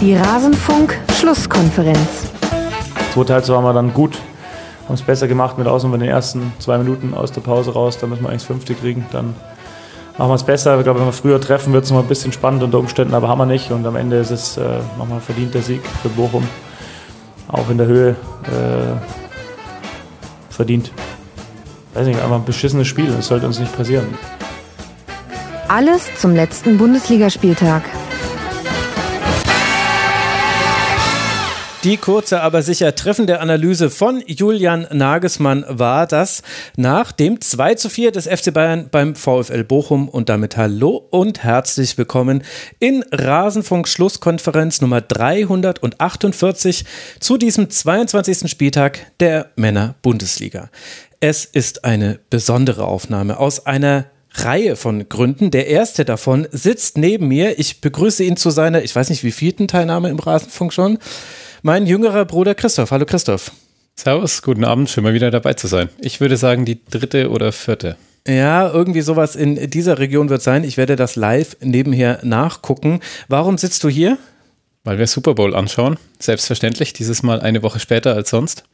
Die Rasenfunk-Schlusskonferenz. Zweite Halbzeit waren wir dann gut, haben es besser gemacht mit Ausnahme den ersten zwei Minuten aus der Pause raus. Da müssen wir eigentlich das fünfte kriegen. Dann machen wir es besser. Ich glaube, wenn wir früher treffen, wird es noch ein bisschen spannend unter Umständen, aber haben wir nicht. Und am Ende ist es äh, nochmal ein verdienter Sieg für Bochum. Auch in der Höhe äh, verdient. Weiß nicht, einfach ein beschissenes Spiel. Das sollte uns nicht passieren. Alles zum letzten Bundesligaspieltag. Die kurze, aber sicher treffende Analyse von Julian Nagelsmann war das nach dem 2 zu 4 des FC Bayern beim VfL Bochum und damit hallo und herzlich willkommen in Rasenfunk Schlusskonferenz Nummer 348 zu diesem 22. Spieltag der Männer Bundesliga. Es ist eine besondere Aufnahme aus einer Reihe von Gründen. Der erste davon sitzt neben mir. Ich begrüße ihn zu seiner, ich weiß nicht, wie vierten Teilnahme im Rasenfunk schon mein jüngerer Bruder Christoph. Hallo Christoph. Servus, guten Abend, schön mal wieder dabei zu sein. Ich würde sagen, die dritte oder vierte. Ja, irgendwie sowas in dieser Region wird sein. Ich werde das live nebenher nachgucken. Warum sitzt du hier? Weil wir Super Bowl anschauen. Selbstverständlich, dieses Mal eine Woche später als sonst.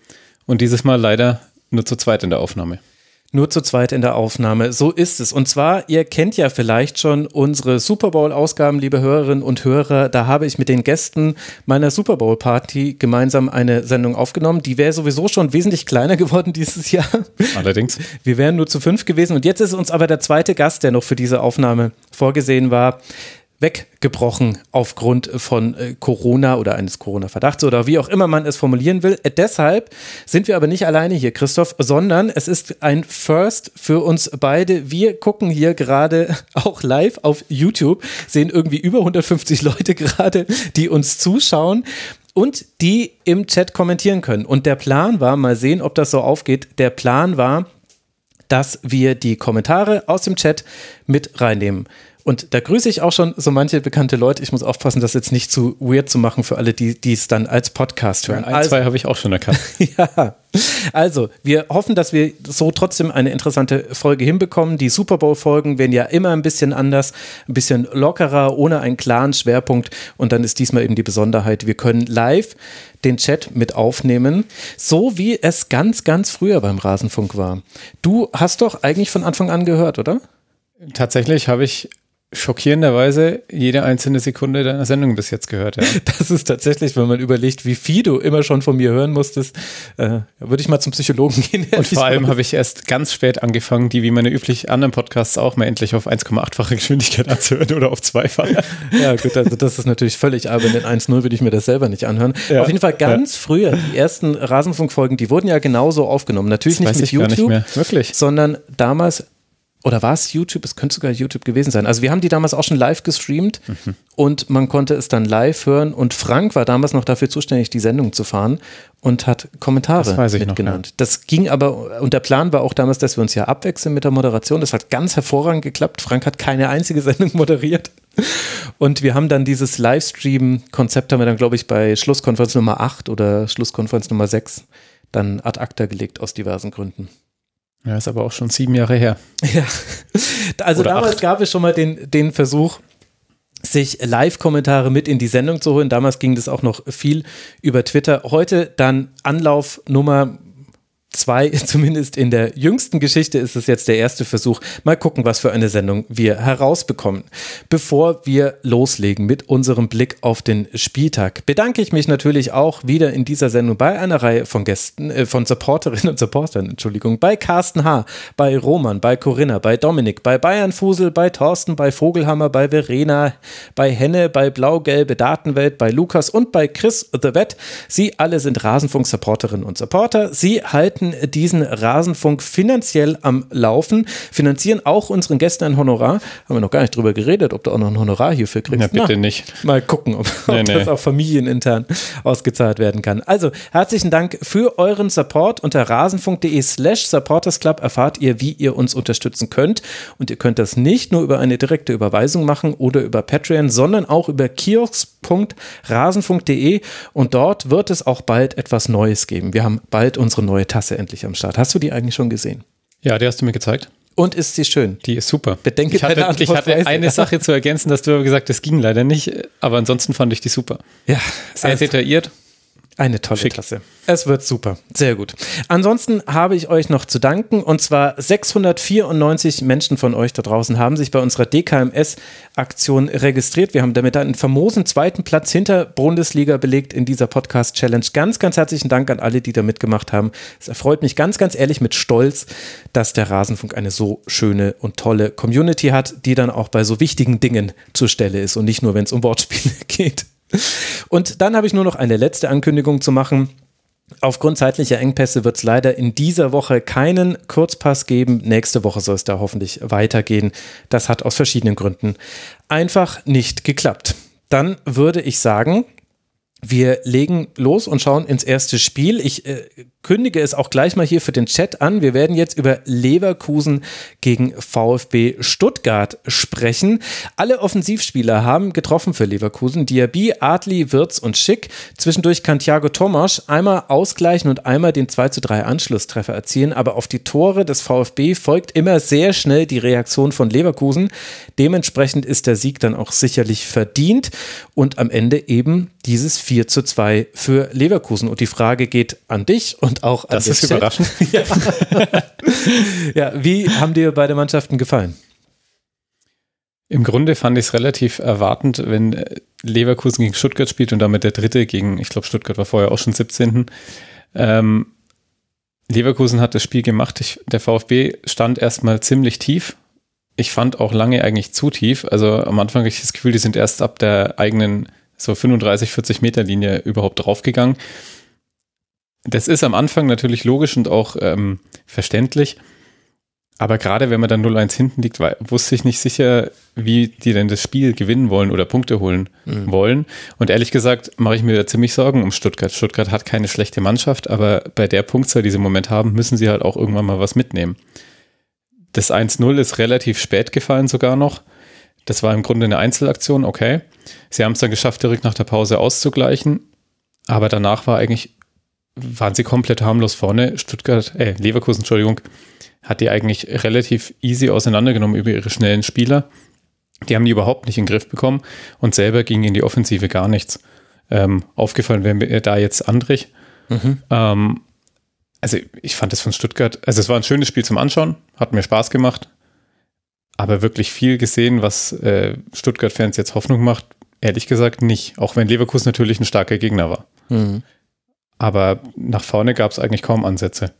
Und dieses Mal leider nur zu zweit in der Aufnahme. Nur zu zweit in der Aufnahme. So ist es. Und zwar, ihr kennt ja vielleicht schon unsere Super Bowl-Ausgaben, liebe Hörerinnen und Hörer. Da habe ich mit den Gästen meiner Super Bowl-Party gemeinsam eine Sendung aufgenommen. Die wäre sowieso schon wesentlich kleiner geworden dieses Jahr. Allerdings. Wir wären nur zu fünf gewesen. Und jetzt ist uns aber der zweite Gast, der noch für diese Aufnahme vorgesehen war, weggebrochen aufgrund von äh, Corona oder eines Corona-Verdachts oder wie auch immer man es formulieren will. Äh, deshalb sind wir aber nicht alleine hier, Christoph, sondern es ist ein First für uns beide. Wir gucken hier gerade auch live auf YouTube, sehen irgendwie über 150 Leute gerade, die uns zuschauen und die im Chat kommentieren können. Und der Plan war, mal sehen, ob das so aufgeht, der Plan war, dass wir die Kommentare aus dem Chat mit reinnehmen. Und da grüße ich auch schon so manche bekannte Leute. Ich muss aufpassen, das jetzt nicht zu weird zu machen für alle, die, die es dann als Podcast hören. Ein, also, zwei habe ich auch schon erkannt. ja. Also, wir hoffen, dass wir so trotzdem eine interessante Folge hinbekommen. Die Super Bowl-Folgen werden ja immer ein bisschen anders, ein bisschen lockerer, ohne einen klaren Schwerpunkt. Und dann ist diesmal eben die Besonderheit, wir können live den Chat mit aufnehmen, so wie es ganz, ganz früher beim Rasenfunk war. Du hast doch eigentlich von Anfang an gehört, oder? Tatsächlich habe ich schockierenderweise jede einzelne Sekunde deiner Sendung bis jetzt gehört. Ja. Das ist tatsächlich, wenn man überlegt, wie viel du immer schon von mir hören musstest, äh, würde ich mal zum Psychologen gehen. Und vor allem habe ich erst ganz spät angefangen, die wie meine üblich anderen Podcasts auch mal endlich auf 1,8-fache Geschwindigkeit anzuhören oder auf zweifache. Ja gut, also das ist natürlich völlig albern. Den 1.0 würde ich mir das selber nicht anhören. Ja. Auf jeden Fall ganz ja. früher, die ersten Rasenfunkfolgen, die wurden ja genauso aufgenommen. Natürlich das nicht mit YouTube, nicht sondern damals oder war es YouTube? Es könnte sogar YouTube gewesen sein. Also wir haben die damals auch schon live gestreamt mhm. und man konnte es dann live hören und Frank war damals noch dafür zuständig, die Sendung zu fahren und hat Kommentare mitgenannt. Ja. Das ging aber, und der Plan war auch damals, dass wir uns ja abwechseln mit der Moderation. Das hat ganz hervorragend geklappt. Frank hat keine einzige Sendung moderiert. Und wir haben dann dieses Livestream-Konzept haben wir dann, glaube ich, bei Schlusskonferenz Nummer 8 oder Schlusskonferenz Nummer 6 dann ad acta gelegt aus diversen Gründen. Ja, ist aber auch schon sieben Jahre her. Ja, also Oder damals acht. gab es schon mal den, den Versuch, sich Live-Kommentare mit in die Sendung zu holen. Damals ging das auch noch viel über Twitter. Heute dann Anlauf Nummer zwei, zumindest in der jüngsten Geschichte, ist es jetzt der erste Versuch. Mal gucken, was für eine Sendung wir herausbekommen. Bevor wir loslegen mit unserem Blick auf den Spieltag, bedanke ich mich natürlich auch wieder in dieser Sendung bei einer Reihe von Gästen, äh, von Supporterinnen und Supportern, Entschuldigung, bei Carsten H., bei Roman, bei Corinna, bei Dominik, bei Bayern Fusel, bei Thorsten, bei Vogelhammer, bei Verena, bei Henne, bei Blau-Gelbe Datenwelt, bei Lukas und bei Chris The Vet. Sie alle sind Rasenfunk-Supporterinnen und Supporter. Sie halten halten diesen Rasenfunk finanziell am Laufen, finanzieren auch unseren Gästen ein Honorar. Haben wir noch gar nicht drüber geredet, ob du auch noch ein Honorar hierfür kriegst. Ja, bitte Na, nicht. Mal gucken, ob, nee, ob nee. das auch familienintern ausgezahlt werden kann. Also, herzlichen Dank für euren Support. Unter rasenfunk.de slash supportersclub erfahrt ihr, wie ihr uns unterstützen könnt. Und ihr könnt das nicht nur über eine direkte Überweisung machen oder über Patreon, sondern auch über kiosk.rasenfunk.de und dort wird es auch bald etwas Neues geben. Wir haben bald unsere neue Tasse endlich am Start. Hast du die eigentlich schon gesehen? Ja, die hast du mir gezeigt. Und ist sie schön? Die ist super. Bedenke ich hatte, ich hatte eine Sache zu ergänzen, dass du aber gesagt hast, das ging leider nicht, aber ansonsten fand ich die super. Ja. Sehr also, detailliert. Eine tolle Schick. Klasse. Es wird super. Sehr gut. Ansonsten habe ich euch noch zu danken und zwar 694 Menschen von euch da draußen haben sich bei unserer DKMS-Aktion registriert. Wir haben damit einen famosen zweiten Platz hinter Bundesliga belegt in dieser Podcast-Challenge. Ganz, ganz herzlichen Dank an alle, die da mitgemacht haben. Es erfreut mich ganz, ganz ehrlich mit Stolz, dass der Rasenfunk eine so schöne und tolle Community hat, die dann auch bei so wichtigen Dingen zur Stelle ist und nicht nur, wenn es um Wortspiele geht. Und dann habe ich nur noch eine letzte Ankündigung zu machen. Aufgrund zeitlicher Engpässe wird es leider in dieser Woche keinen Kurzpass geben. Nächste Woche soll es da hoffentlich weitergehen. Das hat aus verschiedenen Gründen einfach nicht geklappt. Dann würde ich sagen, wir legen los und schauen ins erste Spiel. Ich äh, kündige es auch gleich mal hier für den Chat an. Wir werden jetzt über Leverkusen gegen VfB Stuttgart sprechen. Alle Offensivspieler haben getroffen für Leverkusen. Diaby, Adli, Wirz und Schick. Zwischendurch kann Thiago Tomasch einmal ausgleichen und einmal den 2 zu 3 Anschlusstreffer erzielen. Aber auf die Tore des VfB folgt immer sehr schnell die Reaktion von Leverkusen. Dementsprechend ist der Sieg dann auch sicherlich verdient und am Ende eben dieses 4 zu 2 für Leverkusen. Und die Frage geht an dich und auch an Das ist Chat. überraschend. ja. ja, wie haben dir beide Mannschaften gefallen? Im Grunde fand ich es relativ erwartend, wenn Leverkusen gegen Stuttgart spielt und damit der dritte gegen, ich glaube, Stuttgart war vorher auch schon 17. Ähm, Leverkusen hat das Spiel gemacht. Ich, der VfB stand erstmal ziemlich tief. Ich fand auch lange eigentlich zu tief. Also am Anfang habe ich das Gefühl, die sind erst ab der eigenen so 35, 40 Meter Linie überhaupt draufgegangen. Das ist am Anfang natürlich logisch und auch ähm, verständlich. Aber gerade wenn man dann 0-1 hinten liegt, war, wusste ich nicht sicher, wie die denn das Spiel gewinnen wollen oder Punkte holen mhm. wollen. Und ehrlich gesagt mache ich mir da ziemlich Sorgen um Stuttgart. Stuttgart hat keine schlechte Mannschaft, aber bei der Punktzahl, die sie im Moment haben, müssen sie halt auch irgendwann mal was mitnehmen. Das 1-0 ist relativ spät gefallen sogar noch. Das war im Grunde eine Einzelaktion, okay. Sie haben es dann geschafft, direkt nach der Pause auszugleichen. Aber danach war eigentlich, waren sie komplett harmlos vorne. Stuttgart, äh, Leverkusen, Entschuldigung, hat die eigentlich relativ easy auseinandergenommen über ihre schnellen Spieler. Die haben die überhaupt nicht in den Griff bekommen und selber ging in die Offensive gar nichts. Ähm, aufgefallen wäre mir da jetzt Andrich. Mhm. Ähm, also ich fand es von Stuttgart, also es war ein schönes Spiel zum Anschauen, hat mir Spaß gemacht aber wirklich viel gesehen, was äh, Stuttgart-Fans jetzt Hoffnung macht, ehrlich gesagt nicht. Auch wenn Leverkusen natürlich ein starker Gegner war. Mhm. Aber nach vorne gab es eigentlich kaum Ansätze.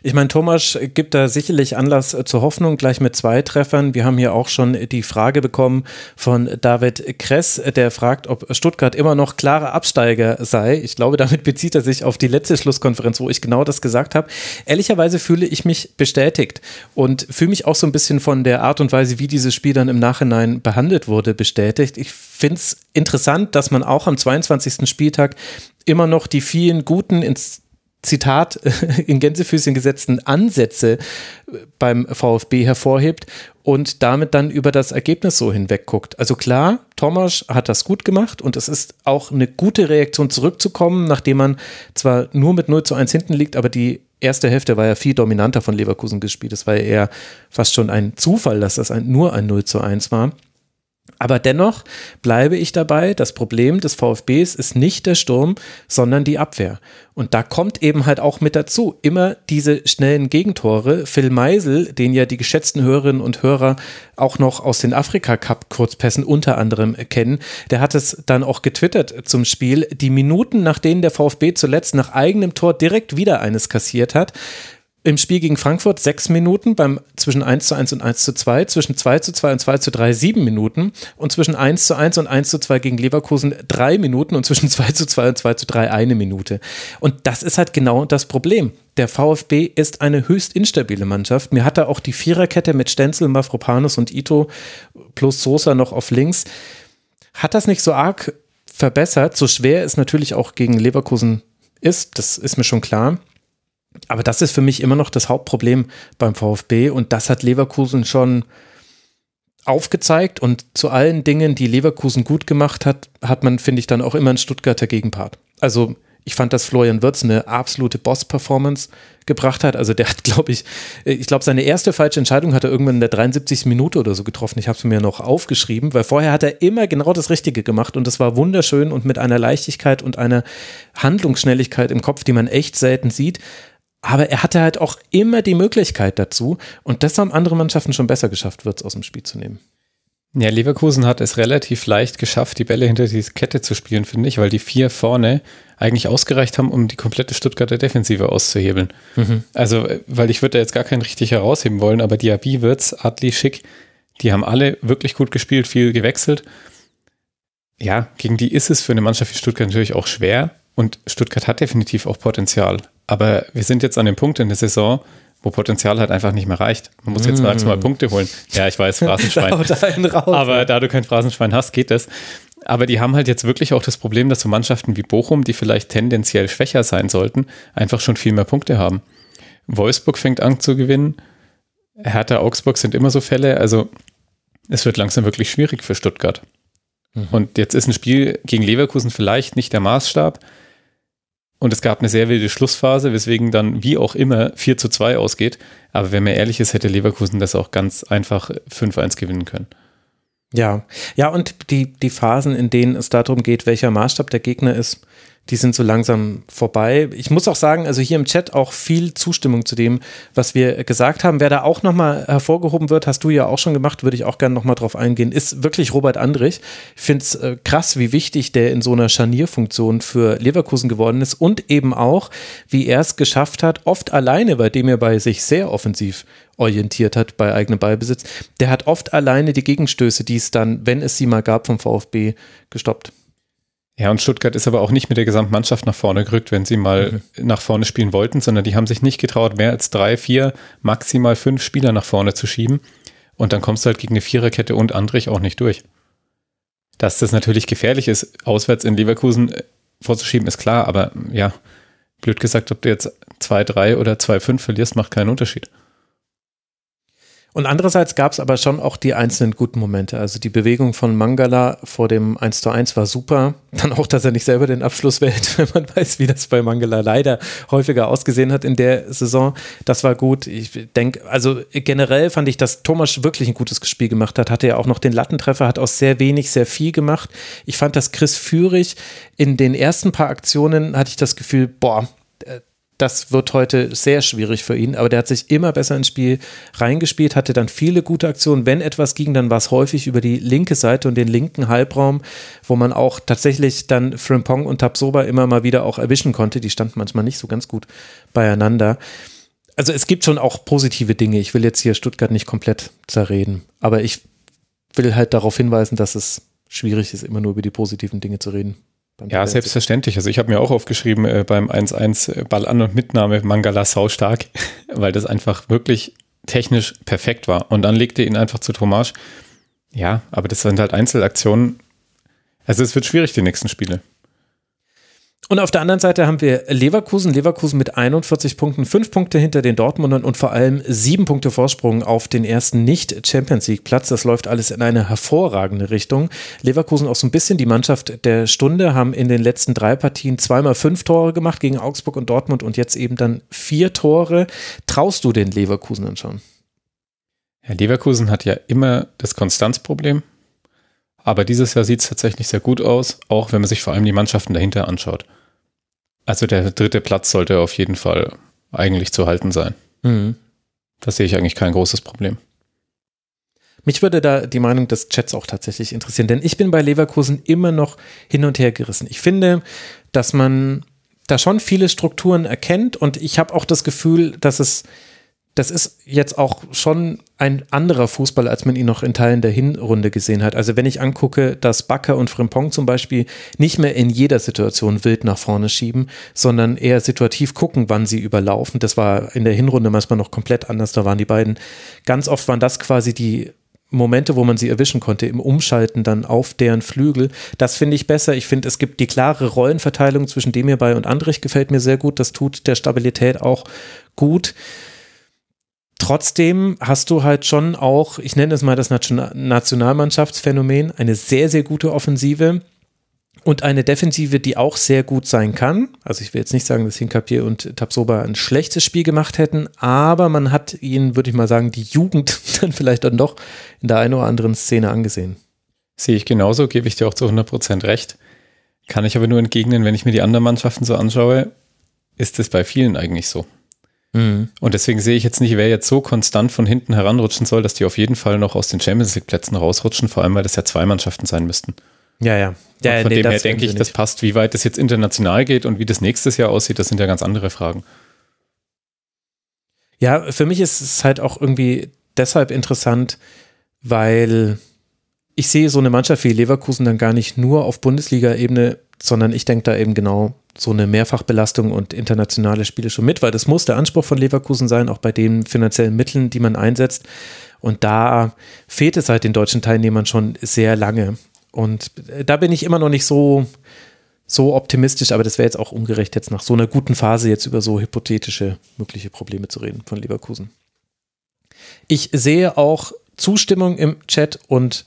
Ich meine, Thomas gibt da sicherlich Anlass zur Hoffnung, gleich mit zwei Treffern. Wir haben hier auch schon die Frage bekommen von David Kress, der fragt, ob Stuttgart immer noch klarer Absteiger sei. Ich glaube, damit bezieht er sich auf die letzte Schlusskonferenz, wo ich genau das gesagt habe. Ehrlicherweise fühle ich mich bestätigt und fühle mich auch so ein bisschen von der Art und Weise, wie dieses Spiel dann im Nachhinein behandelt wurde, bestätigt. Ich finde es interessant, dass man auch am 22. Spieltag immer noch die vielen guten ins Zitat in Gänsefüßchen gesetzten Ansätze beim VfB hervorhebt und damit dann über das Ergebnis so hinwegguckt. Also klar, Thomas hat das gut gemacht und es ist auch eine gute Reaktion zurückzukommen, nachdem man zwar nur mit 0 zu 1 hinten liegt, aber die erste Hälfte war ja viel dominanter von Leverkusen gespielt. Es war ja eher fast schon ein Zufall, dass das ein, nur ein 0 zu 1 war. Aber dennoch bleibe ich dabei, das Problem des VfBs ist nicht der Sturm, sondern die Abwehr. Und da kommt eben halt auch mit dazu immer diese schnellen Gegentore. Phil Meisel, den ja die geschätzten Hörerinnen und Hörer auch noch aus den Afrika-Cup-Kurzpässen unter anderem kennen, der hat es dann auch getwittert zum Spiel. Die Minuten, nach denen der VfB zuletzt nach eigenem Tor direkt wieder eines kassiert hat, im Spiel gegen Frankfurt sechs Minuten, beim zwischen 1 zu 1 und 1 zu 2, zwischen 2 zu 2 und 2 zu 3 sieben Minuten und zwischen 1 zu 1 und 1 zu 2 gegen Leverkusen drei Minuten und zwischen 2 zu 2 und 2 zu 3 eine Minute. Und das ist halt genau das Problem. Der VfB ist eine höchst instabile Mannschaft. Mir hat er auch die Viererkette mit Stenzel, Mafropanus und Ito plus Sosa noch auf links. Hat das nicht so arg verbessert? So schwer es natürlich auch gegen Leverkusen ist, das ist mir schon klar. Aber das ist für mich immer noch das Hauptproblem beim VfB und das hat Leverkusen schon aufgezeigt und zu allen Dingen, die Leverkusen gut gemacht hat, hat man, finde ich, dann auch immer einen Stuttgarter Gegenpart. Also ich fand, dass Florian Wirtz eine absolute Boss-Performance gebracht hat. Also der hat, glaube ich, ich glaube, seine erste falsche Entscheidung hat er irgendwann in der 73. Minute oder so getroffen. Ich habe es mir noch aufgeschrieben, weil vorher hat er immer genau das Richtige gemacht und das war wunderschön und mit einer Leichtigkeit und einer Handlungsschnelligkeit im Kopf, die man echt selten sieht. Aber er hatte halt auch immer die Möglichkeit dazu und das haben andere Mannschaften schon besser geschafft, Wirtz aus dem Spiel zu nehmen. Ja, Leverkusen hat es relativ leicht geschafft, die Bälle hinter die Kette zu spielen, finde ich, weil die vier vorne eigentlich ausgereicht haben, um die komplette Stuttgarter Defensive auszuhebeln. Mhm. Also, weil ich würde da jetzt gar keinen richtig herausheben wollen, aber Diaby, Wirtz, Adli, Schick, die haben alle wirklich gut gespielt, viel gewechselt. Ja, gegen die ist es für eine Mannschaft wie Stuttgart natürlich auch schwer und Stuttgart hat definitiv auch Potenzial. Aber wir sind jetzt an dem Punkt in der Saison, wo Potenzial halt einfach nicht mehr reicht. Man muss jetzt mm. Punkte holen. Ja, ich weiß, Phrasenschwein. aber da du kein Phrasenschwein hast, geht das. Aber die haben halt jetzt wirklich auch das Problem, dass so Mannschaften wie Bochum, die vielleicht tendenziell schwächer sein sollten, einfach schon viel mehr Punkte haben. Wolfsburg fängt an zu gewinnen. Hertha, Augsburg sind immer so Fälle. Also es wird langsam wirklich schwierig für Stuttgart. Mhm. Und jetzt ist ein Spiel gegen Leverkusen vielleicht nicht der Maßstab. Und es gab eine sehr wilde Schlussphase, weswegen dann wie auch immer 4 zu 2 ausgeht. Aber wenn man ehrlich ist, hätte Leverkusen das auch ganz einfach 5-1 gewinnen können. Ja, ja, und die, die Phasen, in denen es darum geht, welcher Maßstab der Gegner ist, die sind so langsam vorbei. Ich muss auch sagen, also hier im Chat auch viel Zustimmung zu dem, was wir gesagt haben. Wer da auch nochmal hervorgehoben wird, hast du ja auch schon gemacht, würde ich auch gerne nochmal drauf eingehen, ist wirklich Robert Andrich. Ich finde es äh, krass, wie wichtig der in so einer Scharnierfunktion für Leverkusen geworden ist und eben auch, wie er es geschafft hat, oft alleine, bei dem er bei sich sehr offensiv orientiert hat bei eigenem Ballbesitz, der hat oft alleine die Gegenstöße, die es dann, wenn es sie mal gab, vom VfB gestoppt. Ja, und Stuttgart ist aber auch nicht mit der Gesamtmannschaft nach vorne gerückt, wenn sie mal mhm. nach vorne spielen wollten, sondern die haben sich nicht getraut, mehr als drei, vier, maximal fünf Spieler nach vorne zu schieben. Und dann kommst du halt gegen eine Viererkette und Andrich auch nicht durch. Dass das natürlich gefährlich ist, auswärts in Leverkusen äh, vorzuschieben, ist klar, aber ja, blöd gesagt, ob du jetzt 2-3 oder 2-5 verlierst, macht keinen Unterschied. Und andererseits gab es aber schon auch die einzelnen guten Momente. Also die Bewegung von Mangala vor dem 1 zu 1 war super. Dann auch, dass er nicht selber den Abschluss wählt, wenn man weiß, wie das bei Mangala leider häufiger ausgesehen hat in der Saison. Das war gut. Ich denke, also generell fand ich, dass Thomas wirklich ein gutes Spiel gemacht hat. Hatte ja auch noch den Lattentreffer, hat aus sehr wenig sehr viel gemacht. Ich fand, dass Chris Führig in den ersten paar Aktionen hatte ich das Gefühl, boah, das wird heute sehr schwierig für ihn, aber der hat sich immer besser ins Spiel reingespielt, hatte dann viele gute Aktionen. Wenn etwas ging, dann war es häufig über die linke Seite und den linken Halbraum, wo man auch tatsächlich dann Frimpong und Tabsoba immer mal wieder auch erwischen konnte. Die standen manchmal nicht so ganz gut beieinander. Also es gibt schon auch positive Dinge. Ich will jetzt hier Stuttgart nicht komplett zerreden, aber ich will halt darauf hinweisen, dass es schwierig ist, immer nur über die positiven Dinge zu reden. Ja, selbstverständlich. Also ich habe mir auch aufgeschrieben äh, beim 1-1 äh, Ball an und Mitnahme Mangala saustark, weil das einfach wirklich technisch perfekt war. Und dann legte ihn einfach zu Tomasch. Ja, aber das sind halt Einzelaktionen. Also es wird schwierig, die nächsten Spiele. Und auf der anderen Seite haben wir Leverkusen. Leverkusen mit 41 Punkten, fünf Punkte hinter den Dortmundern und vor allem sieben Punkte Vorsprung auf den ersten Nicht-Champions League-Platz. Das läuft alles in eine hervorragende Richtung. Leverkusen auch so ein bisschen die Mannschaft der Stunde, haben in den letzten drei Partien zweimal fünf Tore gemacht gegen Augsburg und Dortmund und jetzt eben dann vier Tore. Traust du den Leverkusen anschauen? Ja, Leverkusen hat ja immer das Konstanzproblem. Aber dieses Jahr sieht es tatsächlich sehr gut aus, auch wenn man sich vor allem die Mannschaften dahinter anschaut. Also der dritte Platz sollte auf jeden Fall eigentlich zu halten sein. Mhm. Da sehe ich eigentlich kein großes Problem. Mich würde da die Meinung des Chats auch tatsächlich interessieren, denn ich bin bei Leverkusen immer noch hin und her gerissen. Ich finde, dass man da schon viele Strukturen erkennt und ich habe auch das Gefühl, dass es das ist jetzt auch schon ein anderer Fußball, als man ihn noch in Teilen der Hinrunde gesehen hat. Also wenn ich angucke, dass Bakker und Frimpong zum Beispiel nicht mehr in jeder Situation wild nach vorne schieben, sondern eher situativ gucken, wann sie überlaufen. Das war in der Hinrunde manchmal noch komplett anders. Da waren die beiden, ganz oft waren das quasi die Momente, wo man sie erwischen konnte, im Umschalten dann auf deren Flügel. Das finde ich besser. Ich finde, es gibt die klare Rollenverteilung zwischen dem hierbei und Andrich gefällt mir sehr gut. Das tut der Stabilität auch gut. Trotzdem hast du halt schon auch, ich nenne es mal das Nationalmannschaftsphänomen, eine sehr, sehr gute Offensive. und eine Defensive, die auch sehr gut sein kann. Also ich will jetzt nicht sagen, dass Hinkapir und Tapsoba ein schlechtes Spiel gemacht hätten, aber man hat ihnen, würde ich mal sagen, die Jugend dann vielleicht dann doch in der einen oder anderen Szene angesehen. Sehe ich genauso, gebe ich dir auch zu 100% recht. Kann ich aber nur entgegnen, wenn ich mir die anderen Mannschaften so anschaue, ist es bei vielen eigentlich so. Mhm. Und deswegen sehe ich jetzt nicht, wer jetzt so konstant von hinten heranrutschen soll, dass die auf jeden Fall noch aus den Champions League Plätzen rausrutschen, vor allem weil das ja zwei Mannschaften sein müssten. Ja, ja. ja von nee, dem her denke ich, das passt. Wie weit das jetzt international geht und wie das nächstes Jahr aussieht, das sind ja ganz andere Fragen. Ja, für mich ist es halt auch irgendwie deshalb interessant, weil ich sehe so eine Mannschaft wie Leverkusen dann gar nicht nur auf Bundesliga-Ebene, sondern ich denke da eben genau so eine Mehrfachbelastung und internationale Spiele schon mit, weil das muss der Anspruch von Leverkusen sein, auch bei den finanziellen Mitteln, die man einsetzt. Und da fehlt es halt den deutschen Teilnehmern schon sehr lange. Und da bin ich immer noch nicht so, so optimistisch, aber das wäre jetzt auch ungerecht, jetzt nach so einer guten Phase jetzt über so hypothetische mögliche Probleme zu reden von Leverkusen. Ich sehe auch Zustimmung im Chat und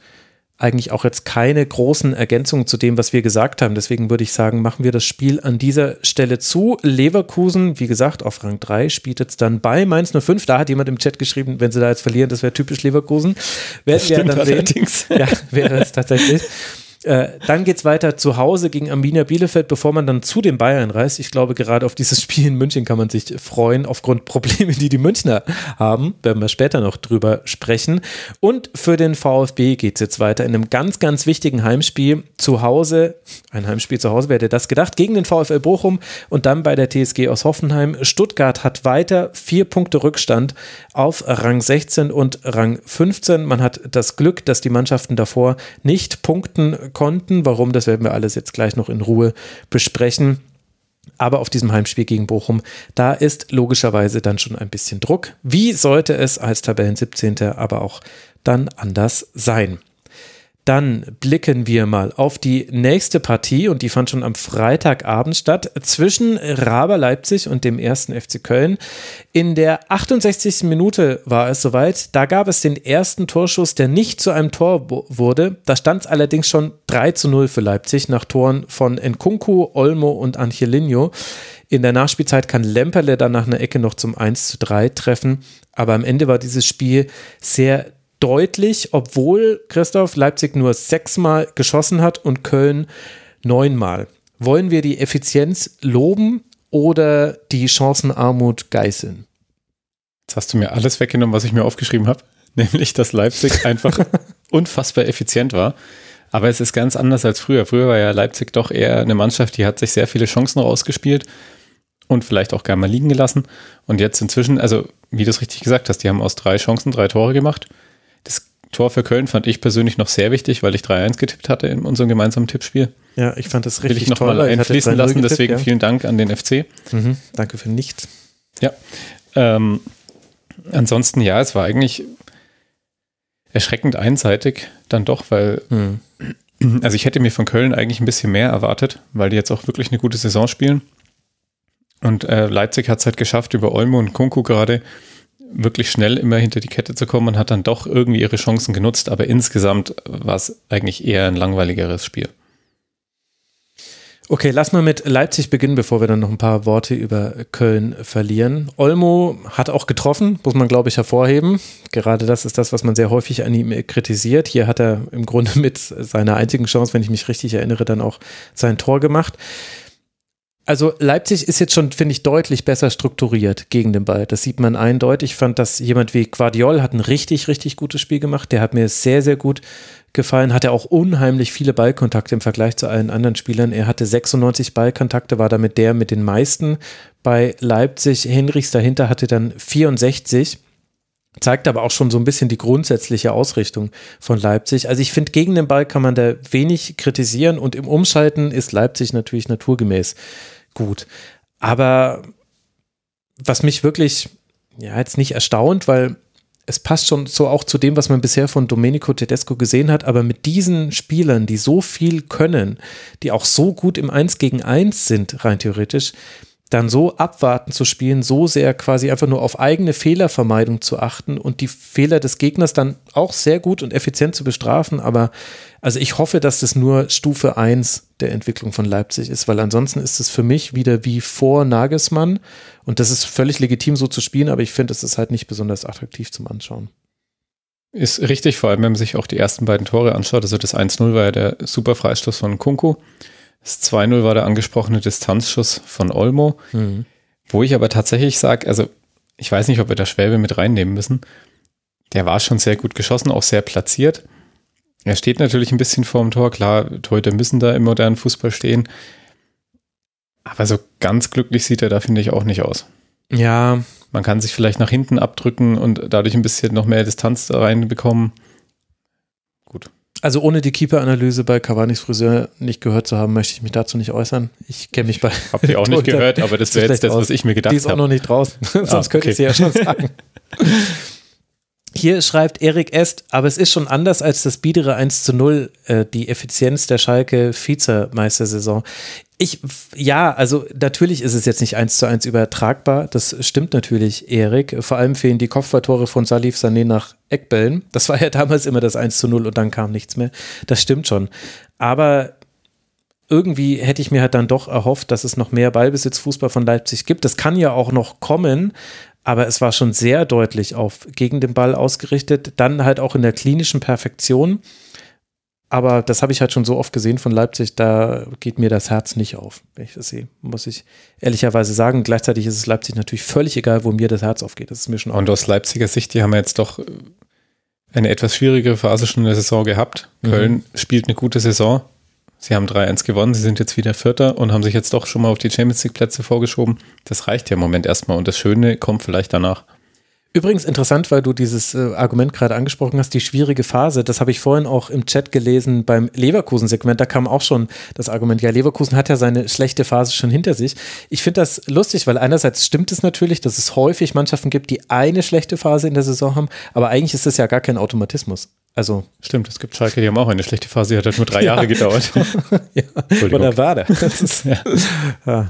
eigentlich auch jetzt keine großen Ergänzungen zu dem, was wir gesagt haben. Deswegen würde ich sagen, machen wir das Spiel an dieser Stelle zu. Leverkusen, wie gesagt, auf Rang 3 spielt jetzt dann bei Mainz 05. Da hat jemand im Chat geschrieben, wenn sie da jetzt verlieren, das wäre typisch Leverkusen. Werden wir dann sehen. Allerdings. Ja, wäre es tatsächlich. Äh, dann geht es weiter zu Hause gegen Arminia Bielefeld, bevor man dann zu den Bayern reist. Ich glaube, gerade auf dieses Spiel in München kann man sich freuen, aufgrund Probleme, die die Münchner haben. Werden wir später noch drüber sprechen. Und für den VfB geht es jetzt weiter in einem ganz, ganz wichtigen Heimspiel zu Hause. Ein Heimspiel zu Hause, wer hätte das gedacht? Gegen den VfL Bochum und dann bei der TSG aus Hoffenheim. Stuttgart hat weiter vier Punkte Rückstand auf Rang 16 und Rang 15. Man hat das Glück, dass die Mannschaften davor nicht punkten konnten. Warum, das werden wir alles jetzt gleich noch in Ruhe besprechen. Aber auf diesem Heimspiel gegen Bochum, da ist logischerweise dann schon ein bisschen Druck. Wie sollte es als Tabellen 17. aber auch dann anders sein? Dann blicken wir mal auf die nächste Partie und die fand schon am Freitagabend statt zwischen Raber Leipzig und dem ersten FC Köln. In der 68. Minute war es soweit. Da gab es den ersten Torschuss, der nicht zu einem Tor wurde. Da stand es allerdings schon 3 zu 0 für Leipzig nach Toren von Nkunku, Olmo und Angelino. In der Nachspielzeit kann Lemperle dann nach einer Ecke noch zum 1 zu 3 treffen. Aber am Ende war dieses Spiel sehr deutlich, obwohl Christoph Leipzig nur sechsmal geschossen hat und Köln neunmal. Wollen wir die Effizienz loben oder die Chancenarmut geißeln? Jetzt hast du mir alles weggenommen, was ich mir aufgeschrieben habe, nämlich dass Leipzig einfach unfassbar effizient war. Aber es ist ganz anders als früher. Früher war ja Leipzig doch eher eine Mannschaft, die hat sich sehr viele Chancen rausgespielt und vielleicht auch gerne mal liegen gelassen. Und jetzt inzwischen, also wie du es richtig gesagt hast, die haben aus drei Chancen drei Tore gemacht. Tor für Köln fand ich persönlich noch sehr wichtig, weil ich 3-1 getippt hatte in unserem gemeinsamen Tippspiel. Ja, ich fand das richtig Will ich noch toll. mal einfließen lassen, getippt, deswegen ja. vielen Dank an den FC. Mhm, danke für nichts. Ja. Ähm, ansonsten, ja, es war eigentlich erschreckend einseitig dann doch, weil mhm. also ich hätte mir von Köln eigentlich ein bisschen mehr erwartet, weil die jetzt auch wirklich eine gute Saison spielen. Und äh, Leipzig hat es halt geschafft, über Olmo und Kunku gerade wirklich schnell immer hinter die Kette zu kommen und hat dann doch irgendwie ihre Chancen genutzt, aber insgesamt war es eigentlich eher ein langweiligeres Spiel. Okay, lass mal mit Leipzig beginnen, bevor wir dann noch ein paar Worte über Köln verlieren. Olmo hat auch getroffen, muss man glaube ich hervorheben. Gerade das ist das, was man sehr häufig an ihm kritisiert. Hier hat er im Grunde mit seiner einzigen Chance, wenn ich mich richtig erinnere, dann auch sein Tor gemacht. Also Leipzig ist jetzt schon, finde ich, deutlich besser strukturiert gegen den Ball. Das sieht man eindeutig. Ich fand, dass jemand wie Guardiol hat ein richtig, richtig gutes Spiel gemacht. Der hat mir sehr, sehr gut gefallen. Hatte auch unheimlich viele Ballkontakte im Vergleich zu allen anderen Spielern. Er hatte 96 Ballkontakte, war damit der mit den meisten bei Leipzig. Henrichs dahinter hatte dann 64 zeigt aber auch schon so ein bisschen die grundsätzliche Ausrichtung von Leipzig. Also ich finde, gegen den Ball kann man da wenig kritisieren und im Umschalten ist Leipzig natürlich naturgemäß gut. Aber was mich wirklich, ja, jetzt nicht erstaunt, weil es passt schon so auch zu dem, was man bisher von Domenico Tedesco gesehen hat, aber mit diesen Spielern, die so viel können, die auch so gut im Eins gegen Eins sind, rein theoretisch, dann so abwarten zu spielen, so sehr quasi einfach nur auf eigene Fehlervermeidung zu achten und die Fehler des Gegners dann auch sehr gut und effizient zu bestrafen. Aber also ich hoffe, dass das nur Stufe 1 der Entwicklung von Leipzig ist, weil ansonsten ist es für mich wieder wie vor Nagelsmann und das ist völlig legitim so zu spielen, aber ich finde, es ist halt nicht besonders attraktiv zum Anschauen. Ist richtig, vor allem wenn man sich auch die ersten beiden Tore anschaut. Also das 1-0 war ja der super Freistoß von Kunku. Das 2-0 war der angesprochene Distanzschuss von Olmo. Mhm. Wo ich aber tatsächlich sage, also ich weiß nicht, ob wir da Schwäbe mit reinnehmen müssen. Der war schon sehr gut geschossen, auch sehr platziert. Er steht natürlich ein bisschen vorm Tor. Klar, Torhüter müssen da im modernen Fußball stehen. Aber so ganz glücklich sieht er da, finde ich, auch nicht aus. Ja. Man kann sich vielleicht nach hinten abdrücken und dadurch ein bisschen noch mehr Distanz da reinbekommen. Also ohne die Keeper-Analyse bei Cavani's Friseur nicht gehört zu haben, möchte ich mich dazu nicht äußern. Ich kenne mich bei. Habt ihr auch nicht gehört, aber das wäre jetzt das, was ich mir gedacht habe. Die ist auch noch nicht draußen, sonst ah, okay. könnte ich sie ja schon sagen. Hier schreibt Erik Est, aber es ist schon anders als das biedere 1 zu 0, äh, die Effizienz der Schalke Vizemeistersaison. Ich, ja, also natürlich ist es jetzt nicht 1 zu 1 übertragbar. Das stimmt natürlich, Erik. Vor allem fehlen die Kopfballtore von Salif Sané nach Eckbällen. Das war ja damals immer das 1 zu 0 und dann kam nichts mehr. Das stimmt schon. Aber irgendwie hätte ich mir halt dann doch erhofft, dass es noch mehr Ballbesitzfußball von Leipzig gibt. Das kann ja auch noch kommen, aber es war schon sehr deutlich auf gegen den Ball ausgerichtet, dann halt auch in der klinischen Perfektion. Aber das habe ich halt schon so oft gesehen von Leipzig, da geht mir das Herz nicht auf, wenn ich das sehe, muss ich ehrlicherweise sagen. Gleichzeitig ist es Leipzig natürlich völlig egal, wo mir das Herz aufgeht. Das ist mir schon Und aus Leipziger Sicht, die haben jetzt doch eine etwas schwierigere Phase schon in der Saison gehabt. Köln mhm. spielt eine gute Saison, Sie haben 3-1 gewonnen, sie sind jetzt wieder Vierter und haben sich jetzt doch schon mal auf die Champions League Plätze vorgeschoben. Das reicht ja im Moment erstmal und das Schöne kommt vielleicht danach. Übrigens interessant, weil du dieses äh, Argument gerade angesprochen hast, die schwierige Phase. Das habe ich vorhin auch im Chat gelesen beim Leverkusen-Segment. Da kam auch schon das Argument, ja, Leverkusen hat ja seine schlechte Phase schon hinter sich. Ich finde das lustig, weil einerseits stimmt es natürlich, dass es häufig Mannschaften gibt, die eine schlechte Phase in der Saison haben, aber eigentlich ist das ja gar kein Automatismus. Also stimmt, es gibt Schalke, die haben auch eine schlechte Phase, die hat halt nur drei ja. Jahre gedauert. ja, der? Das ist, ja. ja.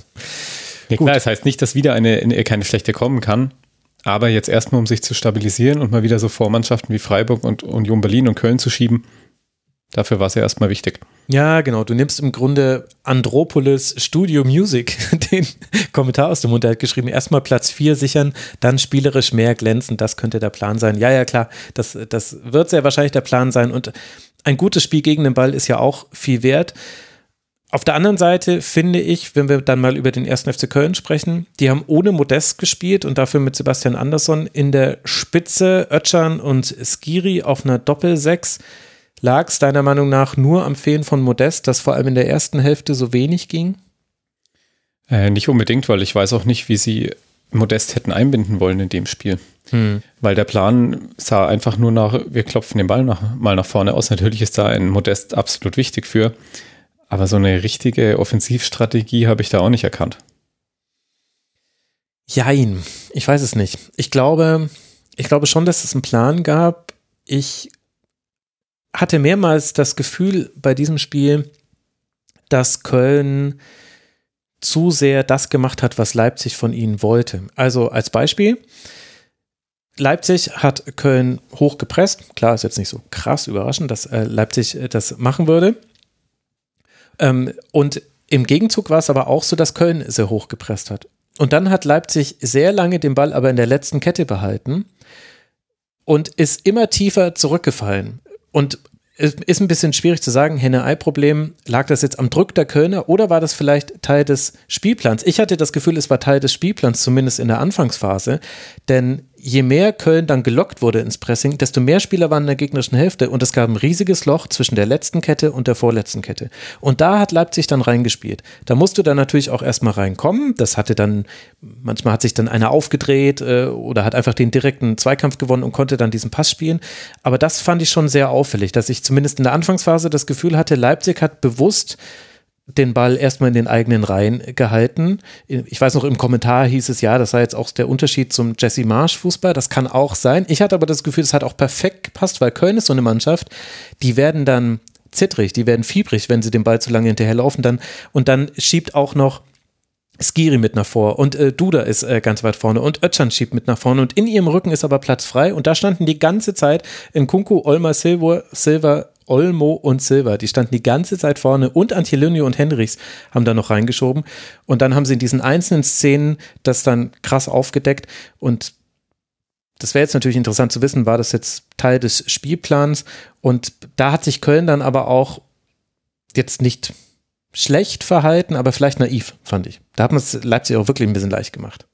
ja klar, das heißt nicht, dass wieder eine, eine keine schlechte kommen kann, aber jetzt erstmal, um sich zu stabilisieren und mal wieder so Vormannschaften wie Freiburg und Union Berlin und Köln zu schieben, dafür war es ja erstmal wichtig. Ja, genau. Du nimmst im Grunde Andropolis Studio Music, den Kommentar aus dem Mund, der hat geschrieben, erstmal Platz 4 sichern, dann spielerisch mehr glänzen, das könnte der Plan sein. Ja, ja, klar, das, das wird sehr wahrscheinlich der Plan sein und ein gutes Spiel gegen den Ball ist ja auch viel wert. Auf der anderen Seite finde ich, wenn wir dann mal über den ersten FC Köln sprechen, die haben ohne Modest gespielt und dafür mit Sebastian Andersson in der Spitze Ötschan und Skiri auf einer Doppel-6. Lag es deiner Meinung nach nur am Fehlen von Modest, dass vor allem in der ersten Hälfte so wenig ging? Äh, nicht unbedingt, weil ich weiß auch nicht, wie sie Modest hätten einbinden wollen in dem Spiel. Hm. Weil der Plan sah einfach nur nach, wir klopfen den Ball nach, mal nach vorne aus. Natürlich ist da ein Modest absolut wichtig für. Aber so eine richtige Offensivstrategie habe ich da auch nicht erkannt. Jein, ich weiß es nicht. Ich glaube, ich glaube schon, dass es einen Plan gab. Ich hatte mehrmals das Gefühl bei diesem Spiel, dass Köln zu sehr das gemacht hat, was Leipzig von ihnen wollte. Also als Beispiel, Leipzig hat Köln hochgepresst. Klar, ist jetzt nicht so krass überraschend, dass äh, Leipzig äh, das machen würde. Ähm, und im Gegenzug war es aber auch so, dass Köln sehr hochgepresst hat. Und dann hat Leipzig sehr lange den Ball aber in der letzten Kette behalten und ist immer tiefer zurückgefallen. Und es ist ein bisschen schwierig zu sagen, Henne-Ei-Problem, lag das jetzt am Druck der Kölner oder war das vielleicht Teil des Spielplans? Ich hatte das Gefühl, es war Teil des Spielplans, zumindest in der Anfangsphase, denn je mehr Köln dann gelockt wurde ins Pressing, desto mehr Spieler waren in der gegnerischen Hälfte und es gab ein riesiges Loch zwischen der letzten Kette und der vorletzten Kette. Und da hat Leipzig dann reingespielt. Da musst du dann natürlich auch erstmal reinkommen. Das hatte dann, manchmal hat sich dann einer aufgedreht äh, oder hat einfach den direkten Zweikampf gewonnen und konnte dann diesen Pass spielen. Aber das fand ich schon sehr auffällig, dass ich zumindest in der Anfangsphase das Gefühl hatte, Leipzig hat bewusst den Ball erstmal in den eigenen Reihen gehalten. Ich weiß noch, im Kommentar hieß es ja, das sei jetzt auch der Unterschied zum Jesse Marsch Fußball. Das kann auch sein. Ich hatte aber das Gefühl, es hat auch perfekt gepasst, weil Köln ist so eine Mannschaft, die werden dann zittrig, die werden fiebrig, wenn sie den Ball zu lange hinterherlaufen dann und dann schiebt auch noch Skiri mit nach vor und äh, Duda ist äh, ganz weit vorne und Ötchan schiebt mit nach vorne und in ihrem Rücken ist aber Platz frei und da standen die ganze Zeit in Kunku, Olma, Silva, Silva, Olmo und Silva, die standen die ganze Zeit vorne und Antilinio und Hendricks haben da noch reingeschoben und dann haben sie in diesen einzelnen Szenen das dann krass aufgedeckt und das wäre jetzt natürlich interessant zu wissen, war das jetzt Teil des Spielplans und da hat sich Köln dann aber auch jetzt nicht schlecht verhalten, aber vielleicht naiv, fand ich. Da hat man es Leipzig auch wirklich ein bisschen leicht gemacht.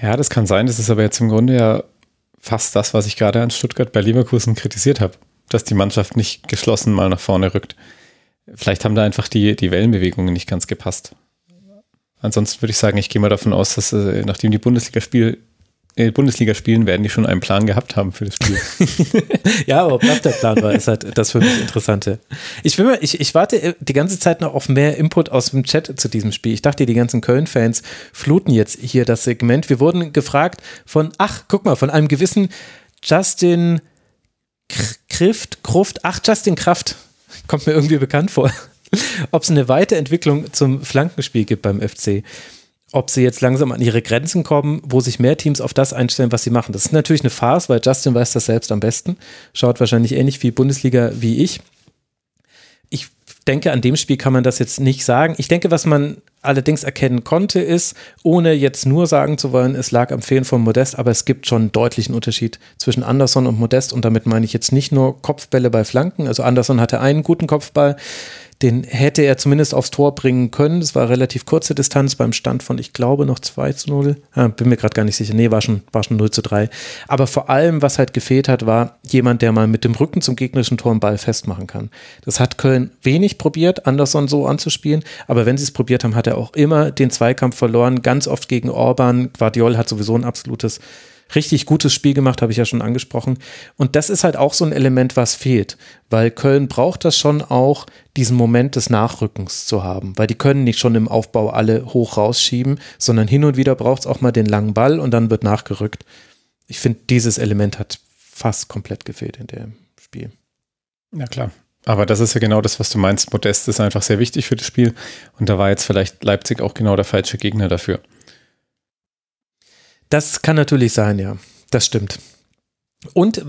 Ja, das kann sein. Das ist aber jetzt im Grunde ja fast das, was ich gerade an Stuttgart bei Leverkusen kritisiert habe, dass die Mannschaft nicht geschlossen mal nach vorne rückt. Vielleicht haben da einfach die, die Wellenbewegungen nicht ganz gepasst. Ansonsten würde ich sagen, ich gehe mal davon aus, dass äh, nachdem die Bundesliga-Spiel äh, Bundesliga spielen, werden die schon einen Plan gehabt haben für das Spiel. ja, aber ob das der Plan war, ist halt das für mich Interessante. Ich, will mal, ich, ich warte äh, die ganze Zeit noch auf mehr Input aus dem Chat zu diesem Spiel. Ich dachte, die ganzen Köln-Fans fluten jetzt hier das Segment. Wir wurden gefragt von, ach, guck mal, von einem gewissen Justin Krift, Kruft, ach, Justin Kraft. Kommt mir irgendwie bekannt vor. Ob es eine Weiterentwicklung zum Flankenspiel gibt beim FC ob sie jetzt langsam an ihre Grenzen kommen, wo sich mehr Teams auf das einstellen, was sie machen. Das ist natürlich eine Farce, weil Justin weiß das selbst am besten. Schaut wahrscheinlich ähnlich viel Bundesliga wie ich. Ich denke, an dem Spiel kann man das jetzt nicht sagen. Ich denke, was man allerdings erkennen konnte, ist, ohne jetzt nur sagen zu wollen, es lag am Fehlen von Modest, aber es gibt schon einen deutlichen Unterschied zwischen Anderson und Modest und damit meine ich jetzt nicht nur Kopfbälle bei Flanken. Also Anderson hatte einen guten Kopfball, den hätte er zumindest aufs Tor bringen können. Das war relativ kurze Distanz beim Stand von, ich glaube, noch 2 zu 0. Ja, bin mir gerade gar nicht sicher. Nee, war schon, war schon 0 zu 3. Aber vor allem, was halt gefehlt hat, war jemand, der mal mit dem Rücken zum gegnerischen Tor einen Ball festmachen kann. Das hat Köln wenig probiert, Anderson so anzuspielen. Aber wenn sie es probiert haben, hat er auch immer den Zweikampf verloren. Ganz oft gegen Orban. Guardiol hat sowieso ein absolutes richtig gutes Spiel gemacht, habe ich ja schon angesprochen. Und das ist halt auch so ein Element, was fehlt, weil Köln braucht das schon auch, diesen Moment des Nachrückens zu haben, weil die können nicht schon im Aufbau alle hoch rausschieben, sondern hin und wieder braucht es auch mal den langen Ball und dann wird nachgerückt. Ich finde, dieses Element hat fast komplett gefehlt in dem Spiel. Ja, klar. Aber das ist ja genau das, was du meinst. Modest ist einfach sehr wichtig für das Spiel. Und da war jetzt vielleicht Leipzig auch genau der falsche Gegner dafür. Das kann natürlich sein, ja. Das stimmt. Und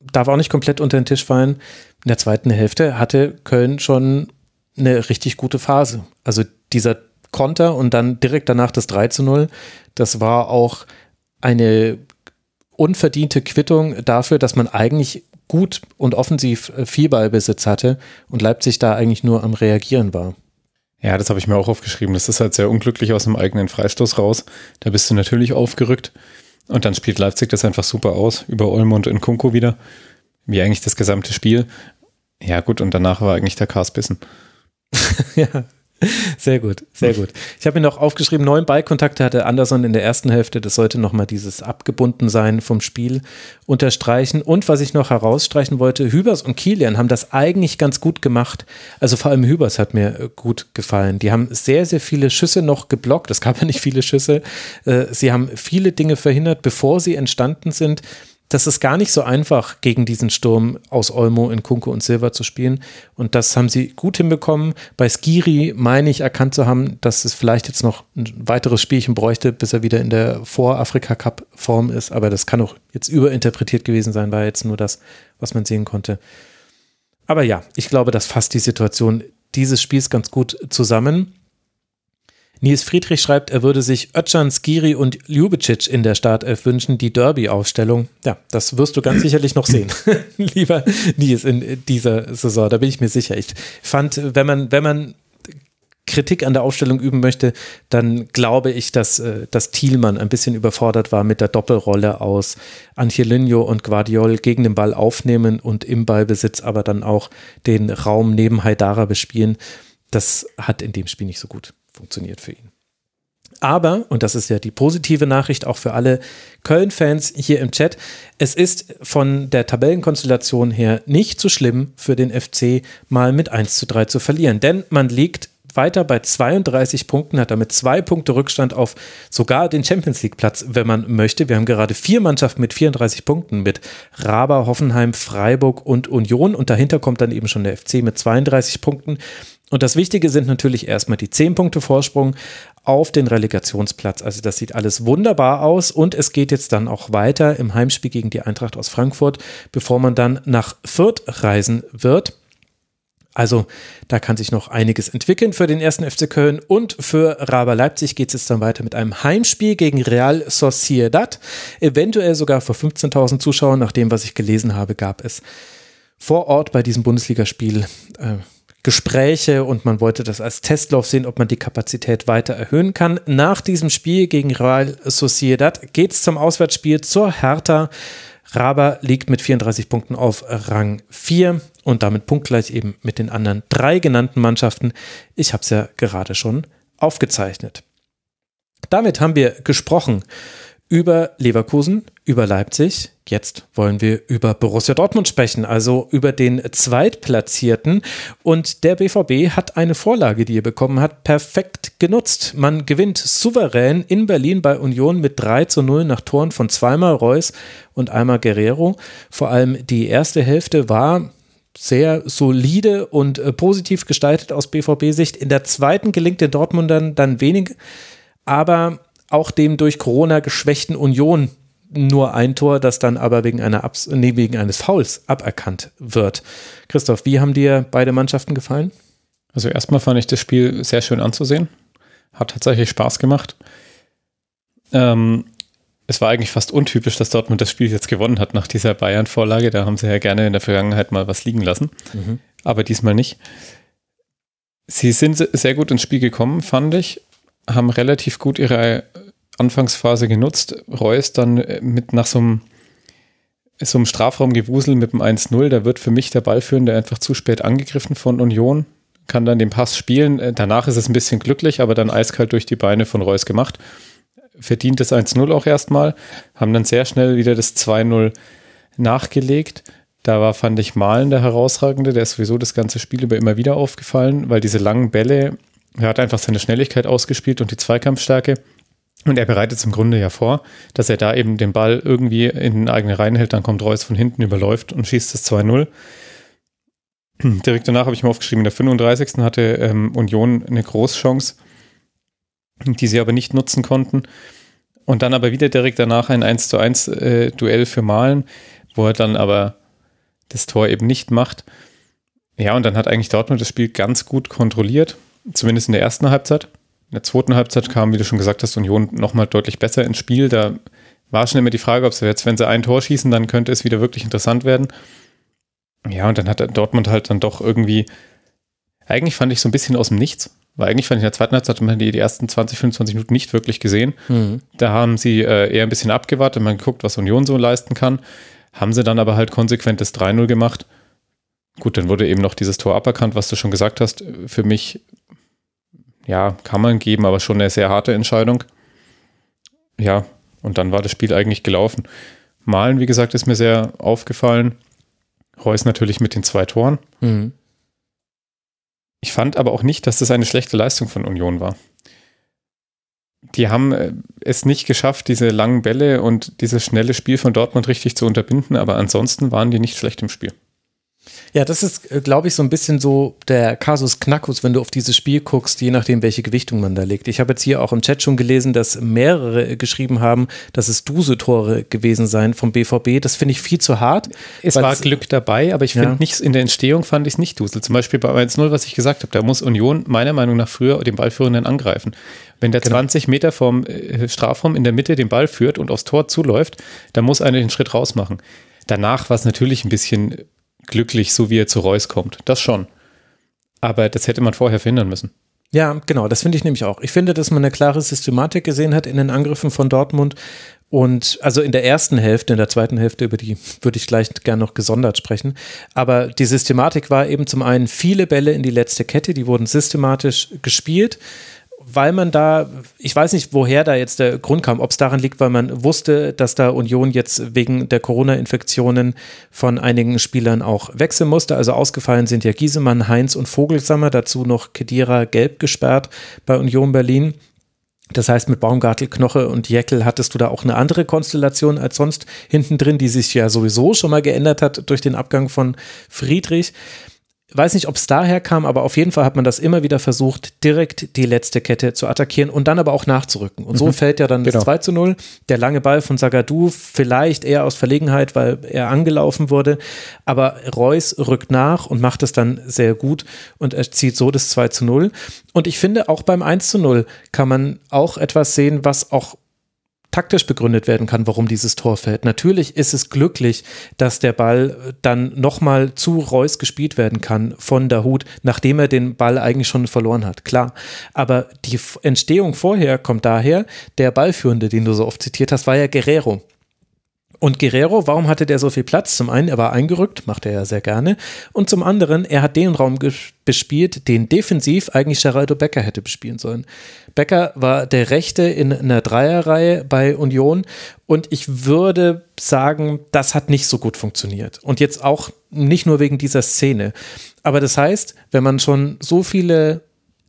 darf auch nicht komplett unter den Tisch fallen. In der zweiten Hälfte hatte Köln schon eine richtig gute Phase. Also dieser Konter und dann direkt danach das 3 zu 0, das war auch eine unverdiente Quittung dafür, dass man eigentlich gut und offensiv viel Ballbesitz hatte und Leipzig da eigentlich nur am Reagieren war. Ja, das habe ich mir auch aufgeschrieben. Das ist halt sehr unglücklich aus dem eigenen Freistoß raus. Da bist du natürlich aufgerückt. Und dann spielt Leipzig das einfach super aus, über Olmo und Nkunku wieder. Wie eigentlich das gesamte Spiel. Ja, gut, und danach war eigentlich der Kars bissen. ja, sehr gut, sehr gut. Ich habe mir noch aufgeschrieben, neun Ballkontakte hatte Anderson in der ersten Hälfte. Das sollte nochmal dieses Abgebundensein vom Spiel unterstreichen. Und was ich noch herausstreichen wollte, Hübers und Kilian haben das eigentlich ganz gut gemacht. Also vor allem Hübers hat mir gut gefallen. Die haben sehr, sehr viele Schüsse noch geblockt. Es gab ja nicht viele Schüsse. Äh, sie haben viele Dinge verhindert, bevor sie entstanden sind das ist gar nicht so einfach, gegen diesen Sturm aus Olmo in Kunko und Silva zu spielen. Und das haben sie gut hinbekommen. Bei Skiri meine ich erkannt zu haben, dass es vielleicht jetzt noch ein weiteres Spielchen bräuchte, bis er wieder in der Vor-Afrika-Cup-Form ist. Aber das kann auch jetzt überinterpretiert gewesen sein, war jetzt nur das, was man sehen konnte. Aber ja, ich glaube, das fasst die Situation dieses Spiels ganz gut zusammen. Nils Friedrich schreibt, er würde sich Özcan, Skiri und Ljubicic in der Startelf wünschen, die Derby-Aufstellung. Ja, das wirst du ganz sicherlich noch sehen. Lieber Nils in dieser Saison, da bin ich mir sicher. Ich fand, wenn man, wenn man Kritik an der Aufstellung üben möchte, dann glaube ich, dass, äh, dass Thielmann ein bisschen überfordert war mit der Doppelrolle aus Angelino und Guardiol gegen den Ball aufnehmen und im Ballbesitz aber dann auch den Raum neben Haidara bespielen. Das hat in dem Spiel nicht so gut funktioniert für ihn. Aber, und das ist ja die positive Nachricht auch für alle Köln-Fans hier im Chat, es ist von der Tabellenkonstellation her nicht so schlimm für den FC mal mit 1 zu 3 zu verlieren. Denn man liegt weiter bei 32 Punkten, hat damit zwei Punkte Rückstand auf sogar den Champions League Platz, wenn man möchte. Wir haben gerade vier Mannschaften mit 34 Punkten mit Raber, Hoffenheim, Freiburg und Union und dahinter kommt dann eben schon der FC mit 32 Punkten. Und das Wichtige sind natürlich erstmal die 10 Punkte Vorsprung auf den Relegationsplatz. Also das sieht alles wunderbar aus und es geht jetzt dann auch weiter im Heimspiel gegen die Eintracht aus Frankfurt, bevor man dann nach Fürth reisen wird. Also da kann sich noch einiges entwickeln für den ersten FC Köln und für Raber Leipzig geht es jetzt dann weiter mit einem Heimspiel gegen Real Sociedad. Eventuell sogar vor 15.000 Zuschauern. Nach dem, was ich gelesen habe, gab es vor Ort bei diesem Bundesligaspiel äh, Gespräche und man wollte das als Testlauf sehen, ob man die Kapazität weiter erhöhen kann. Nach diesem Spiel gegen Real Sociedad geht es zum Auswärtsspiel zur Hertha. Raber liegt mit 34 Punkten auf Rang 4 und damit punktgleich eben mit den anderen drei genannten Mannschaften. Ich habe es ja gerade schon aufgezeichnet. Damit haben wir gesprochen über Leverkusen, über Leipzig. Jetzt wollen wir über Borussia Dortmund sprechen, also über den Zweitplatzierten. Und der BVB hat eine Vorlage, die er bekommen hat, perfekt genutzt. Man gewinnt souverän in Berlin bei Union mit 3 zu 0 nach Toren von zweimal Reus und einmal Guerrero. Vor allem die erste Hälfte war sehr solide und äh, positiv gestaltet aus BVB-Sicht. In der zweiten gelingt den Dortmundern dann wenig, aber auch dem durch Corona geschwächten Union nur ein Tor, das dann aber wegen, einer Abs nee, wegen eines Fouls aberkannt wird. Christoph, wie haben dir beide Mannschaften gefallen? Also erstmal fand ich das Spiel sehr schön anzusehen. Hat tatsächlich Spaß gemacht. Ähm, es war eigentlich fast untypisch, dass Dortmund das Spiel jetzt gewonnen hat nach dieser Bayern-Vorlage. Da haben sie ja gerne in der Vergangenheit mal was liegen lassen. Mhm. Aber diesmal nicht. Sie sind sehr gut ins Spiel gekommen, fand ich. Haben relativ gut ihre Anfangsphase genutzt. Reus dann äh, mit nach so einem, so einem Strafraumgewusel mit dem 1-0, da wird für mich der Ballführende einfach zu spät angegriffen von Union, kann dann den Pass spielen. Äh, danach ist es ein bisschen glücklich, aber dann eiskalt durch die Beine von Reus gemacht. Verdient das 1-0 auch erstmal, haben dann sehr schnell wieder das 2-0 nachgelegt. Da war, fand ich, Malen der herausragende, der ist sowieso das ganze Spiel über immer wieder aufgefallen, weil diese langen Bälle, er hat einfach seine Schnelligkeit ausgespielt und die Zweikampfstärke. Und er bereitet es im Grunde ja vor, dass er da eben den Ball irgendwie in den eigenen Reihen hält, dann kommt Reus von hinten, überläuft und schießt das 2-0. Direkt danach habe ich mir aufgeschrieben, in der 35. hatte ähm, Union eine Großchance, die sie aber nicht nutzen konnten. Und dann aber wieder direkt danach ein 1 zu 1 äh, Duell für Malen, wo er dann aber das Tor eben nicht macht. Ja, und dann hat eigentlich Dortmund das Spiel ganz gut kontrolliert, zumindest in der ersten Halbzeit. In der zweiten Halbzeit kam, wie du schon gesagt hast, Union nochmal deutlich besser ins Spiel. Da war schon immer die Frage, ob sie jetzt, wenn sie ein Tor schießen, dann könnte es wieder wirklich interessant werden. Ja, und dann hat Dortmund halt dann doch irgendwie, eigentlich fand ich so ein bisschen aus dem Nichts, weil eigentlich fand ich in der zweiten Halbzeit man die, die ersten 20, 25 Minuten nicht wirklich gesehen. Mhm. Da haben sie äh, eher ein bisschen abgewartet, man geguckt, was Union so leisten kann. Haben sie dann aber halt konsequent das 3-0 gemacht. Gut, dann wurde eben noch dieses Tor aberkannt, was du schon gesagt hast. Für mich ja, kann man geben, aber schon eine sehr harte Entscheidung. Ja, und dann war das Spiel eigentlich gelaufen. Malen, wie gesagt, ist mir sehr aufgefallen. Reus natürlich mit den zwei Toren. Mhm. Ich fand aber auch nicht, dass das eine schlechte Leistung von Union war. Die haben äh, es nicht geschafft, diese langen Bälle und dieses schnelle Spiel von Dortmund richtig zu unterbinden, aber ansonsten waren die nicht schlecht im Spiel. Ja, das ist, äh, glaube ich, so ein bisschen so der Kasus Knackus, wenn du auf dieses Spiel guckst, je nachdem, welche Gewichtung man da legt. Ich habe jetzt hier auch im Chat schon gelesen, dass mehrere geschrieben haben, dass es Duse-Tore gewesen seien vom BVB. Das finde ich viel zu hart. Es war Glück dabei, aber ich finde ja. nicht, in der Entstehung fand ich es nicht Dusel. Zum Beispiel bei 1-0, was ich gesagt habe, da muss Union meiner Meinung nach früher den Ballführenden angreifen. Wenn der genau. 20 Meter vom äh, Strafraum in der Mitte den Ball führt und aufs Tor zuläuft, dann muss einer den Schritt raus machen. Danach war es natürlich ein bisschen glücklich, so wie er zu Reus kommt. Das schon. Aber das hätte man vorher verhindern müssen. Ja, genau, das finde ich nämlich auch. Ich finde, dass man eine klare Systematik gesehen hat in den Angriffen von Dortmund. Und also in der ersten Hälfte, in der zweiten Hälfte, über die würde ich gleich gerne noch gesondert sprechen. Aber die Systematik war eben zum einen viele Bälle in die letzte Kette, die wurden systematisch gespielt weil man da, ich weiß nicht, woher da jetzt der Grund kam, ob es daran liegt, weil man wusste, dass da Union jetzt wegen der Corona-Infektionen von einigen Spielern auch wechseln musste. Also ausgefallen sind ja Giesemann, Heinz und Vogelsammer, dazu noch Kedira gelb gesperrt bei Union Berlin. Das heißt, mit Baumgartel, Knoche und Jeckel hattest du da auch eine andere Konstellation als sonst hinten drin, die sich ja sowieso schon mal geändert hat durch den Abgang von Friedrich weiß nicht, ob es daher kam, aber auf jeden Fall hat man das immer wieder versucht, direkt die letzte Kette zu attackieren und dann aber auch nachzurücken. Und so mhm. fällt ja dann das genau. 2 zu 0. Der lange Ball von Sagadu, vielleicht eher aus Verlegenheit, weil er angelaufen wurde. Aber Reus rückt nach und macht es dann sehr gut und erzielt so das 2 zu 0. Und ich finde, auch beim 1 zu 0 kann man auch etwas sehen, was auch taktisch begründet werden kann, warum dieses Tor fällt. Natürlich ist es glücklich, dass der Ball dann nochmal zu Reus gespielt werden kann von Dahut, nachdem er den Ball eigentlich schon verloren hat. Klar. Aber die Entstehung vorher kommt daher, der Ballführende, den du so oft zitiert hast, war ja Guerrero. Und Guerrero, warum hatte der so viel Platz? Zum einen, er war eingerückt, macht er ja sehr gerne. Und zum anderen, er hat den Raum bespielt, den defensiv eigentlich Geraldo Becker hätte bespielen sollen. Becker war der Rechte in einer Dreierreihe bei Union und ich würde sagen, das hat nicht so gut funktioniert. Und jetzt auch nicht nur wegen dieser Szene. Aber das heißt, wenn man schon so viele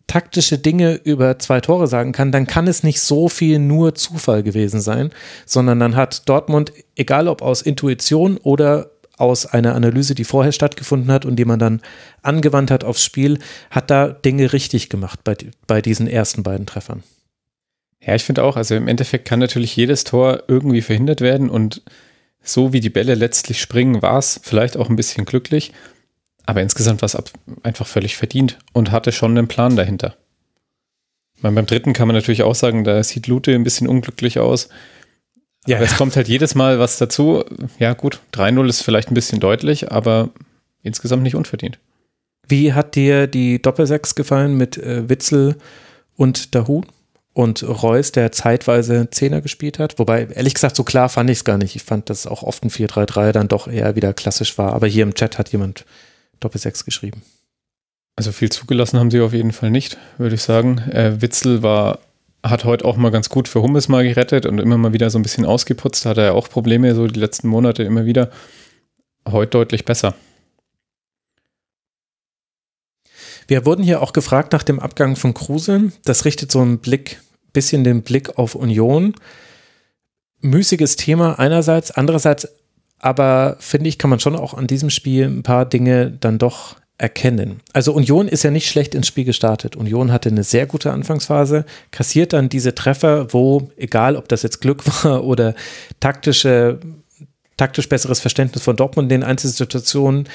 taktische Dinge über zwei Tore sagen kann, dann kann es nicht so viel nur Zufall gewesen sein, sondern dann hat Dortmund, egal ob aus Intuition oder aus einer Analyse, die vorher stattgefunden hat und die man dann angewandt hat aufs Spiel, hat da Dinge richtig gemacht bei, bei diesen ersten beiden Treffern. Ja, ich finde auch, also im Endeffekt kann natürlich jedes Tor irgendwie verhindert werden und so wie die Bälle letztlich springen, war es vielleicht auch ein bisschen glücklich. Aber insgesamt war es einfach völlig verdient und hatte schon einen Plan dahinter. Meine, beim dritten kann man natürlich auch sagen, da sieht Lute ein bisschen unglücklich aus. Ja, aber es kommt halt jedes Mal was dazu. Ja, gut, 3-0 ist vielleicht ein bisschen deutlich, aber insgesamt nicht unverdient. Wie hat dir die Doppelsechs gefallen mit äh, Witzel und Dahu? Und Reus, der zeitweise Zehner gespielt hat. Wobei, ehrlich gesagt, so klar fand ich es gar nicht. Ich fand, dass auch oft ein 4-3-3 dann doch eher wieder klassisch war. Aber hier im Chat hat jemand Doppel-6 geschrieben. Also viel zugelassen haben sie auf jeden Fall nicht, würde ich sagen. Äh, Witzel war, hat heute auch mal ganz gut für Hummes mal gerettet und immer mal wieder so ein bisschen ausgeputzt. Hat er ja auch Probleme, so die letzten Monate immer wieder. Heute deutlich besser. Wir wurden hier auch gefragt nach dem Abgang von Kruse. Das richtet so einen Blick, bisschen den Blick auf Union. Müßiges Thema einerseits, andererseits aber finde ich, kann man schon auch an diesem Spiel ein paar Dinge dann doch erkennen. Also Union ist ja nicht schlecht ins Spiel gestartet. Union hatte eine sehr gute Anfangsphase, kassiert dann diese Treffer, wo, egal ob das jetzt Glück war oder taktische, taktisch besseres Verständnis von Dortmund in den Einzelsituationen,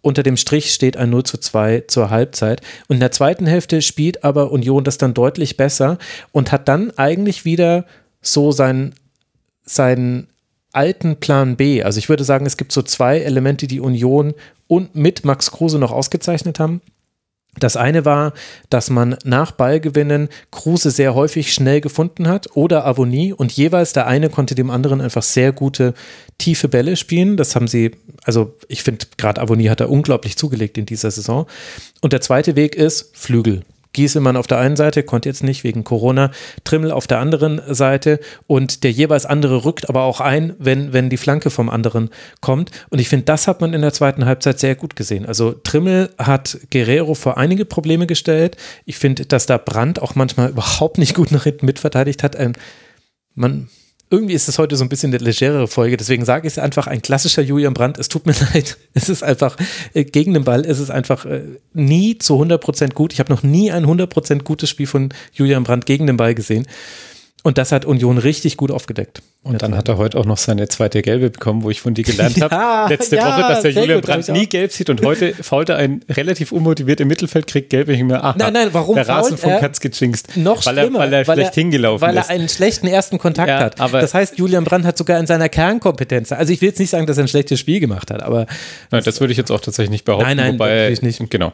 unter dem Strich steht ein 0 zu 2 zur Halbzeit. Und in der zweiten Hälfte spielt aber Union das dann deutlich besser und hat dann eigentlich wieder so sein, sein alten Plan B. Also ich würde sagen, es gibt so zwei Elemente, die Union und mit Max Kruse noch ausgezeichnet haben. Das eine war, dass man nach Ballgewinnen Kruse sehr häufig schnell gefunden hat oder Avonie und jeweils der eine konnte dem anderen einfach sehr gute tiefe Bälle spielen. Das haben sie, also ich finde gerade Avonie hat er unglaublich zugelegt in dieser Saison. Und der zweite Weg ist Flügel. Gieselmann auf der einen Seite, konnte jetzt nicht wegen Corona, Trimmel auf der anderen Seite und der jeweils andere rückt aber auch ein, wenn, wenn die Flanke vom anderen kommt. Und ich finde, das hat man in der zweiten Halbzeit sehr gut gesehen. Also Trimmel hat Guerrero vor einige Probleme gestellt. Ich finde, dass da Brandt auch manchmal überhaupt nicht gut nach hinten mitverteidigt hat. Ähm, man, irgendwie ist es heute so ein bisschen eine legerere Folge, deswegen sage ich es einfach, ein klassischer Julian Brandt, es tut mir leid, es ist einfach, äh, gegen den Ball ist es einfach äh, nie zu 100% gut. Ich habe noch nie ein 100% gutes Spiel von Julian Brandt gegen den Ball gesehen. Und das hat Union richtig gut aufgedeckt. Und dann hat er heute auch noch seine zweite Gelbe bekommen, wo ich von dir gelernt ja, habe, letzte ja, Woche, dass der Julian gut, Brandt nie gelb sieht und heute fault er ein relativ unmotiviert im Mittelfeld, kriegt gelb. Ich mir, aha, nein, nein, warum der Rasen von Katz gejinxt. Noch weil schlimmer, er, weil er weil schlecht er, hingelaufen weil ist. Weil er einen schlechten ersten Kontakt ja, hat. das heißt, Julian Brandt hat sogar in seiner Kernkompetenz, also ich will jetzt nicht sagen, dass er ein schlechtes Spiel gemacht hat, aber. Nein, das würde ich jetzt auch tatsächlich nicht behaupten. Nein, nein, wobei, natürlich nicht. Genau.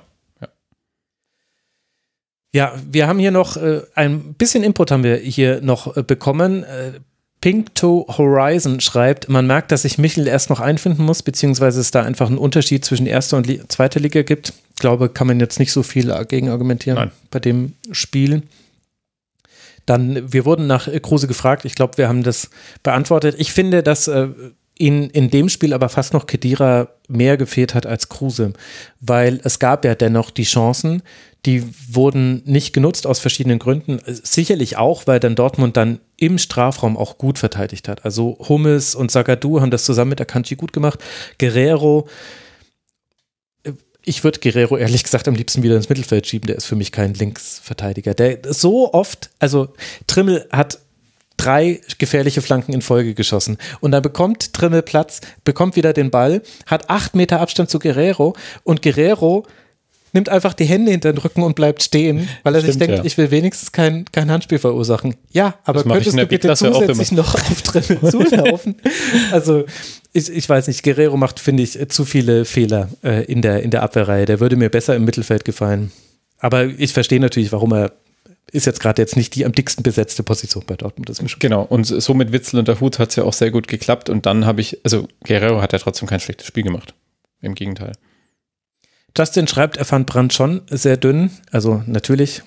Ja, wir haben hier noch äh, ein bisschen Input haben wir hier noch äh, bekommen. Äh, Pink to Horizon schreibt, man merkt, dass sich Michel erst noch einfinden muss, beziehungsweise es da einfach einen Unterschied zwischen erster und Li zweiter Liga gibt. Ich glaube, kann man jetzt nicht so viel dagegen argumentieren Nein. bei dem Spiel. Dann, wir wurden nach Kruse gefragt. Ich glaube, wir haben das beantwortet. Ich finde, dass äh, in, in dem Spiel aber fast noch Kedira mehr gefehlt hat als Kruse, weil es gab ja dennoch die Chancen, die wurden nicht genutzt aus verschiedenen Gründen. Sicherlich auch, weil dann Dortmund dann im Strafraum auch gut verteidigt hat. Also Hummels und Sagadu haben das zusammen mit Akanji gut gemacht. Guerrero ich würde Guerrero ehrlich gesagt am liebsten wieder ins Mittelfeld schieben. Der ist für mich kein Linksverteidiger. Der so oft, also Trimmel hat drei gefährliche Flanken in Folge geschossen. Und dann bekommt Trimmel Platz, bekommt wieder den Ball, hat acht Meter Abstand zu Guerrero und Guerrero nimmt einfach die Hände hinter den Rücken und bleibt stehen, weil er Stimmt, sich denkt, ja. ich will wenigstens kein, kein Handspiel verursachen. Ja, aber könntest du bitte zusätzlich noch auf Trimmel zulaufen? also ich, ich weiß nicht, Guerrero macht, finde ich, zu viele Fehler äh, in, der, in der Abwehrreihe. Der würde mir besser im Mittelfeld gefallen. Aber ich verstehe natürlich, warum er ist jetzt gerade jetzt nicht die am dicksten besetzte Position bei Dortmund. Das ist genau, und so mit Witzel und der Hut hat es ja auch sehr gut geklappt. Und dann habe ich, also Guerrero hat ja trotzdem kein schlechtes Spiel gemacht. Im Gegenteil. Justin schreibt, er fand Brand schon sehr dünn. Also natürlich,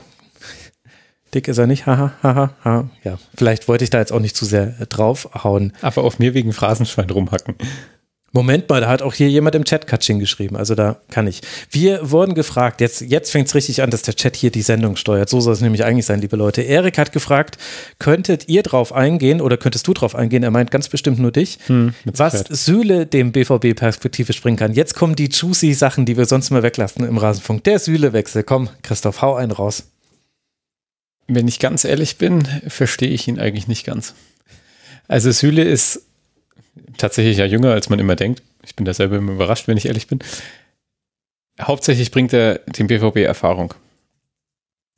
dick ist er nicht. Haha, haha, ha. Ja, vielleicht wollte ich da jetzt auch nicht zu sehr draufhauen. Aber auf mir wegen Phrasenschwein rumhacken. Moment mal, da hat auch hier jemand im Chat Katsching geschrieben, also da kann ich. Wir wurden gefragt, jetzt, jetzt fängt es richtig an, dass der Chat hier die Sendung steuert. So soll es nämlich eigentlich sein, liebe Leute. Erik hat gefragt, könntet ihr drauf eingehen oder könntest du drauf eingehen, er meint ganz bestimmt nur dich, hm, was Süle dem BVB Perspektive springen kann. Jetzt kommen die juicy Sachen, die wir sonst mal weglassen im Rasenfunk. Der Süle-Wechsel, komm, Christoph, hau einen raus. Wenn ich ganz ehrlich bin, verstehe ich ihn eigentlich nicht ganz. Also Süle ist tatsächlich ja jünger, als man immer denkt. Ich bin da selber immer überrascht, wenn ich ehrlich bin. Hauptsächlich bringt er dem BVB Erfahrung.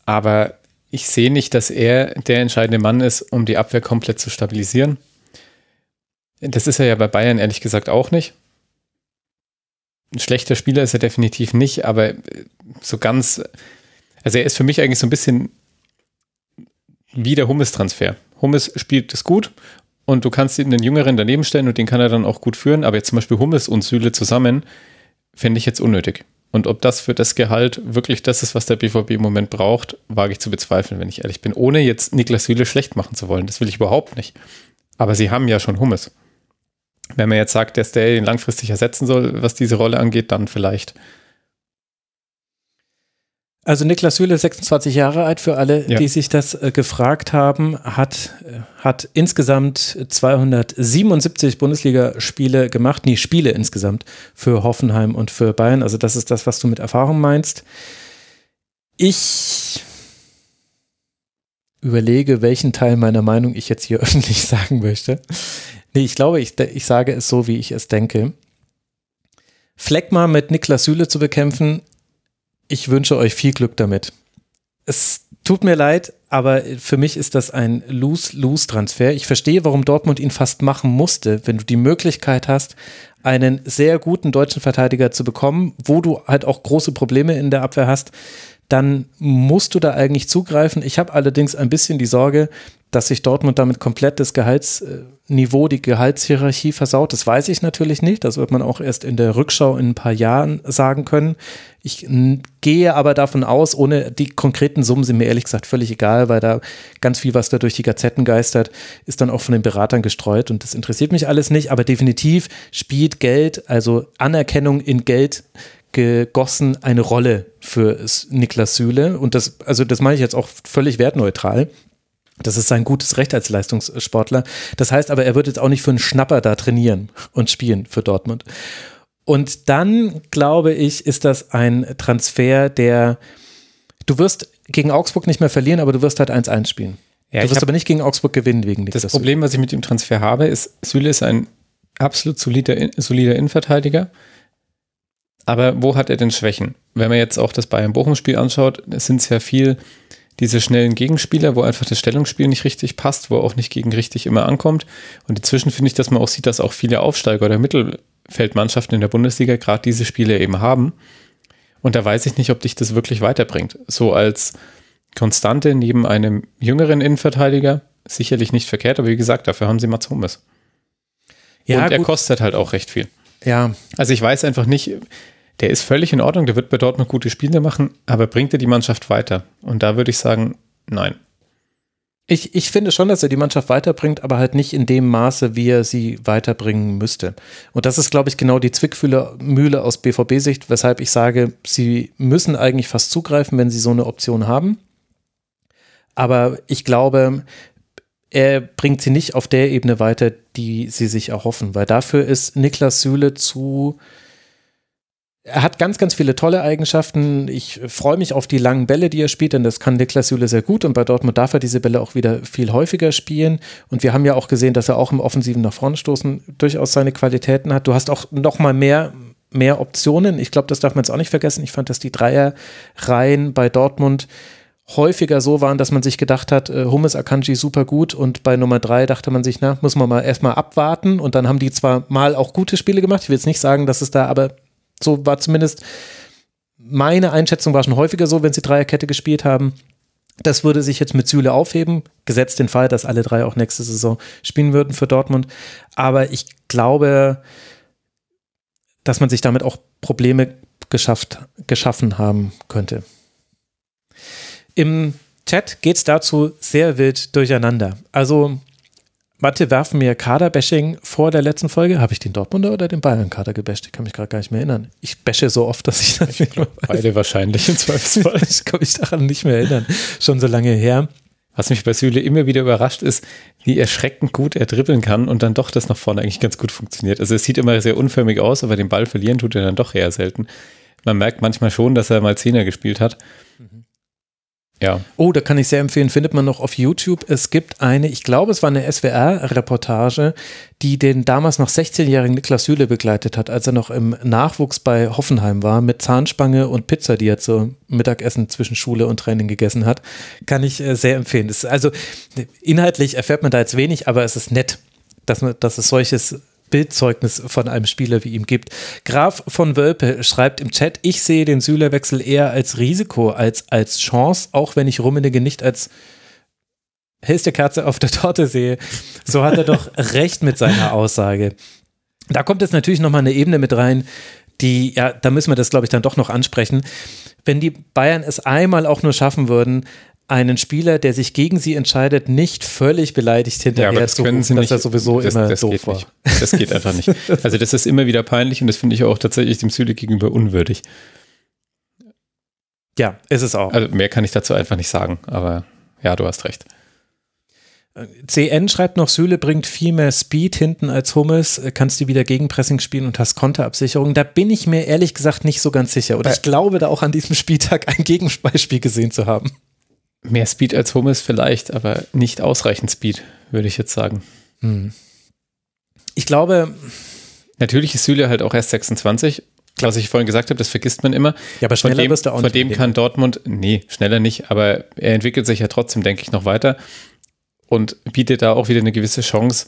Aber ich sehe nicht, dass er der entscheidende Mann ist, um die Abwehr komplett zu stabilisieren. Das ist er ja bei Bayern ehrlich gesagt auch nicht. Ein schlechter Spieler ist er definitiv nicht, aber so ganz, also er ist für mich eigentlich so ein bisschen wie der Hummes-Transfer. Hummes spielt es gut und du kannst ihn den Jüngeren daneben stellen und den kann er dann auch gut führen. Aber jetzt zum Beispiel Hummels und Süle zusammen fände ich jetzt unnötig. Und ob das für das Gehalt wirklich das ist, was der BVB im Moment braucht, wage ich zu bezweifeln, wenn ich ehrlich bin. Ohne jetzt Niklas Süle schlecht machen zu wollen. Das will ich überhaupt nicht. Aber sie haben ja schon Hummes. Wenn man jetzt sagt, dass der ihn langfristig ersetzen soll, was diese Rolle angeht, dann vielleicht. Also Niklas Süle, 26 Jahre alt, für alle, ja. die sich das äh, gefragt haben, hat, äh, hat insgesamt 277 Bundesligaspiele gemacht, nee, Spiele insgesamt für Hoffenheim und für Bayern. Also das ist das, was du mit Erfahrung meinst. Ich überlege, welchen Teil meiner Meinung ich jetzt hier öffentlich sagen möchte. Nee, ich glaube, ich, ich sage es so, wie ich es denke. Fleckma mit Niklas Süle zu bekämpfen, ich wünsche euch viel Glück damit. Es tut mir leid, aber für mich ist das ein Lose-Lose-Transfer. Ich verstehe, warum Dortmund ihn fast machen musste, wenn du die Möglichkeit hast, einen sehr guten deutschen Verteidiger zu bekommen, wo du halt auch große Probleme in der Abwehr hast, dann musst du da eigentlich zugreifen. Ich habe allerdings ein bisschen die Sorge, dass sich Dortmund damit komplett das Gehaltsniveau, die Gehaltshierarchie versaut. Das weiß ich natürlich nicht. Das wird man auch erst in der Rückschau in ein paar Jahren sagen können. Ich gehe aber davon aus, ohne die konkreten Summen sind mir ehrlich gesagt völlig egal, weil da ganz viel, was da durch die Gazetten geistert, ist dann auch von den Beratern gestreut und das interessiert mich alles nicht. Aber definitiv spielt Geld, also Anerkennung in Geld gegossen eine Rolle für Niklas Süle. Und das, also das meine ich jetzt auch völlig wertneutral. Das ist sein gutes Recht als Leistungssportler. Das heißt aber, er wird jetzt auch nicht für einen Schnapper da trainieren und spielen für Dortmund. Und dann, glaube ich, ist das ein Transfer, der, du wirst gegen Augsburg nicht mehr verlieren, aber du wirst halt 1-1 spielen. Ja, du wirst aber nicht gegen Augsburg gewinnen wegen Das Problem, was ich mit dem Transfer habe, ist, Süle ist ein absolut solider, solider Innenverteidiger. Aber wo hat er denn Schwächen? Wenn man jetzt auch das Bayern-Bochum-Spiel anschaut, sind es ja viel diese schnellen Gegenspieler, wo einfach das Stellungsspiel nicht richtig passt, wo auch nicht gegen richtig immer ankommt. Und inzwischen finde ich, dass man auch sieht, dass auch viele Aufsteiger oder Mittelfeldmannschaften in der Bundesliga gerade diese Spiele eben haben. Und da weiß ich nicht, ob dich das wirklich weiterbringt. So als Konstante neben einem jüngeren Innenverteidiger sicherlich nicht verkehrt, aber wie gesagt, dafür haben sie Mats Hummels. Ja, Und er gut. kostet halt auch recht viel. Ja. Also ich weiß einfach nicht, der ist völlig in Ordnung, der wird bei Dortmund gute Spiele machen, aber bringt er die Mannschaft weiter? Und da würde ich sagen, nein. Ich, ich finde schon, dass er die Mannschaft weiterbringt, aber halt nicht in dem Maße, wie er sie weiterbringen müsste. Und das ist, glaube ich, genau die Zwickmühle aus BVB-Sicht, weshalb ich sage, sie müssen eigentlich fast zugreifen, wenn sie so eine Option haben. Aber ich glaube, er bringt sie nicht auf der Ebene weiter, die sie sich erhoffen, weil dafür ist Niklas Süle zu, er hat ganz, ganz viele tolle Eigenschaften. Ich freue mich auf die langen Bälle, die er spielt, denn das kann Niklas Süle sehr gut und bei Dortmund darf er diese Bälle auch wieder viel häufiger spielen. Und wir haben ja auch gesehen, dass er auch im Offensiven nach vorne stoßen durchaus seine Qualitäten hat. Du hast auch noch mal mehr, mehr Optionen. Ich glaube, das darf man jetzt auch nicht vergessen. Ich fand, dass die Dreierreihen bei Dortmund häufiger so waren, dass man sich gedacht hat, äh, Hummes Akanji super gut und bei Nummer drei dachte man sich, na, muss man mal erstmal abwarten und dann haben die zwar mal auch gute Spiele gemacht. Ich will jetzt nicht sagen, dass es da aber so war zumindest meine Einschätzung war schon häufiger so, wenn sie Dreierkette gespielt haben. Das würde sich jetzt mit Süle aufheben, gesetzt den Fall, dass alle drei auch nächste Saison spielen würden für Dortmund. Aber ich glaube, dass man sich damit auch Probleme geschafft, geschaffen haben könnte. Im Chat geht es dazu sehr wild durcheinander. Also Manche werfen mir Kaderbashing vor der letzten Folge. Habe ich den Dortmunder oder den Bayern-Kader gebasht? Ich kann mich gerade gar nicht mehr erinnern. Ich bashe so oft, dass ich das nicht mehr weiß. Beide wahrscheinlich im Zweifelsfall. ich kann mich daran nicht mehr erinnern. Schon so lange her. Was mich bei Süle immer wieder überrascht ist, wie erschreckend gut er dribbeln kann und dann doch das nach vorne eigentlich ganz gut funktioniert. Also es sieht immer sehr unförmig aus, aber den Ball verlieren tut er dann doch eher selten. Man merkt manchmal schon, dass er mal Zehner gespielt hat. Ja. Oh, da kann ich sehr empfehlen, findet man noch auf YouTube. Es gibt eine, ich glaube, es war eine SWR-Reportage, die den damals noch 16-jährigen Niklas Süle begleitet hat, als er noch im Nachwuchs bei Hoffenheim war, mit Zahnspange und Pizza, die er zum Mittagessen zwischen Schule und Training gegessen hat. Kann ich äh, sehr empfehlen. Also inhaltlich erfährt man da jetzt wenig, aber es ist nett, dass, man, dass es solches Bildzeugnis von einem Spieler wie ihm gibt. Graf von Wölpe schreibt im Chat, ich sehe den Sülerwechsel eher als Risiko als als Chance, auch wenn ich Rummenigge nicht als hellste Kerze auf der Torte sehe. So hat er doch recht mit seiner Aussage. Da kommt jetzt natürlich nochmal eine Ebene mit rein, die, ja, da müssen wir das, glaube ich, dann doch noch ansprechen. Wenn die Bayern es einmal auch nur schaffen würden, einen Spieler, der sich gegen sie entscheidet, nicht völlig beleidigt hinterher ja, das zu rufen, dass er sowieso das, immer das doof war. Nicht. Das geht einfach nicht. Also das ist immer wieder peinlich und das finde ich auch tatsächlich dem Süle gegenüber unwürdig. Ja, ist es auch. Also mehr kann ich dazu einfach nicht sagen, aber ja, du hast recht. CN schreibt noch, Süle bringt viel mehr Speed hinten als Hummes, kannst du wieder Gegenpressing spielen und hast Konterabsicherung. Da bin ich mir ehrlich gesagt nicht so ganz sicher. Oder ich glaube da auch an diesem Spieltag ein Gegenbeispiel gesehen zu haben. Mehr Speed als Hummus vielleicht, aber nicht ausreichend Speed, würde ich jetzt sagen. Hm. Ich glaube. Natürlich ist Süle halt auch erst 26. Was ich vorhin gesagt habe, das vergisst man immer. Ja, aber schneller von dem, wirst du auch Von dem kann Dortmund, nee, schneller nicht, aber er entwickelt sich ja trotzdem, denke ich, noch weiter und bietet da auch wieder eine gewisse Chance,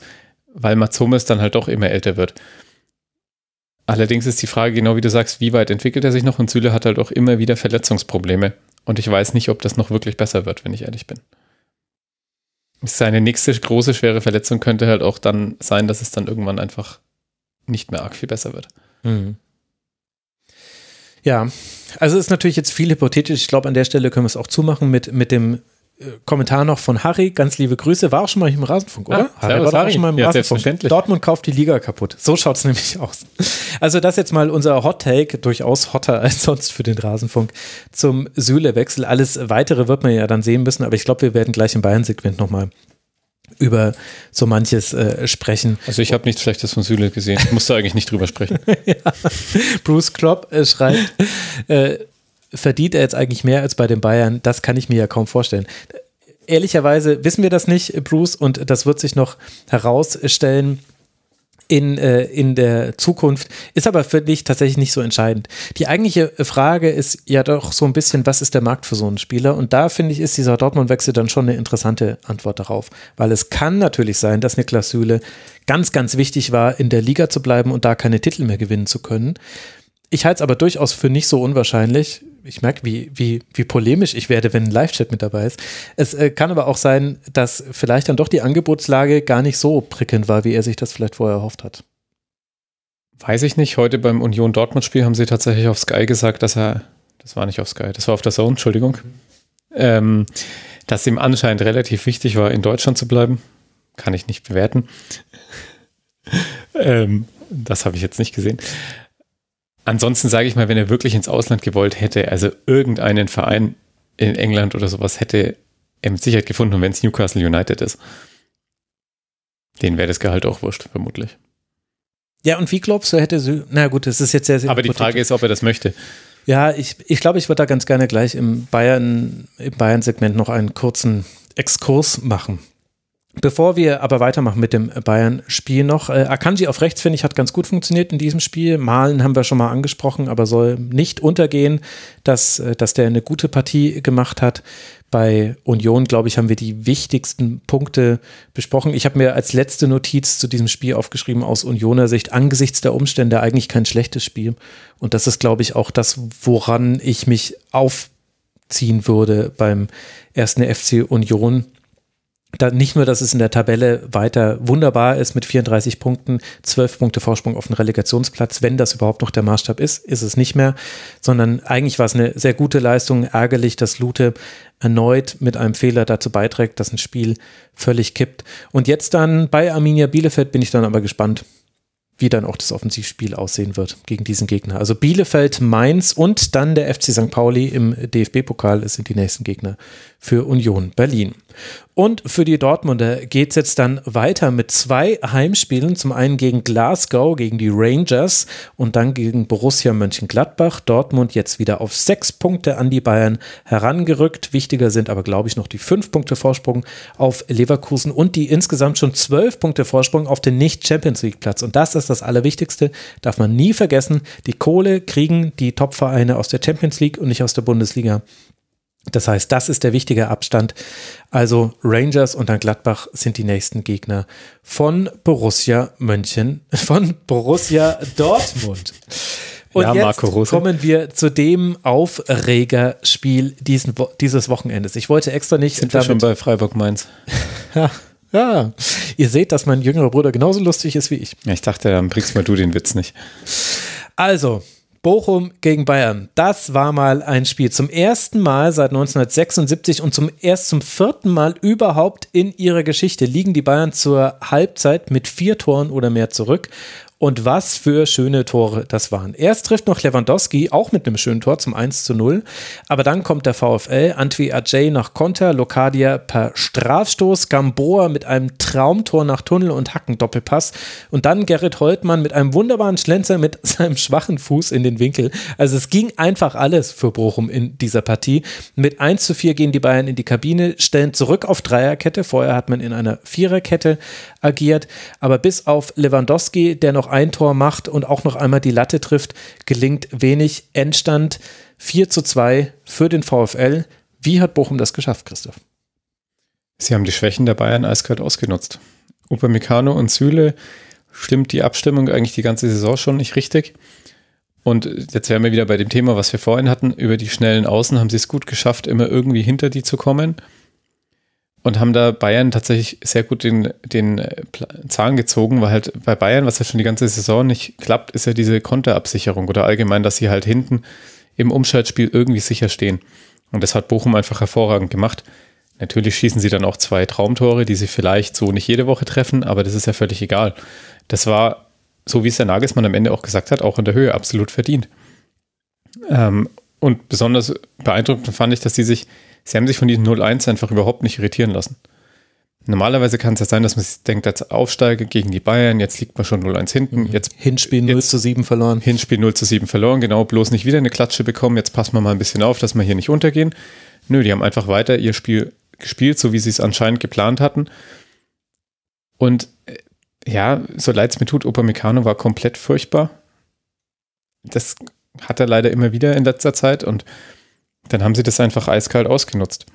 weil Mats Hummels dann halt doch immer älter wird. Allerdings ist die Frage, genau wie du sagst, wie weit entwickelt er sich noch? Und Süle hat halt auch immer wieder Verletzungsprobleme. Und ich weiß nicht, ob das noch wirklich besser wird, wenn ich ehrlich bin. Seine nächste große, schwere Verletzung könnte halt auch dann sein, dass es dann irgendwann einfach nicht mehr arg viel besser wird. Mhm. Ja, also ist natürlich jetzt viel hypothetisch. Ich glaube, an der Stelle können wir es auch zumachen mit, mit dem Kommentar noch von Harry, ganz liebe Grüße, war auch schon mal im Rasenfunk, oder? Ah, Harry war Harry. auch schon mal im ja, Rasenfunk. Dortmund kauft die Liga kaputt. So schaut es nämlich aus. Also das jetzt mal unser Hot Take, durchaus hotter als sonst für den Rasenfunk zum Süle-Wechsel. Alles weitere wird man ja dann sehen müssen, aber ich glaube, wir werden gleich im Bayern-Segment nochmal über so manches äh, sprechen. Also ich habe nichts Schlechtes von Süle gesehen. Ich musste eigentlich nicht drüber sprechen. ja. Bruce Klopp äh, schreibt, äh, verdient er jetzt eigentlich mehr als bei den Bayern? Das kann ich mir ja kaum vorstellen. Ehrlicherweise wissen wir das nicht, Bruce, und das wird sich noch herausstellen in, äh, in der Zukunft, ist aber für dich tatsächlich nicht so entscheidend. Die eigentliche Frage ist ja doch so ein bisschen, was ist der Markt für so einen Spieler? Und da finde ich, ist dieser Dortmund-Wechsel dann schon eine interessante Antwort darauf. Weil es kann natürlich sein, dass Niklas Süle ganz, ganz wichtig war, in der Liga zu bleiben und da keine Titel mehr gewinnen zu können. Ich halte es aber durchaus für nicht so unwahrscheinlich. Ich merke, wie, wie, wie polemisch ich werde, wenn ein Live-Chat mit dabei ist. Es äh, kann aber auch sein, dass vielleicht dann doch die Angebotslage gar nicht so prickelnd war, wie er sich das vielleicht vorher erhofft hat. Weiß ich nicht. Heute beim Union Dortmund-Spiel haben sie tatsächlich auf Sky gesagt, dass er, das war nicht auf Sky, das war auf der Zone, Entschuldigung, mhm. ähm, dass ihm anscheinend relativ wichtig war, in Deutschland zu bleiben. Kann ich nicht bewerten. ähm, das habe ich jetzt nicht gesehen. Ansonsten sage ich mal, wenn er wirklich ins Ausland gewollt hätte, also irgendeinen Verein in England oder sowas hätte er mit Sicherheit gefunden, und wenn es Newcastle United ist. Den wäre das Gehalt auch wurscht, vermutlich. Ja, und wie glaubst du, hätte sie, na gut, das ist jetzt sehr, sehr Aber die Frage ist, ob er das möchte. Ja, ich, ich glaube, ich würde da ganz gerne gleich im Bayern, im Bayern-Segment noch einen kurzen Exkurs machen. Bevor wir aber weitermachen mit dem Bayern-Spiel noch, äh, Akanji auf rechts, finde ich, hat ganz gut funktioniert in diesem Spiel. Malen haben wir schon mal angesprochen, aber soll nicht untergehen, dass, äh, dass der eine gute Partie gemacht hat. Bei Union, glaube ich, haben wir die wichtigsten Punkte besprochen. Ich habe mir als letzte Notiz zu diesem Spiel aufgeschrieben, aus Unioner Sicht, angesichts der Umstände eigentlich kein schlechtes Spiel. Und das ist, glaube ich, auch das, woran ich mich aufziehen würde beim ersten FC Union da nicht nur, dass es in der Tabelle weiter wunderbar ist mit 34 Punkten, 12 Punkte Vorsprung auf den Relegationsplatz, wenn das überhaupt noch der Maßstab ist, ist es nicht mehr, sondern eigentlich war es eine sehr gute Leistung. Ärgerlich, dass Lute erneut mit einem Fehler dazu beiträgt, dass ein Spiel völlig kippt. Und jetzt dann bei Arminia Bielefeld bin ich dann aber gespannt, wie dann auch das Offensivspiel aussehen wird gegen diesen Gegner. Also Bielefeld, Mainz und dann der FC St. Pauli im DFB-Pokal sind die nächsten Gegner für Union Berlin. Und für die Dortmunder geht es jetzt dann weiter mit zwei Heimspielen. Zum einen gegen Glasgow, gegen die Rangers und dann gegen Borussia Mönchengladbach. Dortmund jetzt wieder auf sechs Punkte an die Bayern herangerückt. Wichtiger sind aber, glaube ich, noch die fünf Punkte Vorsprung auf Leverkusen und die insgesamt schon zwölf Punkte Vorsprung auf den Nicht-Champions League-Platz. Und das ist das Allerwichtigste, darf man nie vergessen. Die Kohle kriegen die Top-Vereine aus der Champions League und nicht aus der Bundesliga. Das heißt, das ist der wichtige Abstand. Also Rangers und dann Gladbach sind die nächsten Gegner von Borussia München, von Borussia Dortmund. Und ja, jetzt kommen wir zu dem Aufregerspiel diesen, dieses Wochenendes. Ich wollte extra nicht. Sind wir schon bei Freiburg Mainz? ja, ja, ihr seht, dass mein jüngerer Bruder genauso lustig ist wie ich. Ja, ich dachte, dann bringst mal du den Witz nicht. Also, Bochum gegen Bayern. Das war mal ein Spiel. Zum ersten Mal seit 1976 und zum erst zum vierten Mal überhaupt in ihrer Geschichte liegen die Bayern zur Halbzeit mit vier Toren oder mehr zurück. Und was für schöne Tore das waren. Erst trifft noch Lewandowski, auch mit einem schönen Tor zum 1 zu 0. Aber dann kommt der VfL, Antwi Ajay nach Konter, Lokadia per Strafstoß, Gamboa mit einem Traumtor nach Tunnel und Hackendoppelpass. Und dann Gerrit Holtmann mit einem wunderbaren Schlenzer mit seinem schwachen Fuß in den Winkel. Also es ging einfach alles für Bochum in dieser Partie. Mit 1 zu 4 gehen die Bayern in die Kabine, stellen zurück auf Dreierkette. Vorher hat man in einer Viererkette agiert. Aber bis auf Lewandowski, der noch ein Tor macht und auch noch einmal die Latte trifft, gelingt wenig. Endstand 4 zu 2 für den VfL. Wie hat Bochum das geschafft, Christoph? Sie haben die Schwächen der Bayern eiskalt ausgenutzt. Upamecano und Süle stimmt die Abstimmung eigentlich die ganze Saison schon nicht richtig. Und jetzt wären wir wieder bei dem Thema, was wir vorhin hatten. Über die schnellen Außen haben sie es gut geschafft, immer irgendwie hinter die zu kommen und haben da Bayern tatsächlich sehr gut den, den äh, Zahn gezogen, weil halt bei Bayern, was ja schon die ganze Saison nicht klappt, ist ja diese Konterabsicherung oder allgemein, dass sie halt hinten im Umschaltspiel irgendwie sicher stehen. Und das hat Bochum einfach hervorragend gemacht. Natürlich schießen sie dann auch zwei Traumtore, die sie vielleicht so nicht jede Woche treffen, aber das ist ja völlig egal. Das war, so wie es der Nagelsmann am Ende auch gesagt hat, auch in der Höhe absolut verdient. Ähm, und besonders beeindruckend fand ich, dass sie sich sie haben sich von diesem 0-1 einfach überhaupt nicht irritieren lassen. Normalerweise kann es ja sein, dass man sich denkt, als Aufsteiger gegen die Bayern, jetzt liegt man schon 0-1 hinten. Mhm. Jetzt, Hinspiel 0 zu 7 verloren. Hinspiel 0 zu 7 verloren, genau, bloß nicht wieder eine Klatsche bekommen. Jetzt passen wir mal ein bisschen auf, dass wir hier nicht untergehen. Nö, die haben einfach weiter ihr Spiel gespielt, so wie sie es anscheinend geplant hatten. Und äh, ja, so leid es mir tut, Upamecano war komplett furchtbar. Das hat er leider immer wieder in letzter Zeit und dann haben sie das einfach eiskalt ausgenutzt.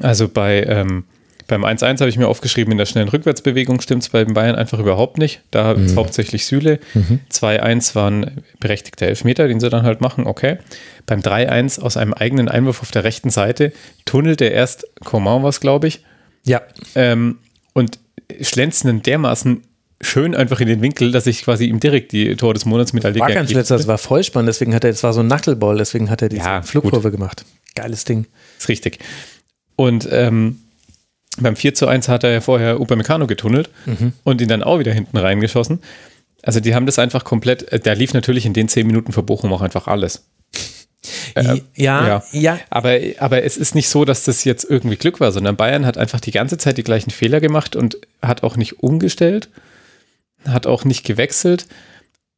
Also bei, ähm, beim 1-1 habe ich mir aufgeschrieben, in der schnellen Rückwärtsbewegung stimmt es bei den Bayern einfach überhaupt nicht. Da mhm. hauptsächlich Süle. Mhm. 2-1 waren berechtigte Elfmeter, den sie dann halt machen, okay. Beim 3-1 aus einem eigenen Einwurf auf der rechten Seite tunnelt er erst Coman was, glaube ich. Ja. Ähm, und schlänzen dermaßen schön einfach in den Winkel, dass ich quasi ihm direkt die Tor des Monats mit War ganz letzter, das war voll spannend, deswegen hat er, es war so ein Knuckleball, deswegen hat er diese ja, Flugkurve gut. gemacht. Geiles Ding. Ist richtig. Und ähm, beim 4 zu 1 hat er ja vorher Upamecano getunnelt mhm. und ihn dann auch wieder hinten reingeschossen. Also die haben das einfach komplett, äh, da lief natürlich in den 10 Minuten für Bochum auch einfach alles. Äh, ja, ja, ja. Aber, aber es ist nicht so, dass das jetzt irgendwie Glück war, sondern Bayern hat einfach die ganze Zeit die gleichen Fehler gemacht und hat auch nicht umgestellt. Hat auch nicht gewechselt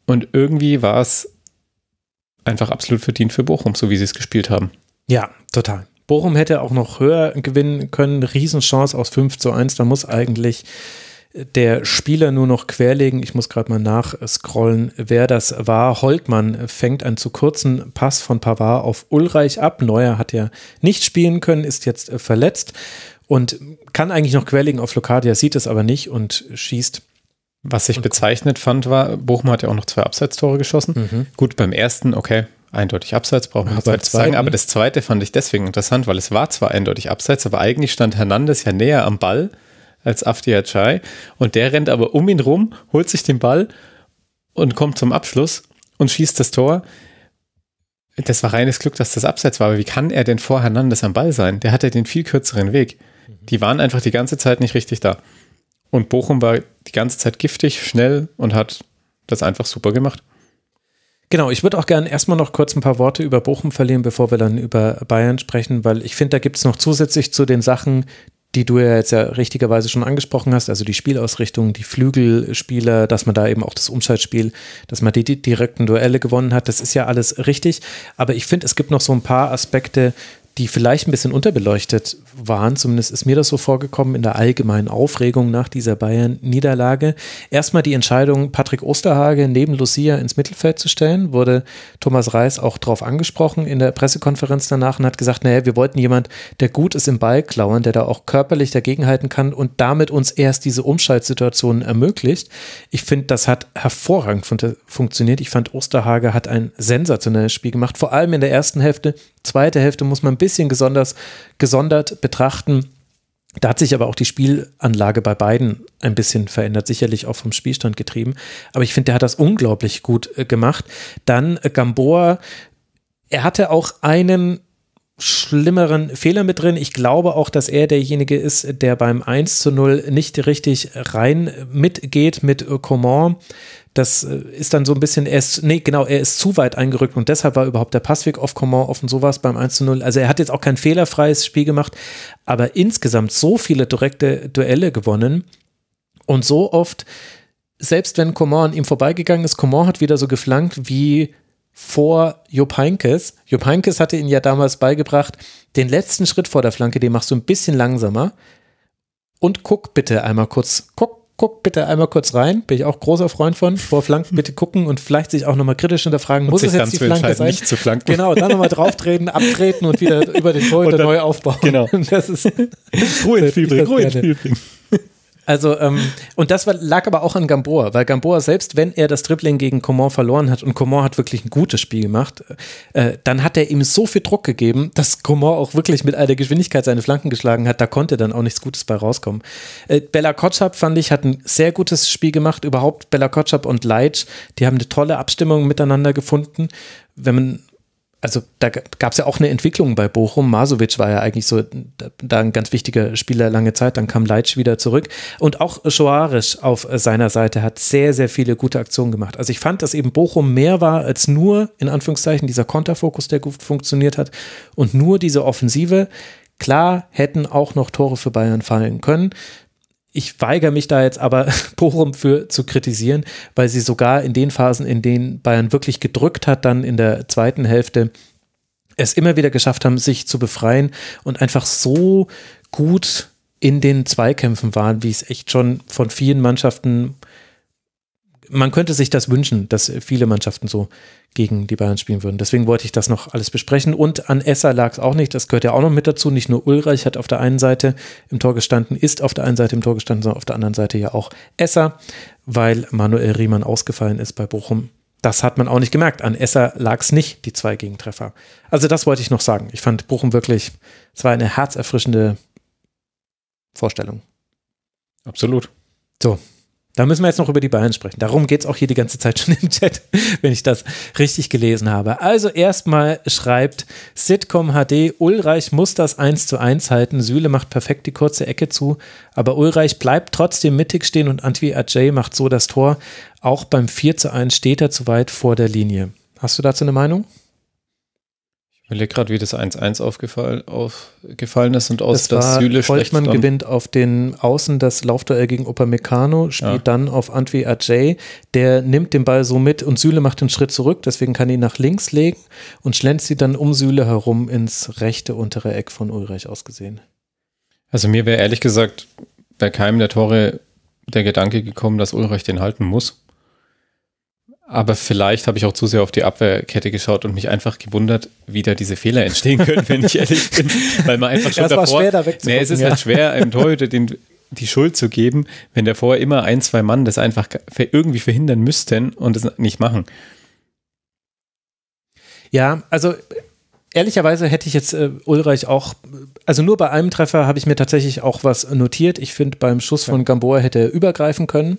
und irgendwie war es einfach absolut verdient für Bochum, so wie sie es gespielt haben. Ja, total. Bochum hätte auch noch höher gewinnen können. Riesenchance aus 5 zu 1. Da muss eigentlich der Spieler nur noch querlegen. Ich muss gerade mal nachscrollen, wer das war. Holtmann fängt einen zu kurzen Pass von Pavard auf Ulreich ab. Neuer hat ja nicht spielen können, ist jetzt verletzt und kann eigentlich noch querlegen auf Lokadia, sieht es aber nicht und schießt. Was ich bezeichnet fand, war, Bochum hat ja auch noch zwei Abseitstore geschossen. Mhm. Gut, beim ersten, okay, eindeutig abseits, brauchen wir nicht sagen. Aber das zweite fand ich deswegen interessant, weil es war zwar eindeutig abseits, aber eigentlich stand Hernandez ja näher am Ball als Afdiachai. Und der rennt aber um ihn rum, holt sich den Ball und kommt zum Abschluss und schießt das Tor. Das war reines Glück, dass das Abseits war. Aber wie kann er denn vor Hernandez am Ball sein? Der hatte den viel kürzeren Weg. Die waren einfach die ganze Zeit nicht richtig da. Und Bochum war die ganze Zeit giftig, schnell und hat das einfach super gemacht. Genau, ich würde auch gerne erstmal noch kurz ein paar Worte über Bochum verlieren, bevor wir dann über Bayern sprechen, weil ich finde, da gibt es noch zusätzlich zu den Sachen, die du ja jetzt ja richtigerweise schon angesprochen hast, also die Spielausrichtung, die Flügelspieler, dass man da eben auch das Umschaltspiel, dass man die, die direkten Duelle gewonnen hat, das ist ja alles richtig. Aber ich finde, es gibt noch so ein paar Aspekte, die vielleicht ein bisschen unterbeleuchtet waren. Zumindest ist mir das so vorgekommen in der allgemeinen Aufregung nach dieser Bayern-Niederlage. Erstmal die Entscheidung, Patrick Osterhage neben Lucia ins Mittelfeld zu stellen, wurde Thomas Reis auch darauf angesprochen in der Pressekonferenz danach und hat gesagt, naja, wir wollten jemand, der gut ist im Ballklauen, der da auch körperlich dagegenhalten kann und damit uns erst diese Umschaltsituationen ermöglicht. Ich finde, das hat hervorragend fun funktioniert. Ich fand, Osterhage hat ein sensationelles Spiel gemacht, vor allem in der ersten Hälfte. Zweite Hälfte muss man ein bisschen gesonders, gesondert betrachten. Da hat sich aber auch die Spielanlage bei beiden ein bisschen verändert, sicherlich auch vom Spielstand getrieben. Aber ich finde, der hat das unglaublich gut äh, gemacht. Dann äh, Gamboa, er hatte auch einen schlimmeren Fehler mit drin. Ich glaube auch, dass er derjenige ist, der beim 1 zu 0 nicht richtig rein mitgeht mit Coman. Das äh, ist dann so ein bisschen, er ist, nee, genau, er ist zu weit eingerückt und deshalb war überhaupt der Passweg auf Coman offen, sowas beim 1 zu 0. Also er hat jetzt auch kein fehlerfreies Spiel gemacht, aber insgesamt so viele direkte Duelle gewonnen und so oft, selbst wenn Coman an ihm vorbeigegangen ist, Coman hat wieder so geflankt wie vor Jupp Heinkes. Jupp Heinkes hatte ihn ja damals beigebracht, den letzten Schritt vor der Flanke, den machst du ein bisschen langsamer und guck bitte einmal kurz, guck guck bitte einmal kurz rein. Bin ich auch großer Freund von. Vor Flanken bitte gucken und vielleicht sich auch nochmal kritisch hinterfragen, und muss es jetzt die Flanke sein? Nicht zu flanken. Genau, dann nochmal drauftreten, abtreten und wieder über den Torhüter neu aufbauen. Genau. Das ist Ruhe ins Spiel bringen, Ruhe ins Spiel bringen. Also, ähm, und das war, lag aber auch an Gamboa, weil Gamboa selbst, wenn er das Dribbling gegen Coman verloren hat und Coman hat wirklich ein gutes Spiel gemacht, äh, dann hat er ihm so viel Druck gegeben, dass Coman auch wirklich mit all der Geschwindigkeit seine Flanken geschlagen hat. Da konnte dann auch nichts Gutes bei rauskommen. Äh, Bella Kotschap, fand ich, hat ein sehr gutes Spiel gemacht. Überhaupt Bella Kotschap und Leitsch, die haben eine tolle Abstimmung miteinander gefunden. Wenn man also da gab es ja auch eine Entwicklung bei Bochum. Masovic war ja eigentlich so da ein ganz wichtiger Spieler lange Zeit, dann kam Leitsch wieder zurück. Und auch Schoarisch auf seiner Seite hat sehr, sehr viele gute Aktionen gemacht. Also ich fand, dass eben Bochum mehr war als nur, in Anführungszeichen, dieser Konterfokus, der gut funktioniert hat und nur diese Offensive. Klar hätten auch noch Tore für Bayern fallen können. Ich weigere mich da jetzt aber Bochum für zu kritisieren, weil sie sogar in den Phasen, in denen Bayern wirklich gedrückt hat, dann in der zweiten Hälfte es immer wieder geschafft haben, sich zu befreien und einfach so gut in den Zweikämpfen waren, wie es echt schon von vielen Mannschaften man könnte sich das wünschen, dass viele Mannschaften so gegen die Bayern spielen würden. Deswegen wollte ich das noch alles besprechen. Und an Esser lag es auch nicht. Das gehört ja auch noch mit dazu. Nicht nur Ulreich hat auf der einen Seite im Tor gestanden, ist auf der einen Seite im Tor gestanden, sondern auf der anderen Seite ja auch Esser, weil Manuel Riemann ausgefallen ist bei Bochum. Das hat man auch nicht gemerkt. An Esser lag es nicht, die zwei Gegentreffer. Also das wollte ich noch sagen. Ich fand Bochum wirklich, es war eine herzerfrischende Vorstellung. Absolut. So, da müssen wir jetzt noch über die Bayern sprechen. Darum geht es auch hier die ganze Zeit schon im Chat, wenn ich das richtig gelesen habe. Also erstmal schreibt Sitcom HD, Ulreich muss das 1 zu 1 halten. Süle macht perfekt die kurze Ecke zu, aber Ulreich bleibt trotzdem mittig stehen und Antwi Ajay macht so das Tor. Auch beim 4 zu 1 steht er zu weit vor der Linie. Hast du dazu eine Meinung? Ich überlege gerade, wie das 1-1 aufgefallen, aufgefallen ist und aus das, das Süle Volkmann gewinnt auf den Außen das Laufduell gegen Upamecano, spielt ja. dann auf Antwi Ajay, der nimmt den Ball so mit und Süle macht den Schritt zurück, deswegen kann ihn nach links legen und schlänzt sie dann um Süle herum ins rechte untere Eck von Ulreich ausgesehen. Also mir wäre ehrlich gesagt bei keinem der Tore der Gedanke gekommen, dass Ulreich den halten muss. Aber vielleicht habe ich auch zu sehr auf die Abwehrkette geschaut und mich einfach gewundert, wie da diese Fehler entstehen können, wenn ich ehrlich bin. Weil man einfach schon ja, davor. Schwer, da nee, es ist ja. halt schwer, einem Torhüter den, die Schuld zu geben, wenn der vorher immer ein, zwei Mann das einfach irgendwie verhindern müssten und es nicht machen. Ja, also ehrlicherweise hätte ich jetzt äh, Ulreich auch, also nur bei einem Treffer habe ich mir tatsächlich auch was notiert. Ich finde, beim Schuss von Gamboa hätte er übergreifen können.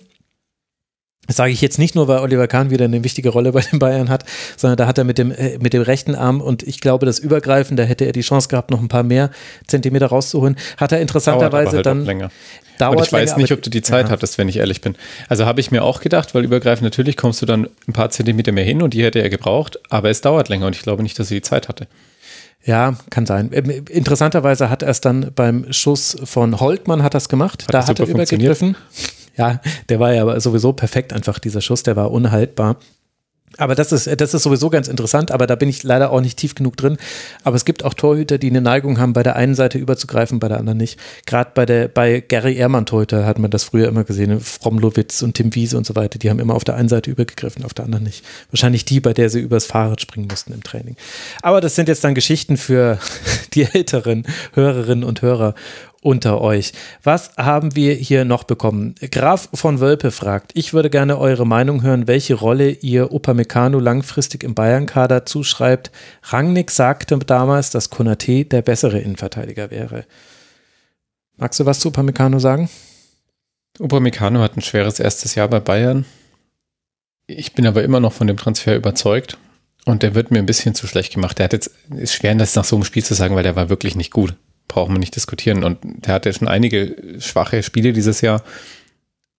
Das sage ich jetzt nicht nur, weil Oliver Kahn wieder eine wichtige Rolle bei den Bayern hat, sondern da hat er mit dem, äh, mit dem rechten Arm und ich glaube, das Übergreifen, da hätte er die Chance gehabt, noch ein paar mehr Zentimeter rauszuholen. Hat er interessanterweise halt dann. Länger. Dauert und ich weiß länger, nicht, ob du die Zeit ja. hattest, wenn ich ehrlich bin. Also habe ich mir auch gedacht, weil übergreifend natürlich kommst du dann ein paar Zentimeter mehr hin und die hätte er gebraucht, aber es dauert länger und ich glaube nicht, dass er die Zeit hatte. Ja, kann sein. Ähm, interessanterweise hat er es dann beim Schuss von Holtmann hat das gemacht. Hat da hat er übergegriffen. Ja, der war ja sowieso perfekt einfach, dieser Schuss, der war unhaltbar. Aber das ist, das ist sowieso ganz interessant, aber da bin ich leider auch nicht tief genug drin. Aber es gibt auch Torhüter, die eine Neigung haben, bei der einen Seite überzugreifen, bei der anderen nicht. Gerade bei der, bei Gary Ehrmann Torhüter hat man das früher immer gesehen. Fromlowitz und Tim Wiese und so weiter, die haben immer auf der einen Seite übergegriffen, auf der anderen nicht. Wahrscheinlich die, bei der sie übers Fahrrad springen mussten im Training. Aber das sind jetzt dann Geschichten für die älteren Hörerinnen und Hörer unter euch. Was haben wir hier noch bekommen? Graf von Wölpe fragt, ich würde gerne eure Meinung hören, welche Rolle ihr Upamecano langfristig im Bayern-Kader zuschreibt. Rangnick sagte damals, dass Konate der bessere Innenverteidiger wäre. Magst du was zu Upamecano sagen? Upamecano hat ein schweres erstes Jahr bei Bayern. Ich bin aber immer noch von dem Transfer überzeugt. Und der wird mir ein bisschen zu schlecht gemacht. Der hat jetzt, ist schwer, das nach so einem Spiel zu sagen, weil der war wirklich nicht gut brauchen wir nicht diskutieren. Und der hatte schon einige schwache Spiele dieses Jahr.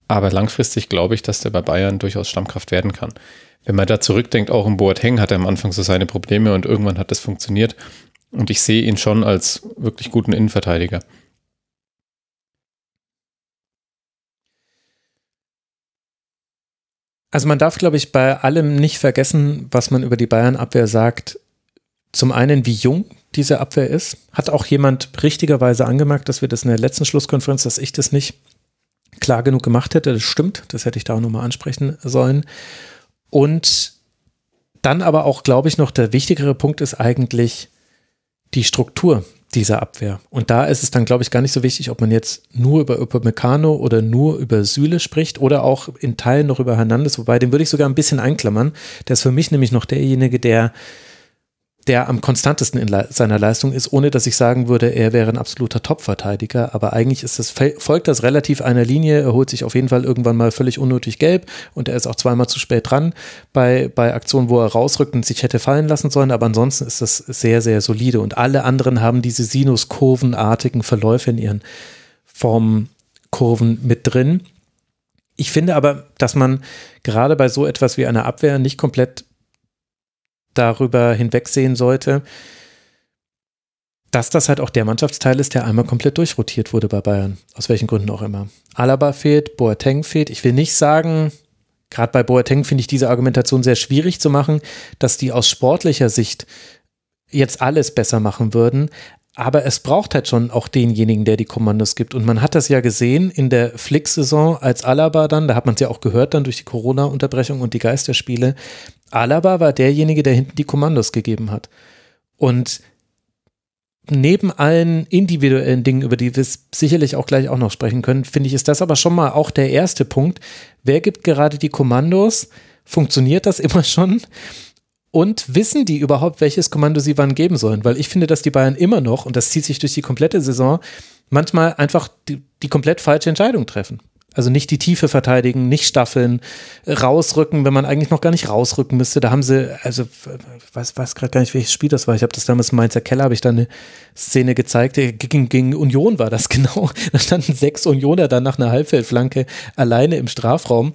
Aber langfristig glaube ich, dass der bei Bayern durchaus Stammkraft werden kann. Wenn man da zurückdenkt, auch im Boateng hat er am Anfang so seine Probleme und irgendwann hat das funktioniert. Und ich sehe ihn schon als wirklich guten Innenverteidiger. Also man darf, glaube ich, bei allem nicht vergessen, was man über die Bayern-Abwehr sagt. Zum einen, wie jung diese Abwehr ist. Hat auch jemand richtigerweise angemerkt, dass wir das in der letzten Schlusskonferenz, dass ich das nicht klar genug gemacht hätte. Das stimmt, das hätte ich da auch nochmal ansprechen sollen. Und dann aber auch, glaube ich, noch der wichtigere Punkt ist eigentlich die Struktur dieser Abwehr. Und da ist es dann, glaube ich, gar nicht so wichtig, ob man jetzt nur über Upamecano oder nur über Süle spricht oder auch in Teilen noch über Hernandez, wobei den würde ich sogar ein bisschen einklammern. Der ist für mich nämlich noch derjenige, der der am konstantesten in le seiner Leistung ist, ohne dass ich sagen würde, er wäre ein absoluter Top-Verteidiger. Aber eigentlich ist das, folgt das relativ einer Linie. Er holt sich auf jeden Fall irgendwann mal völlig unnötig gelb und er ist auch zweimal zu spät dran bei, bei Aktionen, wo er rausrückt und sich hätte fallen lassen sollen. Aber ansonsten ist das sehr, sehr solide. Und alle anderen haben diese Sinuskurvenartigen Verläufe in ihren Formkurven mit drin. Ich finde aber, dass man gerade bei so etwas wie einer Abwehr nicht komplett darüber hinwegsehen sollte, dass das halt auch der Mannschaftsteil ist, der einmal komplett durchrotiert wurde bei Bayern. Aus welchen Gründen auch immer. Alaba fehlt, Boateng fehlt. Ich will nicht sagen, gerade bei Boateng finde ich diese Argumentation sehr schwierig zu machen, dass die aus sportlicher Sicht jetzt alles besser machen würden. Aber es braucht halt schon auch denjenigen, der die Kommandos gibt. Und man hat das ja gesehen in der Flick-Saison als Alaba dann, da hat man es ja auch gehört dann durch die Corona-Unterbrechung und die Geisterspiele, Alaba war derjenige, der hinten die Kommandos gegeben hat. Und neben allen individuellen Dingen, über die wir sicherlich auch gleich auch noch sprechen können, finde ich, ist das aber schon mal auch der erste Punkt. Wer gibt gerade die Kommandos? Funktioniert das immer schon? Und wissen die überhaupt, welches Kommando sie wann geben sollen? Weil ich finde, dass die Bayern immer noch, und das zieht sich durch die komplette Saison, manchmal einfach die, die komplett falsche Entscheidung treffen. Also nicht die Tiefe verteidigen, nicht staffeln, rausrücken, wenn man eigentlich noch gar nicht rausrücken müsste. Da haben sie, also ich weiß, weiß gerade gar nicht, welches Spiel das war. Ich habe das damals in Mainzer Keller, habe ich da eine Szene gezeigt. Gegen, gegen Union war das genau. Da standen sechs Unioner dann nach einer Halbfeldflanke alleine im Strafraum.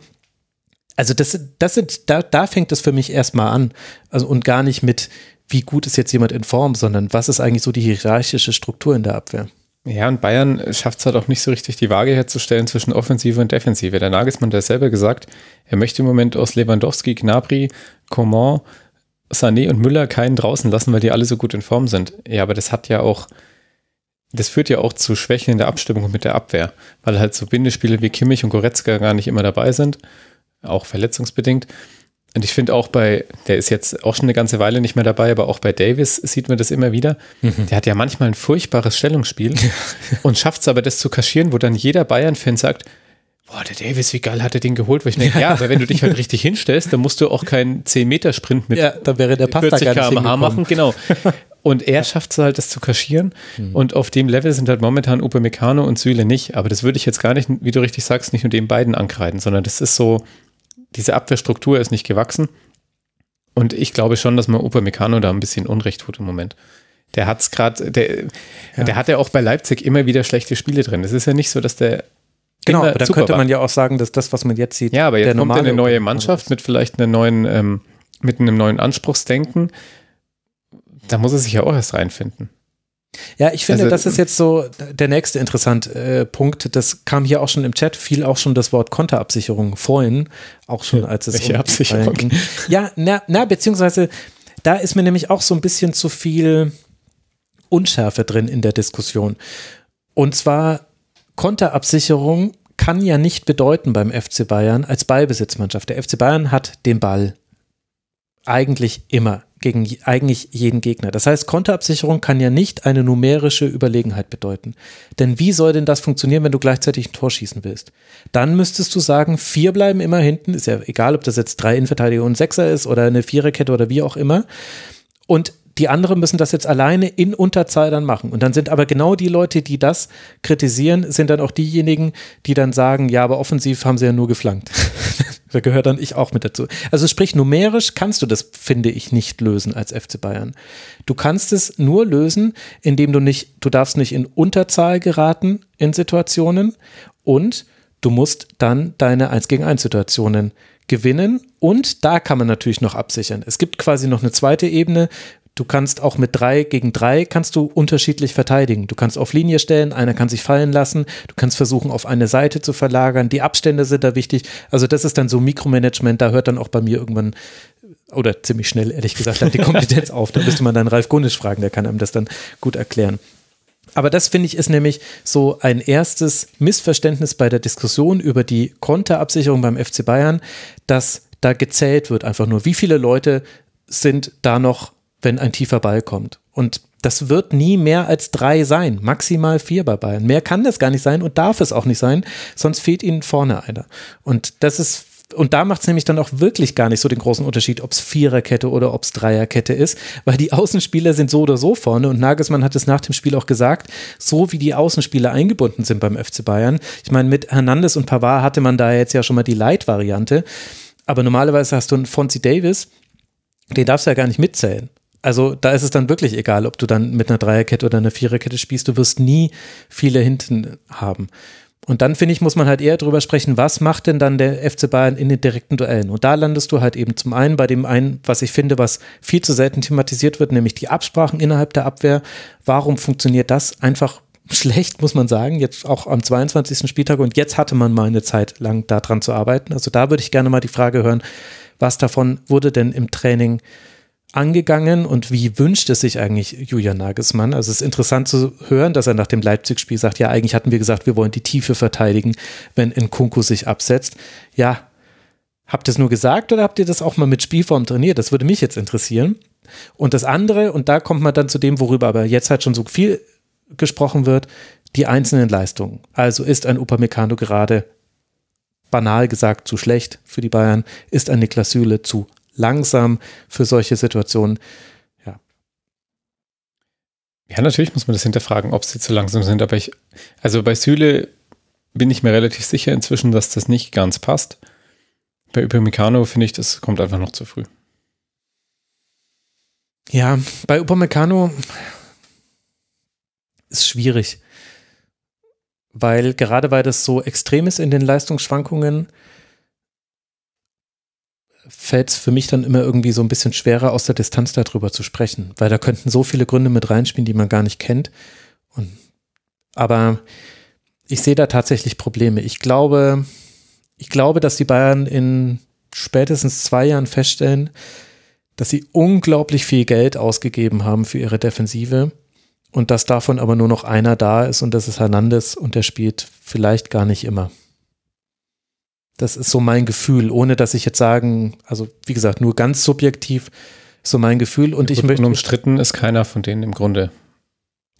Also das, das sind, da, da fängt es für mich erstmal an. Also und gar nicht mit, wie gut ist jetzt jemand in Form, sondern was ist eigentlich so die hierarchische Struktur in der Abwehr. Ja, und Bayern schafft es halt auch nicht so richtig, die Waage herzustellen zwischen Offensive und Defensive. Der Nagelsmann hat selber gesagt, er möchte im Moment aus Lewandowski, Gnabry, Coman, Sané und Müller keinen draußen lassen, weil die alle so gut in Form sind. Ja, aber das hat ja auch, das führt ja auch zu Schwächen in der Abstimmung mit der Abwehr, weil halt so Bindespiele wie Kimmich und Goretzka gar nicht immer dabei sind, auch verletzungsbedingt. Und ich finde auch bei, der ist jetzt auch schon eine ganze Weile nicht mehr dabei, aber auch bei Davis sieht man das immer wieder. Mhm. Der hat ja manchmal ein furchtbares Stellungsspiel und schafft es aber, das zu kaschieren, wo dann jeder Bayern-Fan sagt, boah, der Davis, wie geil hat er den geholt? Wo ich denke, ja, aber wenn du dich halt richtig hinstellst, dann musst du auch keinen 10-Meter-Sprint mit ja, dann wäre der 40 km/h machen. Genau. Und er schafft es halt, das zu kaschieren. Mhm. Und auf dem Level sind halt momentan Upamecano und Süle nicht. Aber das würde ich jetzt gar nicht, wie du richtig sagst, nicht nur den beiden ankreiden, sondern das ist so, diese Abwehrstruktur ist nicht gewachsen. Und ich glaube schon, dass man Upamecano da ein bisschen Unrecht tut im Moment. Der hat es gerade, der, ja. der hat ja auch bei Leipzig immer wieder schlechte Spiele drin. Es ist ja nicht so, dass der Genau, aber dann könnte man ja auch sagen, dass das, was man jetzt sieht, ja, aber jetzt kommt eine neue Mannschaft mit vielleicht einer neuen, ähm, mit einem neuen Anspruchsdenken. Da muss er sich ja auch erst reinfinden. Ja, ich finde, also, das ist jetzt so der nächste interessante äh, Punkt. Das kam hier auch schon im Chat, fiel auch schon das Wort Konterabsicherung vorhin, auch schon als es Welche um Absicherung ging. Ja, na, na, beziehungsweise da ist mir nämlich auch so ein bisschen zu viel Unschärfe drin in der Diskussion. Und zwar Konterabsicherung kann ja nicht bedeuten beim FC Bayern als Ballbesitzmannschaft. Der FC Bayern hat den Ball eigentlich immer gegen eigentlich jeden Gegner. Das heißt, Konterabsicherung kann ja nicht eine numerische Überlegenheit bedeuten. Denn wie soll denn das funktionieren, wenn du gleichzeitig ein Tor schießen willst? Dann müsstest du sagen, vier bleiben immer hinten. Ist ja egal, ob das jetzt drei Innenverteidiger und Sechser ist oder eine Viererkette oder wie auch immer. Und die anderen müssen das jetzt alleine in Unterzahl dann machen. Und dann sind aber genau die Leute, die das kritisieren, sind dann auch diejenigen, die dann sagen, ja, aber offensiv haben sie ja nur geflankt. Da gehört dann ich auch mit dazu. Also sprich, numerisch kannst du das, finde ich, nicht lösen als FC Bayern. Du kannst es nur lösen, indem du nicht, du darfst nicht in Unterzahl geraten in Situationen und du musst dann deine 1 gegen 1 Situationen gewinnen und da kann man natürlich noch absichern. Es gibt quasi noch eine zweite Ebene, Du kannst auch mit drei gegen drei kannst du unterschiedlich verteidigen. Du kannst auf Linie stellen, einer kann sich fallen lassen, du kannst versuchen, auf eine Seite zu verlagern. Die Abstände sind da wichtig. Also das ist dann so Mikromanagement, da hört dann auch bei mir irgendwann oder ziemlich schnell, ehrlich gesagt, dann die Kompetenz auf. Da müsste man dann Ralf Gunisch fragen, der kann einem das dann gut erklären. Aber das finde ich ist nämlich so ein erstes Missverständnis bei der Diskussion über die Konterabsicherung beim FC Bayern, dass da gezählt wird einfach nur, wie viele Leute sind da noch wenn ein tiefer Ball kommt. Und das wird nie mehr als drei sein, maximal vier bei Bayern. Mehr kann das gar nicht sein und darf es auch nicht sein, sonst fehlt ihnen vorne einer. Und das ist und da macht es nämlich dann auch wirklich gar nicht so den großen Unterschied, ob es Viererkette oder ob es Dreierkette ist, weil die Außenspieler sind so oder so vorne und Nagelsmann hat es nach dem Spiel auch gesagt, so wie die Außenspieler eingebunden sind beim FC Bayern. Ich meine, mit Hernandez und Pavard hatte man da jetzt ja schon mal die Light-Variante, aber normalerweise hast du einen Fonzie Davis, den darfst du ja gar nicht mitzählen. Also da ist es dann wirklich egal, ob du dann mit einer Dreierkette oder einer Viererkette spielst. Du wirst nie viele hinten haben. Und dann finde ich, muss man halt eher drüber sprechen, was macht denn dann der FC Bayern in den direkten Duellen? Und da landest du halt eben zum einen bei dem einen, was ich finde, was viel zu selten thematisiert wird, nämlich die Absprachen innerhalb der Abwehr. Warum funktioniert das einfach schlecht, muss man sagen, jetzt auch am 22. Spieltag und jetzt hatte man mal eine Zeit lang daran zu arbeiten. Also da würde ich gerne mal die Frage hören, was davon wurde denn im Training angegangen und wie wünscht es sich eigentlich Julian Nagelsmann? Also es ist interessant zu hören, dass er nach dem Leipzig-Spiel sagt, ja, eigentlich hatten wir gesagt, wir wollen die Tiefe verteidigen, wenn Nkunku sich absetzt. Ja, habt ihr es nur gesagt oder habt ihr das auch mal mit Spielform trainiert? Das würde mich jetzt interessieren. Und das andere, und da kommt man dann zu dem, worüber aber jetzt halt schon so viel gesprochen wird, die einzelnen Leistungen. Also ist ein Upamecano gerade banal gesagt zu schlecht für die Bayern, ist ein Niklas Süle zu langsam für solche Situationen. Ja. Ja, natürlich muss man das hinterfragen, ob sie zu langsam sind, aber ich, also bei Süle bin ich mir relativ sicher inzwischen, dass das nicht ganz passt. Bei Upamecano finde ich, das kommt einfach noch zu früh. Ja, bei Upamecano ist schwierig, weil gerade weil das so extrem ist in den Leistungsschwankungen, fällt es für mich dann immer irgendwie so ein bisschen schwerer, aus der Distanz darüber zu sprechen, weil da könnten so viele Gründe mit reinspielen, die man gar nicht kennt. Und, aber ich sehe da tatsächlich Probleme. Ich glaube, ich glaube, dass die Bayern in spätestens zwei Jahren feststellen, dass sie unglaublich viel Geld ausgegeben haben für ihre Defensive und dass davon aber nur noch einer da ist und das ist Hernandez und der spielt vielleicht gar nicht immer. Das ist so mein Gefühl, ohne dass ich jetzt sagen, also wie gesagt, nur ganz subjektiv so mein Gefühl und ja, ich möchte. Unumstritten ist keiner von denen im Grunde.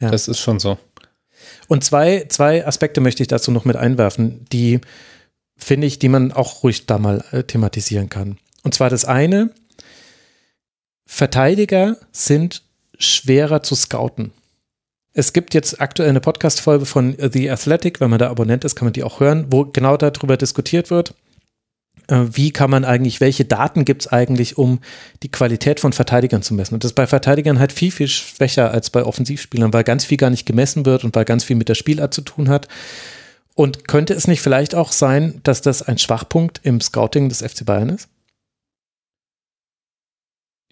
Ja. Das ist schon so. Und zwei, zwei Aspekte möchte ich dazu noch mit einwerfen, die finde ich, die man auch ruhig da mal äh, thematisieren kann. Und zwar das eine, Verteidiger sind schwerer zu scouten. Es gibt jetzt aktuell eine Podcast-Folge von The Athletic, wenn man da Abonnent ist, kann man die auch hören, wo genau darüber diskutiert wird. Äh, wie kann man eigentlich, welche Daten gibt es eigentlich, um die Qualität von Verteidigern zu messen? Und das ist bei Verteidigern halt viel, viel schwächer als bei Offensivspielern, weil ganz viel gar nicht gemessen wird und weil ganz viel mit der Spielart zu tun hat. Und könnte es nicht vielleicht auch sein, dass das ein Schwachpunkt im Scouting des FC Bayern ist?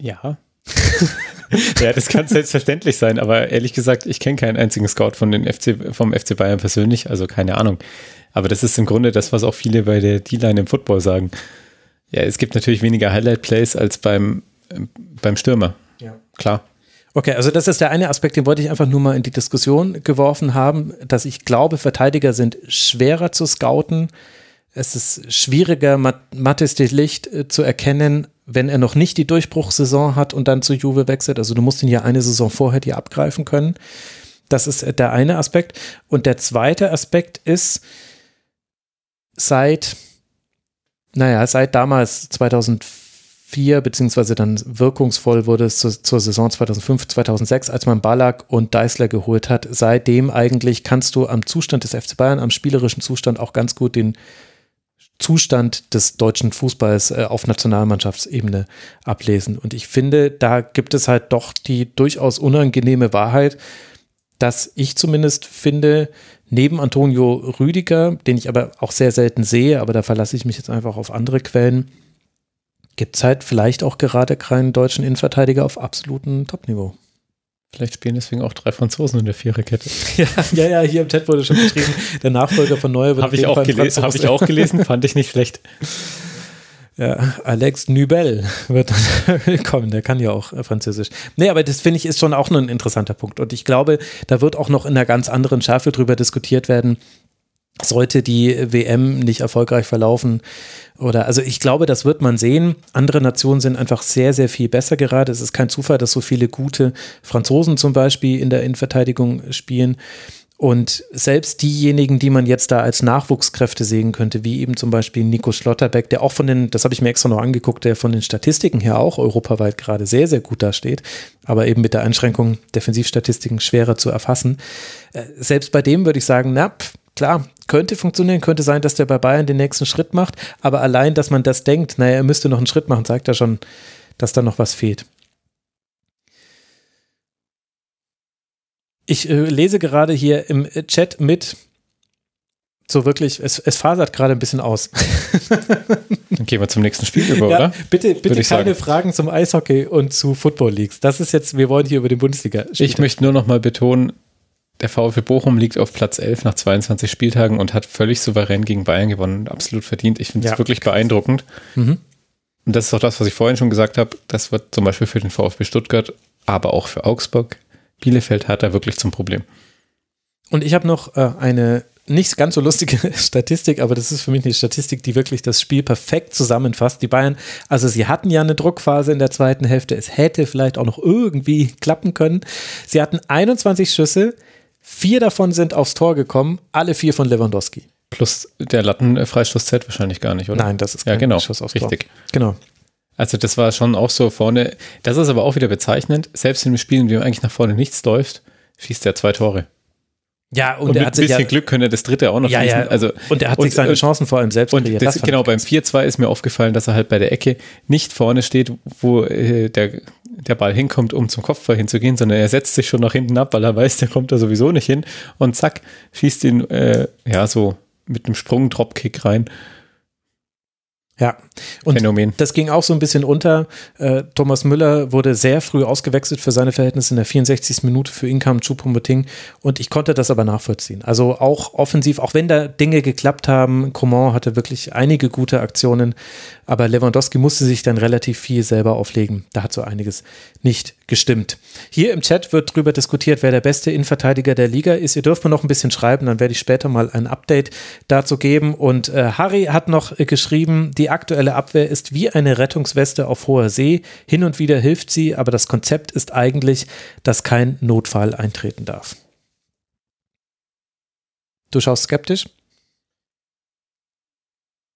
Ja. ja, das kann selbstverständlich sein, aber ehrlich gesagt, ich kenne keinen einzigen Scout von den FC, vom FC Bayern persönlich, also keine Ahnung. Aber das ist im Grunde das, was auch viele bei der D-Line im Football sagen. Ja, es gibt natürlich weniger Highlight-Plays als beim, beim Stürmer. Ja. Klar. Okay, also das ist der eine Aspekt, den wollte ich einfach nur mal in die Diskussion geworfen haben, dass ich glaube, Verteidiger sind schwerer zu scouten. Es ist schwieriger, Mattes de Licht äh, zu erkennen, wenn er noch nicht die Durchbruchssaison hat und dann zu Juve wechselt. Also du musst ihn ja eine Saison vorher dir abgreifen können. Das ist äh, der eine Aspekt. Und der zweite Aspekt ist, seit, naja, seit damals 2004, beziehungsweise dann wirkungsvoll wurde es zur, zur Saison 2005, 2006, als man Ballack und Deißler geholt hat. Seitdem eigentlich kannst du am Zustand des FC Bayern, am spielerischen Zustand auch ganz gut den Zustand des deutschen Fußballs äh, auf Nationalmannschaftsebene ablesen. Und ich finde, da gibt es halt doch die durchaus unangenehme Wahrheit, dass ich zumindest finde, neben Antonio Rüdiger, den ich aber auch sehr selten sehe, aber da verlasse ich mich jetzt einfach auf andere Quellen, gibt es halt vielleicht auch gerade keinen deutschen Innenverteidiger auf absolutem Topniveau. Vielleicht spielen deswegen auch drei Franzosen in der Viererkette. ja, ja, ja, hier im Chat wurde schon beschrieben, der Nachfolger von Neuer wird Habe ich, auch gelesen, hab ich auch gelesen, fand ich nicht schlecht. Ja, Alex Nübel wird dann kommen, der kann ja auch Französisch. Nee, aber das finde ich ist schon auch noch ein interessanter Punkt. Und ich glaube, da wird auch noch in einer ganz anderen Schärfe drüber diskutiert werden, sollte die WM nicht erfolgreich verlaufen oder also ich glaube, das wird man sehen. Andere Nationen sind einfach sehr, sehr viel besser gerade. Es ist kein Zufall, dass so viele gute Franzosen zum Beispiel in der Innenverteidigung spielen. Und selbst diejenigen, die man jetzt da als Nachwuchskräfte sehen könnte, wie eben zum Beispiel Nico Schlotterbeck, der auch von den, das habe ich mir extra noch angeguckt, der von den Statistiken her auch europaweit gerade sehr, sehr gut dasteht, aber eben mit der Einschränkung Defensivstatistiken schwerer zu erfassen. Äh, selbst bei dem würde ich sagen, na, klar, könnte funktionieren, könnte sein, dass der bei Bayern den nächsten Schritt macht, aber allein, dass man das denkt, naja, er müsste noch einen Schritt machen, zeigt ja schon, dass da noch was fehlt. Ich äh, lese gerade hier im Chat mit, so wirklich, es, es fasert gerade ein bisschen aus. Dann gehen wir zum nächsten Spiel über, ja, oder? Bitte, bitte keine sagen. Fragen zum Eishockey und zu Football Leagues. Das ist jetzt, wir wollen hier über den Bundesliga. -Spieltag. Ich möchte nur noch mal betonen, der VfB Bochum liegt auf Platz 11 nach 22 Spieltagen und hat völlig souverän gegen Bayern gewonnen. Absolut verdient. Ich finde es ja, wirklich krass. beeindruckend. Mhm. Und das ist auch das, was ich vorhin schon gesagt habe. Das wird zum Beispiel für den VfB Stuttgart, aber auch für Augsburg, Bielefeld hat er wirklich zum Problem. Und ich habe noch äh, eine nicht ganz so lustige Statistik, aber das ist für mich eine Statistik, die wirklich das Spiel perfekt zusammenfasst. Die Bayern, also sie hatten ja eine Druckphase in der zweiten Hälfte. Es hätte vielleicht auch noch irgendwie klappen können. Sie hatten 21 Schüsse, Vier davon sind aufs Tor gekommen, alle vier von Lewandowski. Plus der Lattenfreistoß zählt wahrscheinlich gar nicht, oder? Nein, das ist kein ja, genau, Schuss aufs richtig. Tor. Genau. Also das war schon auch so vorne. Das ist aber auch wieder bezeichnend. Selbst in einem Spiel, in dem eigentlich nach vorne nichts läuft, schießt er zwei Tore. Ja, und, und er hat sich ein bisschen ja, Glück könnte das dritte auch noch ja, schießen. Ja, also, und er hat und, sich seine Chancen vor allem selbst und kreiert. Das, genau, beim 4-2 ist mir aufgefallen, dass er halt bei der Ecke nicht vorne steht, wo äh, der, der Ball hinkommt, um zum Kopfball hinzugehen, sondern er setzt sich schon nach hinten ab, weil er weiß, der kommt da sowieso nicht hin und zack, schießt ihn äh, ja so mit einem Sprung-Dropkick rein. Ja, und Phänomen. das ging auch so ein bisschen unter. Äh, Thomas Müller wurde sehr früh ausgewechselt für seine Verhältnisse in der 64. Minute. Für ihn kam Choupo-Moting und ich konnte das aber nachvollziehen. Also auch offensiv, auch wenn da Dinge geklappt haben, Coman hatte wirklich einige gute Aktionen, aber Lewandowski musste sich dann relativ viel selber auflegen. Da hat so einiges nicht gestimmt. Hier im Chat wird drüber diskutiert, wer der beste Innenverteidiger der Liga ist. Ihr dürft mir noch ein bisschen schreiben, dann werde ich später mal ein Update dazu geben. Und äh, Harry hat noch äh, geschrieben, die aktuelle Abwehr ist wie eine Rettungsweste auf hoher See. Hin und wieder hilft sie, aber das Konzept ist eigentlich, dass kein Notfall eintreten darf. Du schaust skeptisch?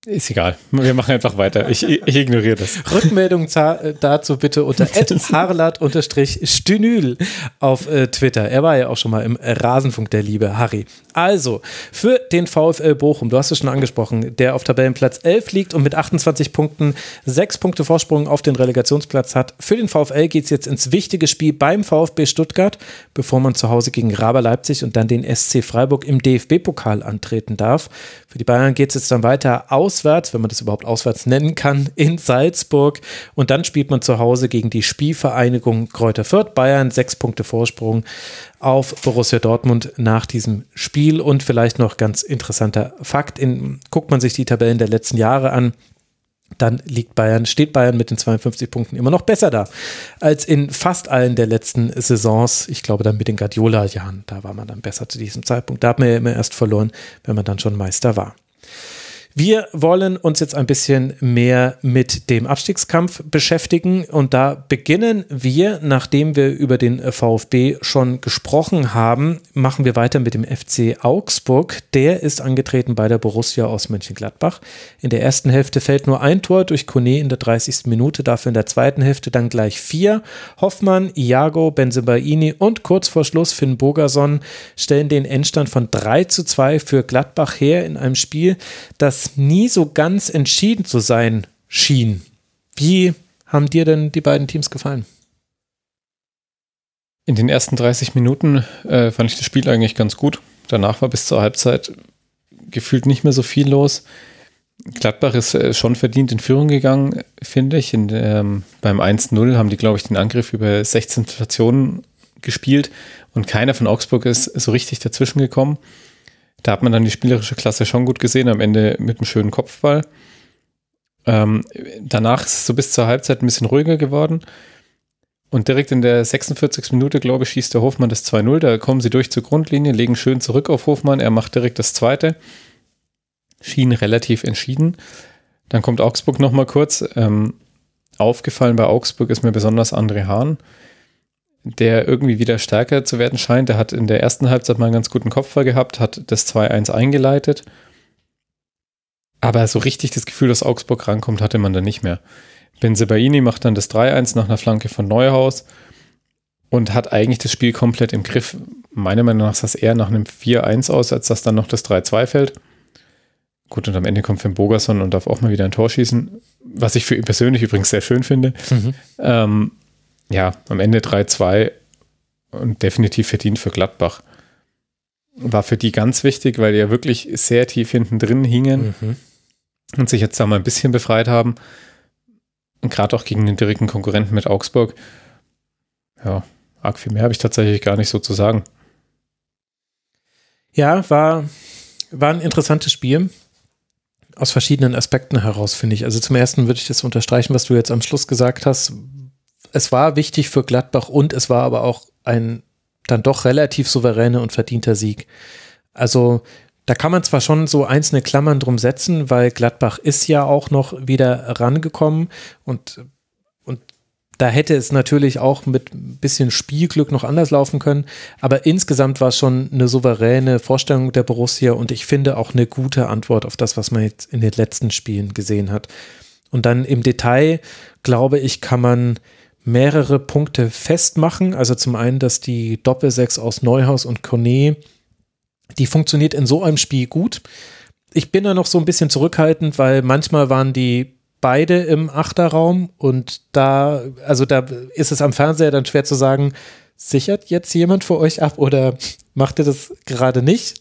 Ist egal. Wir machen einfach weiter. Ich, ich ignoriere das. Rückmeldung äh, dazu bitte unter harlat-stünül auf äh, Twitter. Er war ja auch schon mal im Rasenfunk der Liebe, Harry. Also, für den VfL Bochum, du hast es schon angesprochen, der auf Tabellenplatz 11 liegt und mit 28 Punkten sechs Punkte Vorsprung auf den Relegationsplatz hat. Für den VfL geht es jetzt ins wichtige Spiel beim VfB Stuttgart, bevor man zu Hause gegen Raber Leipzig und dann den SC Freiburg im DFB-Pokal antreten darf. Für die Bayern geht es jetzt dann weiter auswärts, wenn man das überhaupt auswärts nennen kann, in Salzburg. Und dann spielt man zu Hause gegen die Spielvereinigung Kräuter Fürth. Bayern sechs Punkte Vorsprung auf Borussia Dortmund nach diesem Spiel. Und vielleicht noch ganz interessanter Fakt: in, guckt man sich die Tabellen der letzten Jahre an dann liegt Bayern, steht Bayern mit den 52 Punkten immer noch besser da als in fast allen der letzten Saisons. Ich glaube dann mit den Guardiola-Jahren, da war man dann besser zu diesem Zeitpunkt. Da hat man ja immer erst verloren, wenn man dann schon Meister war. Wir wollen uns jetzt ein bisschen mehr mit dem Abstiegskampf beschäftigen und da beginnen wir, nachdem wir über den VfB schon gesprochen haben, machen wir weiter mit dem FC Augsburg. Der ist angetreten bei der Borussia aus Mönchengladbach. In der ersten Hälfte fällt nur ein Tor durch Kone in der 30. Minute, dafür in der zweiten Hälfte dann gleich vier. Hoffmann, Iago, Benzebaini und kurz vor Schluss Finn Bogerson stellen den Endstand von 3 zu 2 für Gladbach her in einem Spiel, das nie so ganz entschieden zu sein schien. Wie haben dir denn die beiden Teams gefallen? In den ersten 30 Minuten äh, fand ich das Spiel eigentlich ganz gut. Danach war bis zur Halbzeit gefühlt nicht mehr so viel los. Gladbach ist äh, schon verdient in Führung gegangen, finde ich. In, ähm, beim 1-0 haben die, glaube ich, den Angriff über 16 Stationen gespielt und keiner von Augsburg ist so richtig dazwischen gekommen. Da hat man dann die spielerische Klasse schon gut gesehen, am Ende mit einem schönen Kopfball. Ähm, danach ist es so bis zur Halbzeit ein bisschen ruhiger geworden. Und direkt in der 46. Minute, glaube ich, schießt der Hofmann das 2-0. Da kommen sie durch zur Grundlinie, legen schön zurück auf Hofmann. Er macht direkt das zweite. Schien relativ entschieden. Dann kommt Augsburg nochmal kurz. Ähm, aufgefallen bei Augsburg ist mir besonders André Hahn der irgendwie wieder stärker zu werden scheint. Der hat in der ersten Halbzeit mal einen ganz guten Kopfball gehabt, hat das 2-1 eingeleitet. Aber so richtig das Gefühl, dass Augsburg rankommt, hatte man da nicht mehr. Benzebaini macht dann das 3-1 nach einer Flanke von Neuhaus und hat eigentlich das Spiel komplett im Griff. Meiner Meinung nach sah es eher nach einem 4-1 aus, als dass dann noch das 3-2 fällt. Gut, und am Ende kommt Finn Bogerson und darf auch mal wieder ein Tor schießen, was ich für ihn persönlich übrigens sehr schön finde. Mhm. Ähm, ja, am Ende 3-2 und definitiv verdient für Gladbach. War für die ganz wichtig, weil die ja wirklich sehr tief hinten drin hingen mhm. und sich jetzt da mal ein bisschen befreit haben. Und gerade auch gegen den direkten Konkurrenten mit Augsburg. Ja, arg viel mehr habe ich tatsächlich gar nicht so zu sagen. Ja, war, war ein interessantes Spiel. Aus verschiedenen Aspekten heraus, finde ich. Also zum ersten würde ich das unterstreichen, was du jetzt am Schluss gesagt hast, es war wichtig für Gladbach und es war aber auch ein dann doch relativ souveräner und verdienter Sieg. Also da kann man zwar schon so einzelne Klammern drum setzen, weil Gladbach ist ja auch noch wieder rangekommen und, und da hätte es natürlich auch mit ein bisschen Spielglück noch anders laufen können, aber insgesamt war es schon eine souveräne Vorstellung der Borussia und ich finde auch eine gute Antwort auf das, was man jetzt in den letzten Spielen gesehen hat. Und dann im Detail, glaube ich, kann man mehrere Punkte festmachen. Also zum einen, dass die Doppelsechs aus Neuhaus und Cornet, die funktioniert in so einem Spiel gut. Ich bin da noch so ein bisschen zurückhaltend, weil manchmal waren die beide im Achterraum und da, also da ist es am Fernseher dann schwer zu sagen, sichert jetzt jemand für euch ab oder macht ihr das gerade nicht?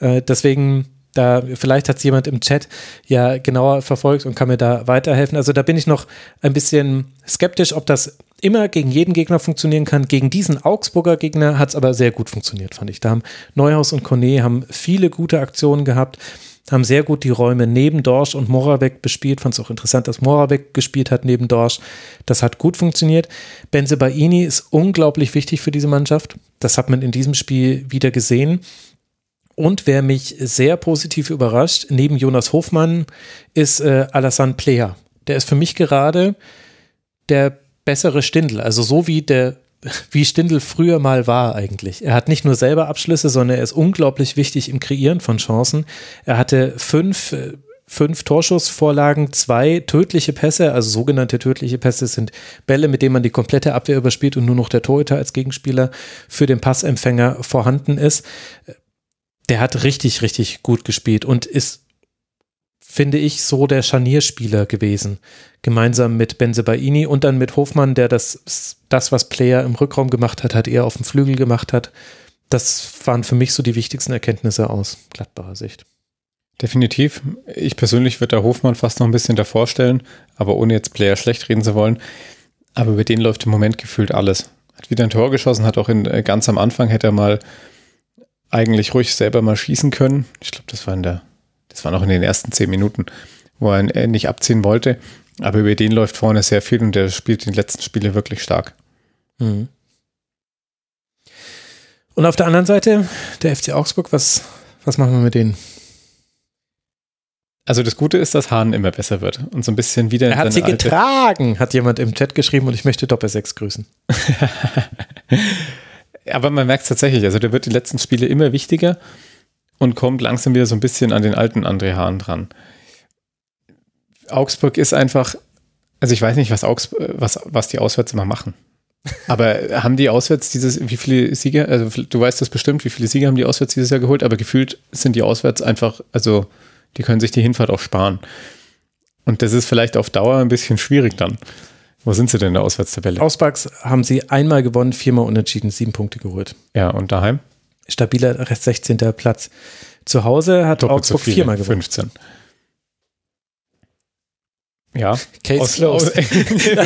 Äh, deswegen Da, vielleicht hat es jemand im Chat ja genauer verfolgt und kann mir da weiterhelfen. Also da bin ich noch ein bisschen skeptisch, ob das immer gegen jeden Gegner funktionieren kann. Gegen diesen Augsburger Gegner hat es aber sehr gut funktioniert, fand ich. Da haben Neuhaus und Cornet haben viele gute Aktionen gehabt, haben sehr gut die Räume neben Dorsch und Moravec bespielt. Fand es auch interessant, dass Moravec gespielt hat neben Dorsch. Das hat gut funktioniert. Benze Baini ist unglaublich wichtig für diese Mannschaft. Das hat man in diesem Spiel wieder gesehen. Und wer mich sehr positiv überrascht, neben Jonas Hofmann, ist äh, Alassane Player. Der ist für mich gerade der bessere Stindl. Also so wie der wie Stindl früher mal war eigentlich. Er hat nicht nur selber Abschlüsse, sondern er ist unglaublich wichtig im Kreieren von Chancen. Er hatte fünf, äh, fünf Torschussvorlagen, zwei tödliche Pässe, also sogenannte tödliche Pässe sind Bälle, mit denen man die komplette Abwehr überspielt und nur noch der Torhüter als Gegenspieler für den Passempfänger vorhanden ist der hat richtig, richtig gut gespielt und ist, finde ich, so der Scharnierspieler gewesen. Gemeinsam mit Benzebaini und dann mit Hofmann, der das, das, was Player im Rückraum gemacht hat, hat er auf dem Flügel gemacht hat. Das waren für mich so die wichtigsten Erkenntnisse aus Gladbacher Sicht. Definitiv. Ich persönlich würde da Hofmann fast noch ein bisschen davor stellen, aber ohne jetzt Player schlecht reden zu wollen. Aber über den läuft im Moment gefühlt alles. Hat wieder ein Tor geschossen, hat auch in, äh, ganz am Anfang hätte er mal eigentlich ruhig selber mal schießen können. Ich glaube, das war in der, das war noch in den ersten zehn Minuten, wo er nicht abziehen wollte. Aber über den läuft vorne sehr viel und der spielt die letzten Spiele wirklich stark. Mhm. Und auf der anderen Seite, der FC Augsburg, was, was machen wir mit denen? Also das Gute ist, dass Hahn immer besser wird und so ein bisschen wieder. Er hat sie getragen, hat jemand im Chat geschrieben und ich möchte Doppel 6 grüßen. Aber man merkt es tatsächlich, also der wird die letzten Spiele immer wichtiger und kommt langsam wieder so ein bisschen an den alten André Hahn dran. Augsburg ist einfach, also ich weiß nicht, was, Augsburg, was, was die auswärts immer machen. Aber haben die auswärts dieses, wie viele Siege, also du weißt das bestimmt, wie viele Siege haben die auswärts dieses Jahr geholt, aber gefühlt sind die auswärts einfach, also die können sich die Hinfahrt auch sparen. Und das ist vielleicht auf Dauer ein bisschen schwierig dann. Wo sind sie denn in der Auswärtstabelle? Ausbugs haben sie einmal gewonnen, viermal unentschieden, sieben Punkte geholt. Ja, und daheim? Stabiler Rest 16. Platz. Zu Hause hat Doppelt Augsburg viermal gewonnen. 15. Ja. Case closed.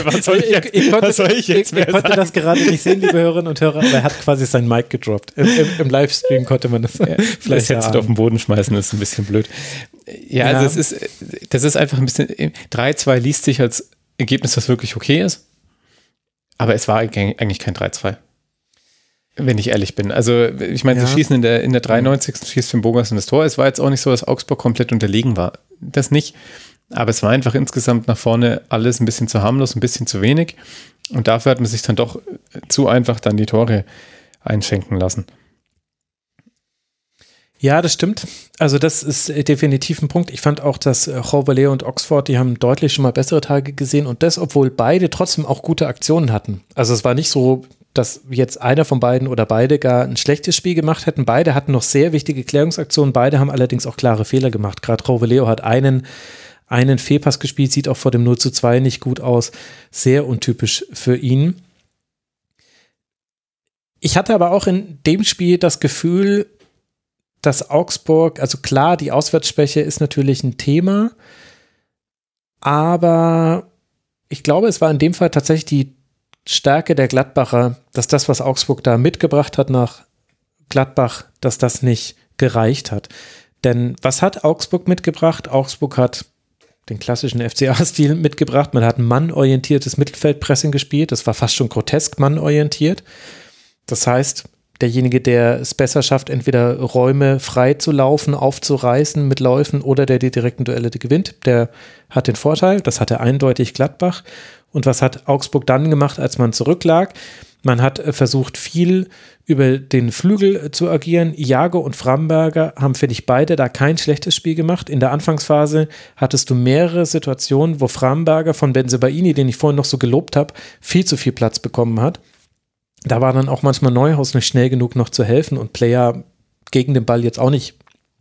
was, soll ich jetzt, ich, konnte, ich jetzt mehr Ich, konnte das gerade nicht sehen, liebe Hörerinnen und Hörer, aber er hat quasi sein Mic gedroppt. Im, im, im Livestream konnte man das ja, vielleicht jetzt auf den Boden schmeißen, das ist ein bisschen blöd. Ja, ja. Also es ist, das ist einfach ein bisschen, 3-2 liest sich als Ergebnis, das wirklich okay ist. Aber es war eigentlich kein 3-2. Wenn ich ehrlich bin. Also, ich meine, ja. sie schießen in der, in der 93. schießt Finn Bogas in das Tor. Es war jetzt auch nicht so, dass Augsburg komplett unterlegen war. Das nicht. Aber es war einfach insgesamt nach vorne alles ein bisschen zu harmlos, ein bisschen zu wenig. Und dafür hat man sich dann doch zu einfach dann die Tore einschenken lassen. Ja, das stimmt. Also das ist äh, definitiv ein Punkt. Ich fand auch, dass äh, Chauvelet und Oxford, die haben deutlich schon mal bessere Tage gesehen und das, obwohl beide trotzdem auch gute Aktionen hatten. Also es war nicht so, dass jetzt einer von beiden oder beide gar ein schlechtes Spiel gemacht hätten. Beide hatten noch sehr wichtige Klärungsaktionen. Beide haben allerdings auch klare Fehler gemacht. Gerade Chauveleo hat einen, einen Fehlpass gespielt, sieht auch vor dem 0 zu 2 nicht gut aus. Sehr untypisch für ihn. Ich hatte aber auch in dem Spiel das Gefühl, dass Augsburg, also klar, die Auswärtsschwäche ist natürlich ein Thema, aber ich glaube, es war in dem Fall tatsächlich die Stärke der Gladbacher, dass das, was Augsburg da mitgebracht hat nach Gladbach, dass das nicht gereicht hat. Denn was hat Augsburg mitgebracht? Augsburg hat den klassischen FCA-Stil mitgebracht. Man hat ein mannorientiertes Mittelfeldpressing gespielt. Das war fast schon grotesk mannorientiert. Das heißt, derjenige, der es besser schafft, entweder Räume frei zu laufen, aufzureißen mit Läufen oder der die direkten Duelle gewinnt, der hat den Vorteil. Das hatte eindeutig Gladbach. Und was hat Augsburg dann gemacht, als man zurücklag? Man hat äh, versucht, viel über den Flügel äh, zu agieren. Iago und Framberger haben, finde ich, beide da kein schlechtes Spiel gemacht. In der Anfangsphase hattest du mehrere Situationen, wo Framberger von Benzebaini, den ich vorhin noch so gelobt habe, viel zu viel Platz bekommen hat da war dann auch manchmal Neuhaus nicht schnell genug noch zu helfen und Player gegen den Ball jetzt auch nicht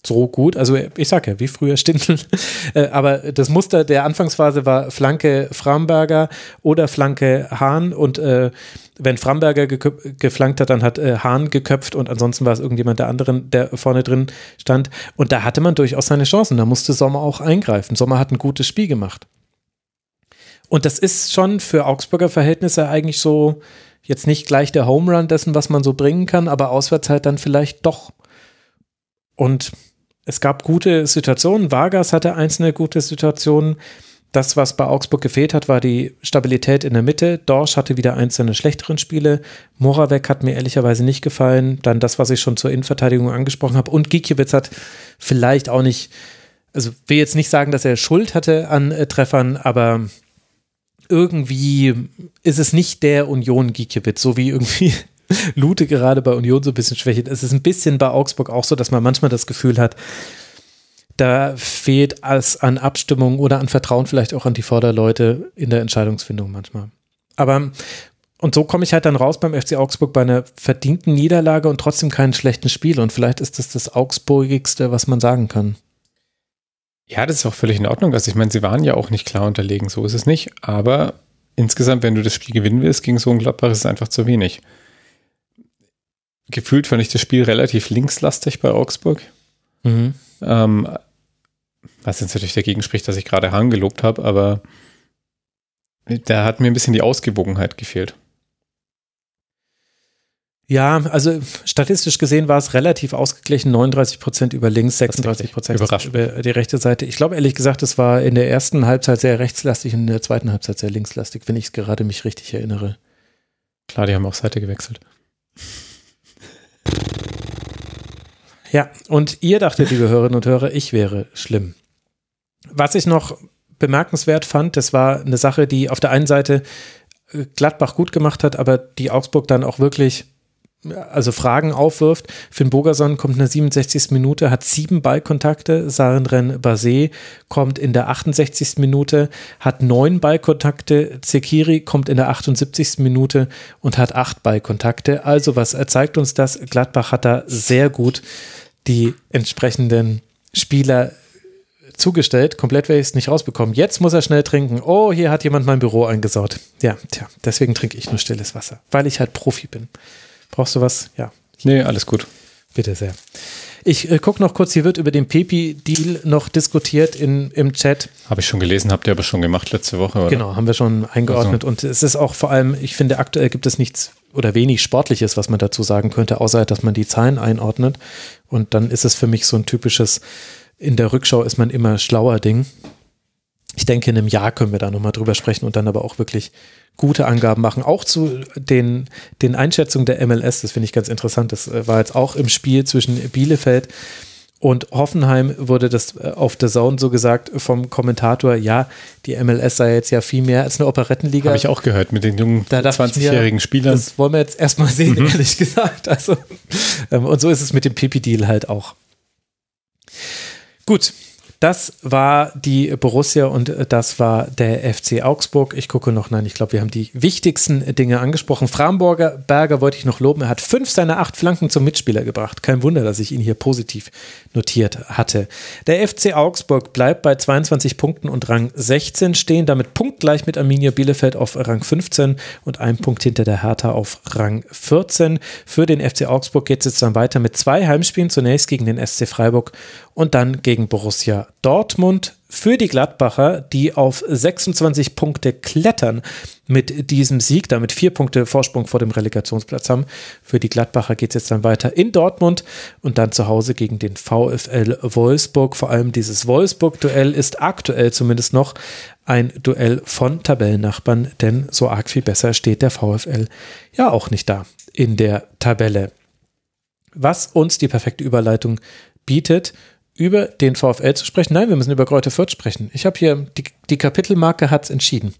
so gut. Also ich sag ja, wie früher Stindl. Äh, aber das Muster der Anfangsphase war Flanke Framberger oder Flanke Hahn und äh, wenn Framberger geflankt hat, dann hat äh, Hahn geköpft und ansonsten war es irgendjemand der anderen, der vorne drin stand. Und da hatte man durchaus seine Chancen. Da musste Sommer auch eingreifen. Sommer hat ein gutes Spiel gemacht. Und das ist schon für Augsburger Verhältnisse eigentlich so jetzt nicht gleich der Home Run dessen, was man so bringen kann, aber auswärts halt dann vielleicht doch. Und es gab gute Situationen. Vargas hatte einzelne gute Situationen. Das, was bei Augsburg gefehlt hat, war die Stabilität in der Mitte. Dorsch hatte wieder einzelne schlechteren Spiele. Moravec hat mir ehrlicherweise nicht gefallen. Dann das, was ich schon zur Innenverteidigung angesprochen habe. Und Gikiewicz hat vielleicht auch nicht, also will jetzt nicht sagen, dass er Schuld hatte an äh, Treffern, aber irgendwie ist es nicht der Union Gikiewicz, so wie irgendwie Lute gerade bei Union so ein bisschen schwächt. Es ist ein bisschen bei Augsburg auch so, dass man manchmal das Gefühl hat, da fehlt es an Abstimmung oder an Vertrauen vielleicht auch an die Vorderleute in der Entscheidungsfindung manchmal. Aber und so komme ich halt dann raus beim FC Augsburg bei einer verdienten Niederlage und trotzdem keinen schlechten Spiel. Und vielleicht ist das das Augsburgigste, was man sagen kann. Ja, das ist auch völlig in Ordnung. Also ich meine, sie waren ja auch nicht klar unterlegen, so ist es nicht. Aber insgesamt, wenn du das Spiel gewinnen willst gegen so ein Gladbach, ist es einfach zu wenig gefühlt fand ich das Spiel relativ linkslastig bei Augsburg. Mhm. Ähm, was jetzt natürlich dagegen spricht, dass ich gerade Hahn gelobt habe, aber da hat mir ein bisschen die Ausgewogenheit gefehlt. Ja, also statistisch gesehen war es relativ ausgeglichen, 39 Prozent über links, 36 Prozent über die rechte Seite. Ich glaube ehrlich gesagt, es war in der ersten Halbzeit sehr rechtslastig und in der zweiten Halbzeit sehr linkslastig, wenn ich es gerade mich richtig erinnere. Klar, die haben auch Seite gewechselt. Ja, und ihr dachtet, liebe Hörerinnen und Hörer, ich wäre schlimm. Was ich noch bemerkenswert fand, das war eine Sache, die auf der einen Seite äh, Gladbach gut gemacht hat, aber die Augsburg dann auch wirklich also Fragen aufwirft. Finn Bogerson kommt in der 67. Minute, hat sieben Ballkontakte. Sarenren Basé kommt in der 68. Minute, hat neun Ballkontakte. Zekiri kommt in der 78. Minute und hat acht Ballkontakte. Also was zeigt uns das? Gladbach hat da sehr gut die entsprechenden Spieler zugestellt. Komplett werde ich es nicht rausbekommen. Jetzt muss er schnell trinken. Oh, hier hat jemand mein Büro eingesaut. Ja, tja, deswegen trinke ich nur stilles Wasser, weil ich halt Profi bin. Brauchst du was? Ja. Nee, alles gut. Bitte sehr. Ich äh, gucke noch kurz, hier wird über den Pepi-Deal noch diskutiert in, im Chat. Habe ich schon gelesen, habt ihr aber schon gemacht letzte Woche, oder? Genau, haben wir schon eingeordnet. Also. Und es ist auch vor allem, ich finde, aktuell gibt es nichts oder wenig Sportliches, was man dazu sagen könnte, außer dass man die Zahlen einordnet. Und dann ist es für mich so ein typisches, in der Rückschau ist man immer schlauer Ding. Ich denke, in einem Jahr können wir da nochmal drüber sprechen und dann aber auch wirklich gute Angaben machen. Auch zu den, den Einschätzungen der MLS, das finde ich ganz interessant. Das äh, war jetzt auch im Spiel zwischen Bielefeld und Hoffenheim wurde das äh, auf der Zone so gesagt vom Kommentator, ja, die MLS sei jetzt ja viel mehr als eine Operettenliga. Habe ich auch gehört mit den jungen 20-jährigen Spielern. Das wollen wir jetzt erstmal sehen, mhm. ehrlich gesagt. Also, ähm, und so ist es mit dem Pipi-Deal halt auch. Gut, das war die Borussia und das war der FC Augsburg. Ich gucke noch, nein, ich glaube, wir haben die wichtigsten Dinge angesprochen. Framburger Berger wollte ich noch loben. Er hat fünf seiner acht Flanken zum Mitspieler gebracht. Kein Wunder, dass ich ihn hier positiv notiert hatte. Der FC Augsburg bleibt bei 22 Punkten und Rang 16 stehen, damit punktgleich mit Arminia Bielefeld auf Rang 15 und ein Punkt hinter der Hertha auf Rang 14. Für den FC Augsburg geht es jetzt dann weiter mit zwei Heimspielen, zunächst gegen den SC Freiburg und dann gegen Borussia Dortmund für die Gladbacher, die auf 26 Punkte klettern mit diesem Sieg, damit vier Punkte Vorsprung vor dem Relegationsplatz haben. Für die Gladbacher geht es jetzt dann weiter in Dortmund und dann zu Hause gegen den VfL Wolfsburg. Vor allem dieses Wolfsburg-Duell ist aktuell zumindest noch ein Duell von Tabellennachbarn, denn so arg viel besser steht der VfL ja auch nicht da in der Tabelle. Was uns die perfekte Überleitung bietet über den VfL zu sprechen. Nein, wir müssen über Kräuter Fürth sprechen. Ich habe hier, die, die Kapitelmarke hat es entschieden.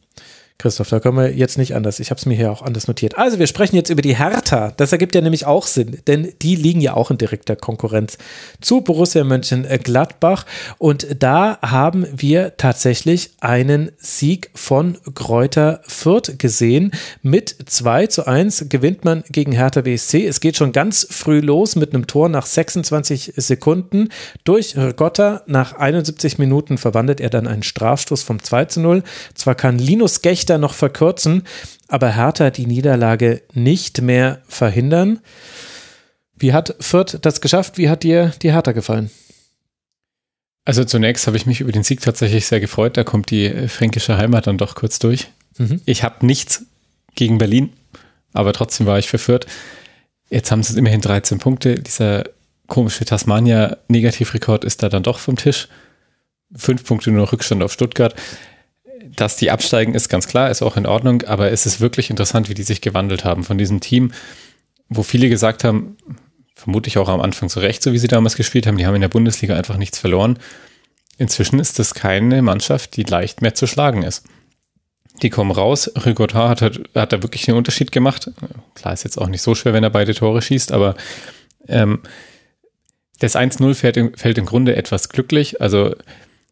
Christoph, da können wir jetzt nicht anders. Ich habe es mir hier auch anders notiert. Also wir sprechen jetzt über die Hertha. Das ergibt ja nämlich auch Sinn, denn die liegen ja auch in direkter Konkurrenz zu Borussia Mönchengladbach. Und da haben wir tatsächlich einen Sieg von Kräuter Fürth gesehen. Mit 2 zu 1 gewinnt man gegen Hertha BSC. Es geht schon ganz früh los mit einem Tor nach 26 Sekunden. Durch Rigotta nach 71 Minuten verwandelt er dann einen Strafstoß vom 2 zu 0. Zwar kann Linus Gechter noch verkürzen, aber Hertha die Niederlage nicht mehr verhindern. Wie hat Fürth das geschafft? Wie hat dir die Hertha gefallen? Also zunächst habe ich mich über den Sieg tatsächlich sehr gefreut. Da kommt die äh, fränkische Heimat dann doch kurz durch. Mhm. Ich habe nichts gegen Berlin, aber trotzdem war ich verführt. Jetzt haben sie immerhin 13 Punkte. Dieser komische Tasmania-Negativrekord ist da dann doch vom Tisch. Fünf Punkte nur Rückstand auf Stuttgart. Dass die absteigen, ist ganz klar, ist auch in Ordnung, aber es ist wirklich interessant, wie die sich gewandelt haben von diesem Team, wo viele gesagt haben, vermutlich auch am Anfang zu Recht, so wie sie damals gespielt haben, die haben in der Bundesliga einfach nichts verloren. Inzwischen ist das keine Mannschaft, die leicht mehr zu schlagen ist. Die kommen raus. Rigotta hat, hat, hat da wirklich einen Unterschied gemacht. Klar, ist jetzt auch nicht so schwer, wenn er beide Tore schießt, aber ähm, das 1-0 fällt, fällt im Grunde etwas glücklich. Also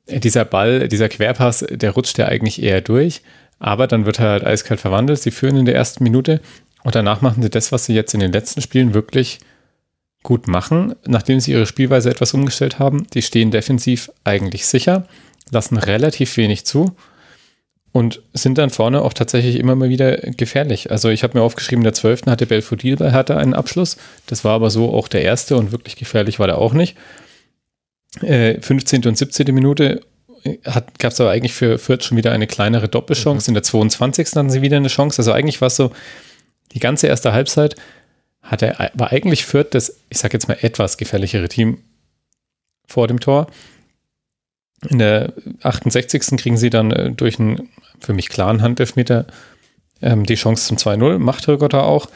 dieser Ball, dieser Querpass, der rutscht ja eigentlich eher durch, aber dann wird er halt eiskalt verwandelt. Sie führen in der ersten Minute und danach machen sie das, was sie jetzt in den letzten Spielen wirklich gut machen, nachdem sie ihre Spielweise etwas umgestellt haben. Die stehen defensiv eigentlich sicher, lassen relativ wenig zu und sind dann vorne auch tatsächlich immer mal wieder gefährlich. Also ich habe mir aufgeschrieben, der 12. hatte Belfodil bei Hertha einen Abschluss. Das war aber so auch der erste und wirklich gefährlich war der auch nicht. Äh, 15. und 17. Minute gab es aber eigentlich für Fürth schon wieder eine kleinere Doppelchance. Mhm. In der 22. hatten sie wieder eine Chance. Also eigentlich war es so, die ganze erste Halbzeit hat er, war eigentlich Fürth das, ich sage jetzt mal, etwas gefährlichere Team vor dem Tor. In der 68. kriegen sie dann äh, durch einen für mich klaren Handelfmeter ähm, die Chance zum 2-0, macht Rigotta auch.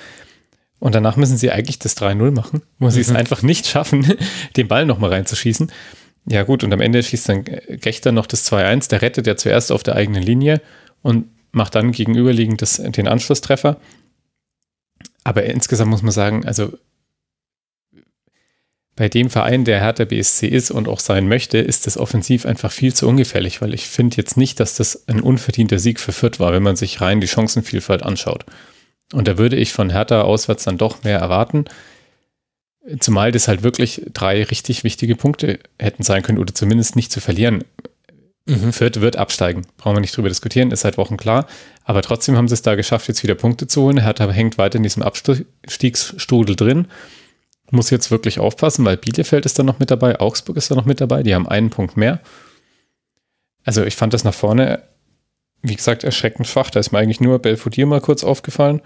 Und danach müssen sie eigentlich das 3-0 machen, wo mhm. sie es mhm. einfach nicht schaffen, den Ball nochmal reinzuschießen. Ja, gut, und am Ende schießt dann Gechter noch das 2-1. Der rettet ja zuerst auf der eigenen Linie und macht dann gegenüberliegend das, den Anschlusstreffer. Aber insgesamt muss man sagen, also bei dem Verein, der Hertha BSC ist und auch sein möchte, ist das offensiv einfach viel zu ungefährlich, weil ich finde jetzt nicht, dass das ein unverdienter Sieg für Fürth war, wenn man sich rein die Chancenvielfalt anschaut. Und da würde ich von Hertha auswärts dann doch mehr erwarten. Zumal das halt wirklich drei richtig wichtige Punkte hätten sein können oder zumindest nicht zu verlieren. Mhm. Fürth wird absteigen, brauchen wir nicht drüber diskutieren, ist seit Wochen klar. Aber trotzdem haben sie es da geschafft, jetzt wieder Punkte zu holen. Hertha hängt weiter in diesem Abstiegsstrudel drin. Muss jetzt wirklich aufpassen, weil Bielefeld ist da noch mit dabei, Augsburg ist da noch mit dabei, die haben einen Punkt mehr. Also ich fand das nach vorne, wie gesagt, erschreckend schwach. Da ist mir eigentlich nur Belfodil mal kurz aufgefallen.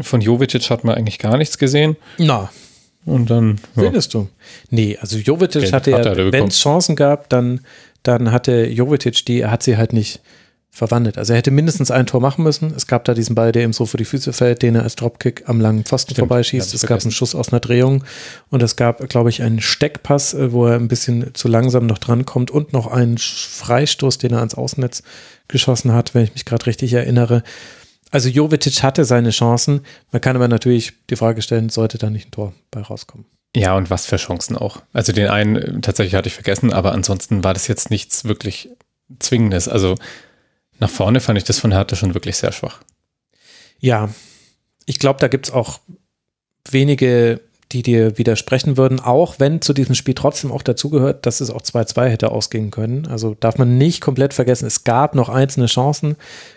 Von Jovic hat man eigentlich gar nichts gesehen. Na. Und dann. Ja. Findest du? Nee, also Jovic hatte ja, wenn es Chancen gab, dann, dann hatte Jovic die, er hat sie halt nicht verwandelt. Also er hätte mindestens ein Tor machen müssen. Es gab da diesen Ball, der ihm so vor die Füße fällt, den er als Dropkick am langen Pfosten Stimmt, vorbeischießt. Es gab einen Schuss aus einer Drehung und es gab, glaube ich, einen Steckpass, äh, wo er ein bisschen zu langsam noch drankommt und noch einen Freistoß, den er ans Außennetz geschossen hat, wenn ich mich gerade richtig erinnere. Also Jovetic hatte seine Chancen. Man kann aber natürlich die Frage stellen, sollte da nicht ein Tor bei rauskommen? Ja, und was für Chancen auch. Also den einen äh, tatsächlich hatte ich vergessen, aber ansonsten war das jetzt nichts wirklich Zwingendes. Also nach vorne fand ich das von Hertha schon wirklich sehr schwach. Ja, ich glaube, da gibt es auch wenige die dir widersprechen würden, auch wenn zu diesem Spiel trotzdem auch dazugehört, dass es auch 2-2 hätte ausgehen können. Also darf man nicht komplett vergessen, es gab noch einzelne Chancen,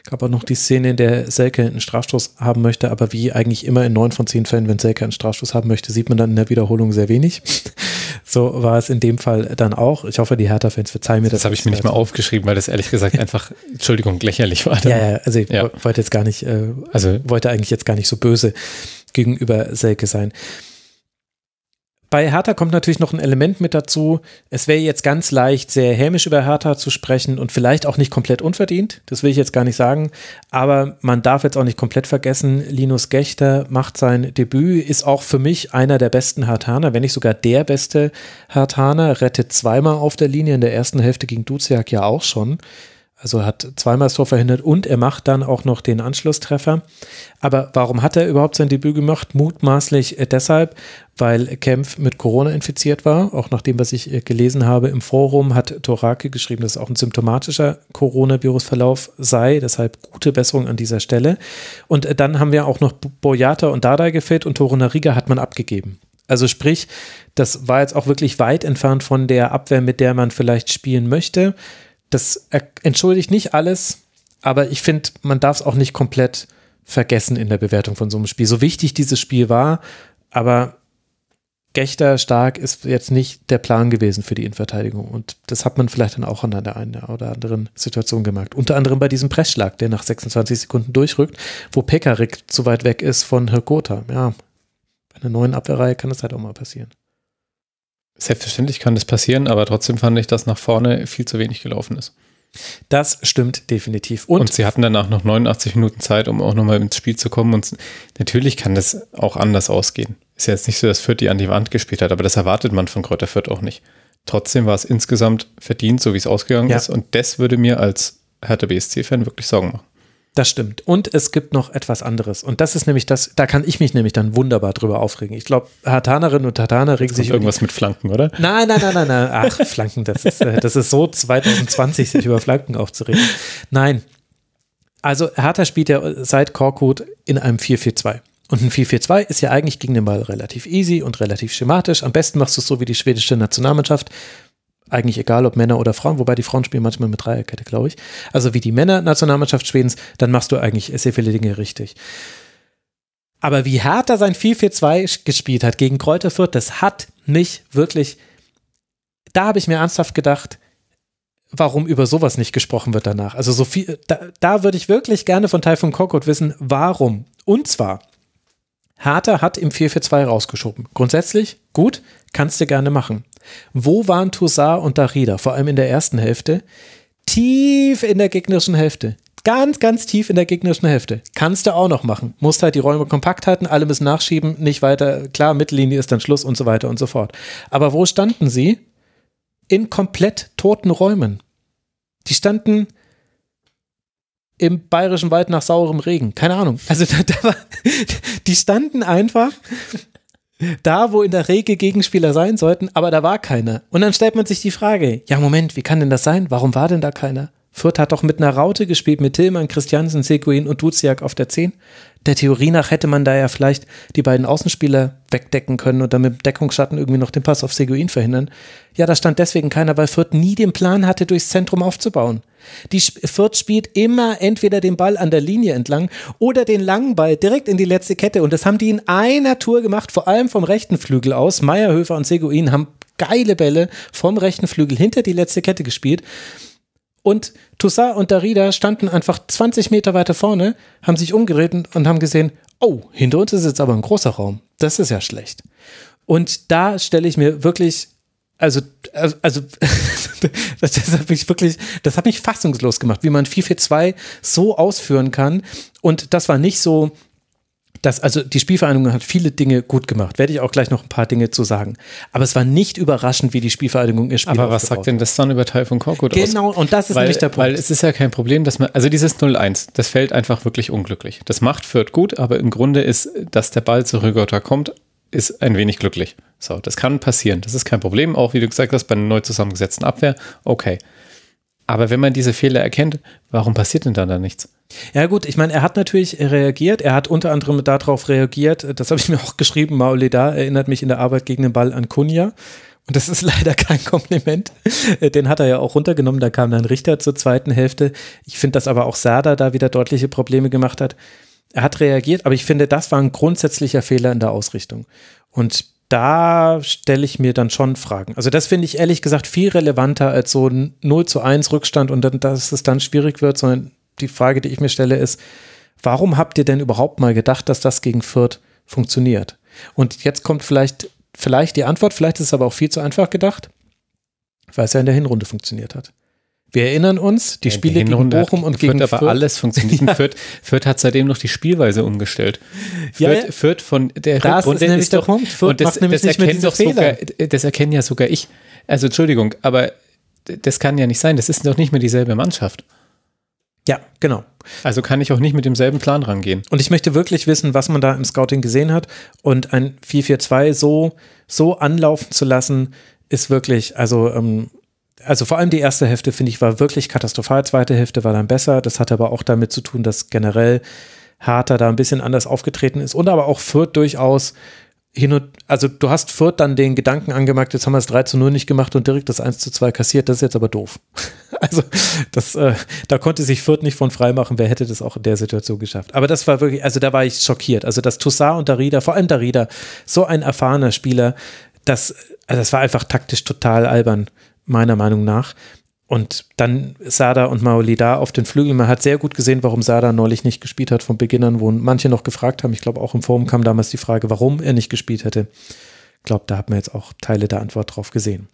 gab auch noch die Szene, in der Selke einen Strafstoß haben möchte, aber wie eigentlich immer in neun von zehn Fällen, wenn Selke einen Strafstoß haben möchte, sieht man dann in der Wiederholung sehr wenig. so war es in dem Fall dann auch. Ich hoffe, die Hertha-Fans verzeihen mir das. Das habe ich mir nicht mal aufgeschrieben, weil das ehrlich gesagt einfach, Entschuldigung, lächerlich war. Dann. Ja, ja, also ich ja. wollte jetzt gar nicht, äh, also wollte eigentlich jetzt gar nicht so böse gegenüber Selke sein. Bei Hertha kommt natürlich noch ein Element mit dazu. Es wäre jetzt ganz leicht, sehr hämisch über Hertha zu sprechen und vielleicht auch nicht komplett unverdient. Das will ich jetzt gar nicht sagen. Aber man darf jetzt auch nicht komplett vergessen, Linus Gechter macht sein Debüt, ist auch für mich einer der besten Hertaner, wenn nicht sogar der beste Hertaner, rettet zweimal auf der Linie, in der ersten Hälfte gegen Duziak ja auch schon. Also hat zweimal das Tor verhindert und er macht dann auch noch den Anschlusstreffer. Aber warum hat er überhaupt sein Debüt gemacht? Mutmaßlich äh, deshalb, weil Kempf mit Corona infiziert war. Auch nach dem, was ich äh, gelesen habe im Forum, hat Torake geschrieben, dass es auch ein symptomatischer Coronavirus-Verlauf sei. Deshalb gute Besserung an dieser Stelle. Und äh, dann haben wir auch noch Boyata und Dada gefehlt und Torunariga hat man abgegeben. Also sprich, das war jetzt auch wirklich weit entfernt von der Abwehr, mit der man vielleicht spielen möchte. Das entschuldigt nicht alles, aber ich finde, man darf es auch nicht komplett vergessen in der Bewertung von so einem Spiel. So wichtig dieses Spiel war, aber Gechter stark ist jetzt nicht der Plan gewesen für die Innenverteidigung. Und das hat man vielleicht dann auch an der einen oder anderen Situation gemerkt. Unter anderem bei diesem Pressschlag, der nach 26 Sekunden durchrückt, wo Pekarik zu weit weg ist von Hirkota. Ja, bei einer neuen Abwehrreihe kann das halt auch mal passieren. Selbstverständlich kann das passieren, aber trotzdem fand ich, dass nach vorne viel zu wenig gelaufen ist. Das stimmt definitiv. Und, und, sie hatten danach noch 89 Minuten Zeit, um auch nochmal ins Spiel zu kommen. Und natürlich kann das auch anders ausgehen. Ist ja jetzt nicht so, dass Fürth die an die Wand gespielt hat, aber das erwartet man von Kräuter Fürth auch nicht. Trotzdem war es insgesamt verdient, so wie es ausgegangen ja. ist. Und das würde mir als Hertha BSC-Fan wirklich Sorgen machen. Das stimmt. Und es gibt noch etwas anderes. Und das ist nämlich das, da kann ich mich nämlich dann wunderbar drüber aufregen. Ich glaube, Hartanerinnen und Hartaner regen sich. Irgendwas mit Flanken, oder? Nein, nein, nein, nein, nein. Ach, Flanken, das ist, äh, das ist so 2020, sich über Flanken aufzuregen. Nein. Also, Hertha spielt ja seit Korkut in einem 4-4-2. Und ein 4-4-2 ist ja eigentlich gegen den Ball relativ easy und relativ schematisch. Am besten machst du es so wie die schwedische Nationalmannschaft eigentlich egal, ob Männer oder Frauen, wobei die Frauen spielen manchmal mit Dreierkette, glaube ich. Also wie die Männer-Nationalmannschaft Schwedens, dann machst du eigentlich sehr viele Dinge richtig. Aber wie Hertha sein 4-4-2 gespielt hat gegen Kräuter Fürth, das hat mich wirklich, da habe ich mir ernsthaft gedacht, warum über sowas nicht gesprochen wird danach. Also so viel, da, da würde ich wirklich gerne von Taifun Kokot wissen, warum. Und zwar, Hertha hat im 4-4-2 rausgeschoben. Grundsätzlich gut, kannst du gerne machen. Wo waren Toussaint und Darida, vor allem in der ersten Hälfte? Tief in der gegnerischen Hälfte. Ganz, ganz tief in der gegnerischen Hälfte. Kannst du auch noch machen. Musst halt die Räume kompakt halten, alle müssen nachschieben, nicht weiter. Klar, Mittellinie ist dann Schluss und so weiter und so fort. Aber wo standen sie? In komplett toten Räumen. Die standen im bayerischen Wald nach saurem Regen. Keine Ahnung. Also da, da war, die standen einfach da, wo in der Regel Gegenspieler sein sollten, aber da war keiner. Und dann stellt man sich die Frage, ja Moment, wie kann denn das sein? Warum war denn da keiner? Fürth hat doch mit einer Raute gespielt, mit Tillmann, Christiansen, Seguin und Duziak auf der 10. Der Theorie nach hätte man da ja vielleicht die beiden Außenspieler wegdecken können und dann mit Deckungsschatten irgendwie noch den Pass auf Seguin verhindern. Ja, da stand deswegen keiner, weil Fürth nie den Plan hatte, durchs Zentrum aufzubauen. Die Fürth spielt immer entweder den Ball an der Linie entlang oder den langen Ball direkt in die letzte Kette und das haben die in einer Tour gemacht, vor allem vom rechten Flügel aus. Meierhöfer und Seguin haben geile Bälle vom rechten Flügel hinter die letzte Kette gespielt. Und Toussaint und Darida standen einfach 20 Meter weiter vorne, haben sich umgedreht und haben gesehen, oh, hinter uns ist jetzt aber ein großer Raum. Das ist ja schlecht. Und da stelle ich mir wirklich, also, also, also das, hat mich wirklich, das hat mich fassungslos gemacht, wie man 442 so ausführen kann. Und das war nicht so, das, also die Spielvereinigung hat viele Dinge gut gemacht. Werde ich auch gleich noch ein paar Dinge zu sagen. Aber es war nicht überraschend, wie die Spielvereinigung ihr Spiel Aber was sagt denn das dann über Teil von Korkut genau, aus? Genau, und das ist weil, nämlich der Punkt. Weil es ist ja kein Problem, dass man, also dieses 0-1, das fällt einfach wirklich unglücklich. Das macht Fürth gut, aber im Grunde ist, dass der Ball zu Rügotta kommt, ist ein wenig glücklich. So, das kann passieren. Das ist kein Problem, auch wie du gesagt hast, bei einer neu zusammengesetzten Abwehr. Okay. Aber wenn man diese Fehler erkennt, warum passiert denn dann da nichts? Ja gut, ich meine, er hat natürlich reagiert. Er hat unter anderem darauf reagiert, das habe ich mir auch geschrieben, Mauleda erinnert mich in der Arbeit gegen den Ball an Kunja. Und das ist leider kein Kompliment. Den hat er ja auch runtergenommen. Da kam dann Richter zur zweiten Hälfte. Ich finde, dass aber auch Sada da wieder deutliche Probleme gemacht hat. Er hat reagiert, aber ich finde, das war ein grundsätzlicher Fehler in der Ausrichtung. Und da stelle ich mir dann schon Fragen. Also das finde ich ehrlich gesagt viel relevanter als so ein 0 zu 1 Rückstand und dann, dass es dann schwierig wird, sondern die Frage, die ich mir stelle, ist, warum habt ihr denn überhaupt mal gedacht, dass das gegen Fürth funktioniert? Und jetzt kommt vielleicht, vielleicht die Antwort, vielleicht ist es aber auch viel zu einfach gedacht, weil es ja in der Hinrunde funktioniert hat. Wir erinnern uns, die ja, Spiele die gegen Bochum und gegen Fürth. aber alles funktioniert. ja. Fürth, Fürth hat seitdem noch die Spielweise umgestellt. Fürth, ja, Fürth von der das Rückrunde ist nämlich ist der doch, Punkt. Fürth und das, das erkennt doch sogar, das erkennen ja sogar ich. Also Entschuldigung, aber das kann ja nicht sein. Das ist doch nicht mehr dieselbe Mannschaft. Ja, genau. Also kann ich auch nicht mit demselben Plan rangehen. Und ich möchte wirklich wissen, was man da im Scouting gesehen hat. Und ein 4-4-2 so, so anlaufen zu lassen, ist wirklich, also, ähm, also vor allem die erste Hälfte, finde ich, war wirklich katastrophal. Zweite Hälfte war dann besser. Das hat aber auch damit zu tun, dass generell Hertha da ein bisschen anders aufgetreten ist und aber auch Fürth durchaus hin und, also du hast Fürth dann den Gedanken angemerkt, jetzt haben wir es 3 zu 0 nicht gemacht und direkt das 1 zu 2 kassiert, das ist jetzt aber doof. Also das, äh, da konnte sich Fürth nicht von frei machen, wer hätte das auch in der Situation geschafft. Aber das war wirklich, also da war ich schockiert. Also dass Toussaint und Darida, vor allem Darida, so ein erfahrener Spieler, das, also das war einfach taktisch total albern, meiner Meinung nach. Und dann Sada und Maolida auf den Flügeln. Man hat sehr gut gesehen, warum Sada neulich nicht gespielt hat von Beginn an, wo manche noch gefragt haben. Ich glaube, auch im Forum kam damals die Frage, warum er nicht gespielt hätte. Ich glaube, da hat man jetzt auch Teile der Antwort drauf gesehen.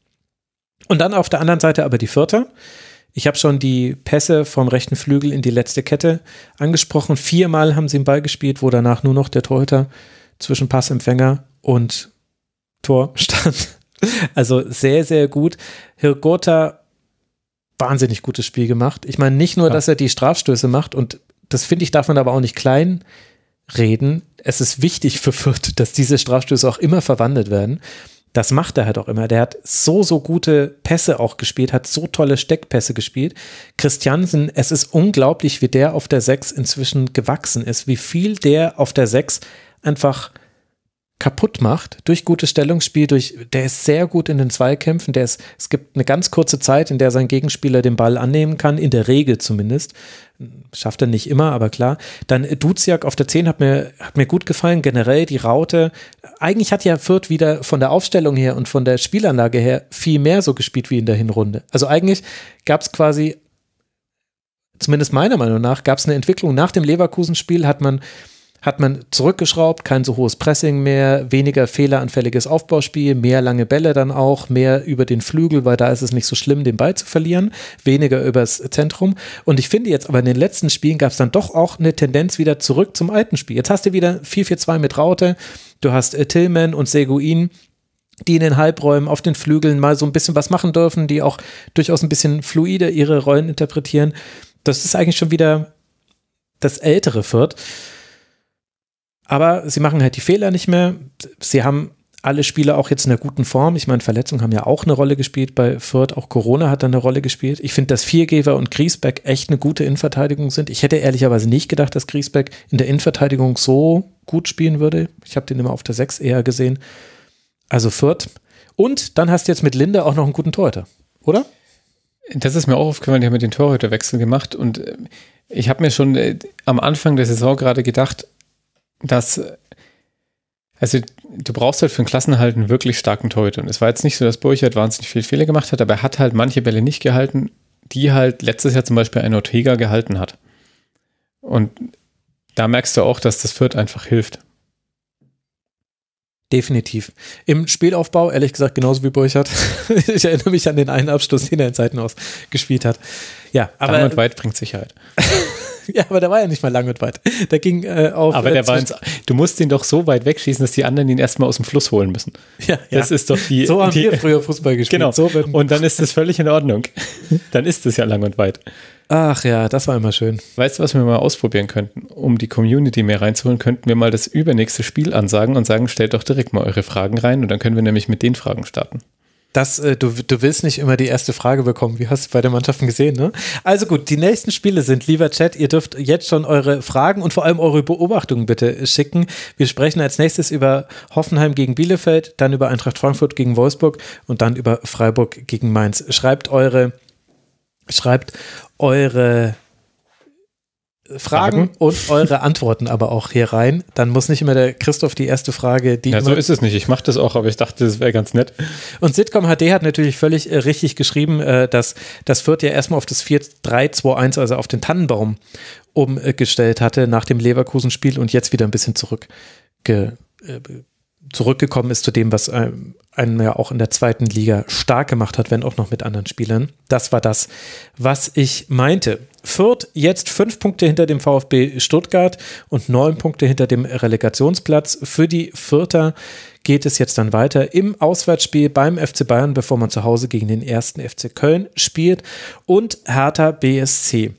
Und dann auf der anderen Seite aber die Vierter. Ich habe schon die Pässe vom rechten Flügel in die letzte Kette angesprochen. Viermal haben sie den Ball gespielt, wo danach nur noch der Torhüter zwischen Passempfänger und Tor stand. Also sehr, sehr gut. Hirgota wahnsinnig gutes Spiel gemacht. Ich meine, nicht nur, ja. dass er die Strafstöße macht und das finde ich, darf man aber auch nicht klein reden. Es ist wichtig für Fürth, dass diese Strafstöße auch immer verwandelt werden. Das macht er halt auch immer. Der hat so, so gute Pässe auch gespielt, hat so tolle Steckpässe gespielt. Christiansen, es ist unglaublich, wie der auf der 6 inzwischen gewachsen ist, wie viel der auf der 6 einfach kaputt macht durch gutes Stellungsspiel, durch, der ist sehr gut in den Zweikämpfen, der ist, es gibt eine ganz kurze Zeit, in der sein Gegenspieler den Ball annehmen kann, in der Regel zumindest. Schafft er nicht immer, aber klar. Dann Duziak auf der 10 hat mir, hat mir gut gefallen, generell die Raute. Eigentlich hat ja Fürth wieder von der Aufstellung her und von der Spielanlage her viel mehr so gespielt wie in der Hinrunde. Also eigentlich gab es quasi zumindest meiner Meinung nach, gab es eine Entwicklung. Nach dem Leverkusen-Spiel hat man hat man zurückgeschraubt, kein so hohes Pressing mehr, weniger fehleranfälliges Aufbauspiel, mehr lange Bälle dann auch, mehr über den Flügel, weil da ist es nicht so schlimm, den Ball zu verlieren, weniger übers Zentrum. Und ich finde jetzt aber in den letzten Spielen gab es dann doch auch eine Tendenz wieder zurück zum alten Spiel. Jetzt hast du wieder 4-4-2 mit Raute, du hast äh, Tillman und Seguin, die in den Halbräumen auf den Flügeln mal so ein bisschen was machen dürfen, die auch durchaus ein bisschen fluider ihre Rollen interpretieren. Das ist eigentlich schon wieder das ältere Fürth. Aber sie machen halt die Fehler nicht mehr. Sie haben alle Spieler auch jetzt in einer guten Form. Ich meine, Verletzungen haben ja auch eine Rolle gespielt bei Fürth. Auch Corona hat da eine Rolle gespielt. Ich finde, dass Viergeber und Griesbeck echt eine gute Innenverteidigung sind. Ich hätte ehrlicherweise nicht gedacht, dass Griesbeck in der Innenverteidigung so gut spielen würde. Ich habe den immer auf der 6 eher gesehen. Also Fürth. Und dann hast du jetzt mit Linde auch noch einen guten Torhüter, oder? Das ist mir auch aufgefallen, die haben mit den Torhüterwechsel gemacht und äh, ich habe mir schon äh, am Anfang der Saison gerade gedacht, dass, also du brauchst halt für den Klassenhalt einen wirklich starken Torhüter. Und es war jetzt nicht so, dass Burchard wahnsinnig viele Fehler gemacht hat, aber er hat halt manche Bälle nicht gehalten, die halt letztes Jahr zum Beispiel ein Ortega gehalten hat. Und da merkst du auch, dass das Fürth einfach hilft. Definitiv. Im Spielaufbau, ehrlich gesagt, genauso wie Burchard. ich erinnere mich an den einen Abschluss, den er in Zeiten aus gespielt hat. Ja, aber. Und weit bringt Sicherheit. ja, aber der war ja nicht mal lang und weit. Der ging äh, auf. Aber der äh, war ins, du musst ihn doch so weit wegschießen, dass die anderen ihn erstmal aus dem Fluss holen müssen. Ja, das ja. ist doch die. So haben die, wir früher Fußball gespielt. Genau. So und dann ist das völlig in Ordnung. dann ist es ja lang und weit. Ach ja, das war immer schön. Weißt du, was wir mal ausprobieren könnten? Um die Community mehr reinzuholen, könnten wir mal das übernächste Spiel ansagen und sagen, stellt doch direkt mal eure Fragen rein und dann können wir nämlich mit den Fragen starten. Das, äh, du, du willst nicht immer die erste Frage bekommen. Wie hast du bei den Mannschaften gesehen, ne? Also gut, die nächsten Spiele sind, lieber Chat, ihr dürft jetzt schon eure Fragen und vor allem eure Beobachtungen bitte schicken. Wir sprechen als nächstes über Hoffenheim gegen Bielefeld, dann über Eintracht Frankfurt gegen Wolfsburg und dann über Freiburg gegen Mainz. Schreibt eure, schreibt eure Fragen, und eure Antworten aber auch hier rein. Dann muss nicht immer der Christoph die erste Frage, die. Ja, so ist es nicht. Ich mache das auch, aber ich dachte, das wäre ganz nett. Und Sitcom HD hat natürlich völlig äh, richtig geschrieben, äh, dass das Fürth ja erstmal auf das 4-3-2-1, also auf den Tannenbaum umgestellt hatte nach dem Leverkusen-Spiel und jetzt wieder ein bisschen zurück äh, zurückgekommen ist zu dem, was ähm, einen ja auch in der zweiten Liga stark gemacht hat, wenn auch noch mit anderen Spielern. Das war das, was ich meinte. Fürth jetzt fünf Punkte hinter dem VfB Stuttgart und neun Punkte hinter dem Relegationsplatz. Für die Fürther geht es jetzt dann weiter im Auswärtsspiel beim FC Bayern, bevor man zu Hause gegen den ersten FC Köln spielt und Hertha BSC.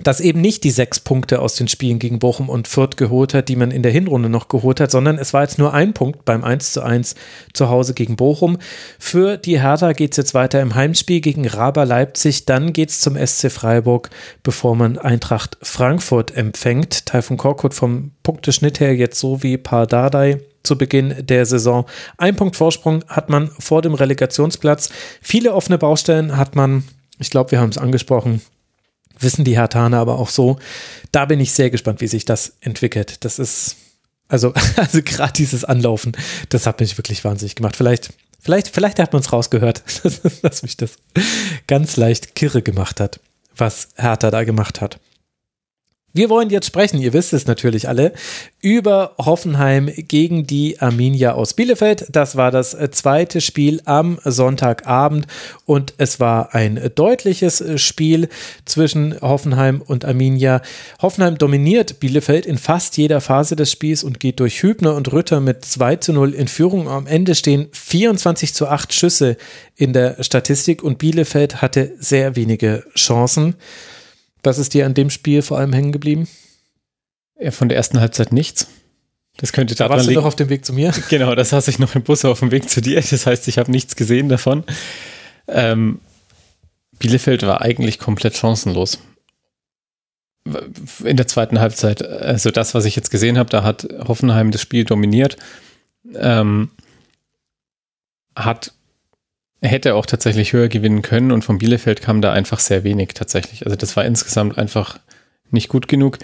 Dass eben nicht die sechs Punkte aus den Spielen gegen Bochum und Fürth geholt hat, die man in der Hinrunde noch geholt hat, sondern es war jetzt nur ein Punkt beim 1 zu 1 zu Hause gegen Bochum. Für die Hertha geht es jetzt weiter im Heimspiel gegen Raber Leipzig, dann geht es zum SC Freiburg, bevor man Eintracht Frankfurt empfängt. Taifun Korkut vom Punkteschnitt her jetzt so wie Pardadei zu Beginn der Saison. Ein Punkt Vorsprung hat man vor dem Relegationsplatz. Viele offene Baustellen hat man, ich glaube, wir haben es angesprochen, wissen die Hertaner aber auch so. Da bin ich sehr gespannt, wie sich das entwickelt. Das ist, also, also gerade dieses Anlaufen, das hat mich wirklich wahnsinnig gemacht. Vielleicht, vielleicht, vielleicht hat man es rausgehört, dass mich das ganz leicht kirre gemacht hat, was Hertha da gemacht hat. Wir wollen jetzt sprechen, ihr wisst es natürlich alle, über Hoffenheim gegen die Arminia aus Bielefeld. Das war das zweite Spiel am Sonntagabend und es war ein deutliches Spiel zwischen Hoffenheim und Arminia. Hoffenheim dominiert Bielefeld in fast jeder Phase des Spiels und geht durch Hübner und Rütter mit 2 zu 0 in Führung. Am Ende stehen 24 zu 8 Schüsse in der Statistik und Bielefeld hatte sehr wenige Chancen. Was ist dir an dem Spiel vor allem hängen geblieben? Ja, von der ersten Halbzeit nichts. Das könnte da warst du noch auf dem Weg zu mir? Genau, das saß ich noch im Bus auf dem Weg zu dir. Das heißt, ich habe nichts gesehen davon. Ähm, Bielefeld war eigentlich komplett chancenlos. In der zweiten Halbzeit. Also das, was ich jetzt gesehen habe, da hat Hoffenheim das Spiel dominiert. Ähm, hat hätte auch tatsächlich höher gewinnen können und von Bielefeld kam da einfach sehr wenig tatsächlich. Also das war insgesamt einfach nicht gut genug.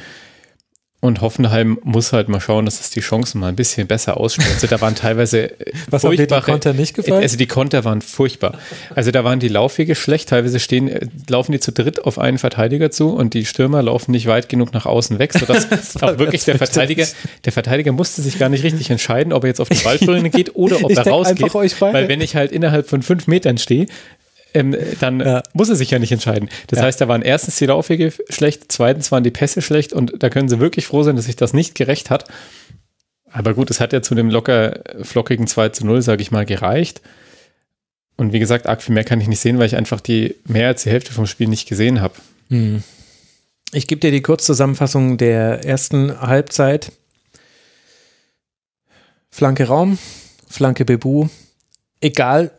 Und Hoffenheim muss halt mal schauen, dass es die Chancen mal ein bisschen besser ausspielt. Also da waren teilweise äh, Was hat dir die Konter nicht gefallen? Also die Konter waren furchtbar. Also da waren die Laufwege schlecht. Teilweise stehen, äh, laufen die zu dritt auf einen Verteidiger zu und die Stürmer laufen nicht weit genug nach außen weg, sodass auch wirklich der Verteidiger, der Verteidiger musste sich gar nicht richtig entscheiden, ob er jetzt auf die Ballführung geht oder ob er rausgeht. Weil wenn ich halt innerhalb von fünf Metern stehe, ähm, dann ja. muss er sich ja nicht entscheiden. Das ja. heißt, da waren erstens die Laufwege schlecht, zweitens waren die Pässe schlecht und da können sie wirklich froh sein, dass sich das nicht gerecht hat. Aber gut, es hat ja zu dem locker flockigen 2 zu 0, sage ich mal, gereicht. Und wie gesagt, arg viel mehr kann ich nicht sehen, weil ich einfach die mehr als die Hälfte vom Spiel nicht gesehen habe. Hm. Ich gebe dir die Kurzzusammenfassung der ersten Halbzeit. Flanke Raum, Flanke Bebu. Egal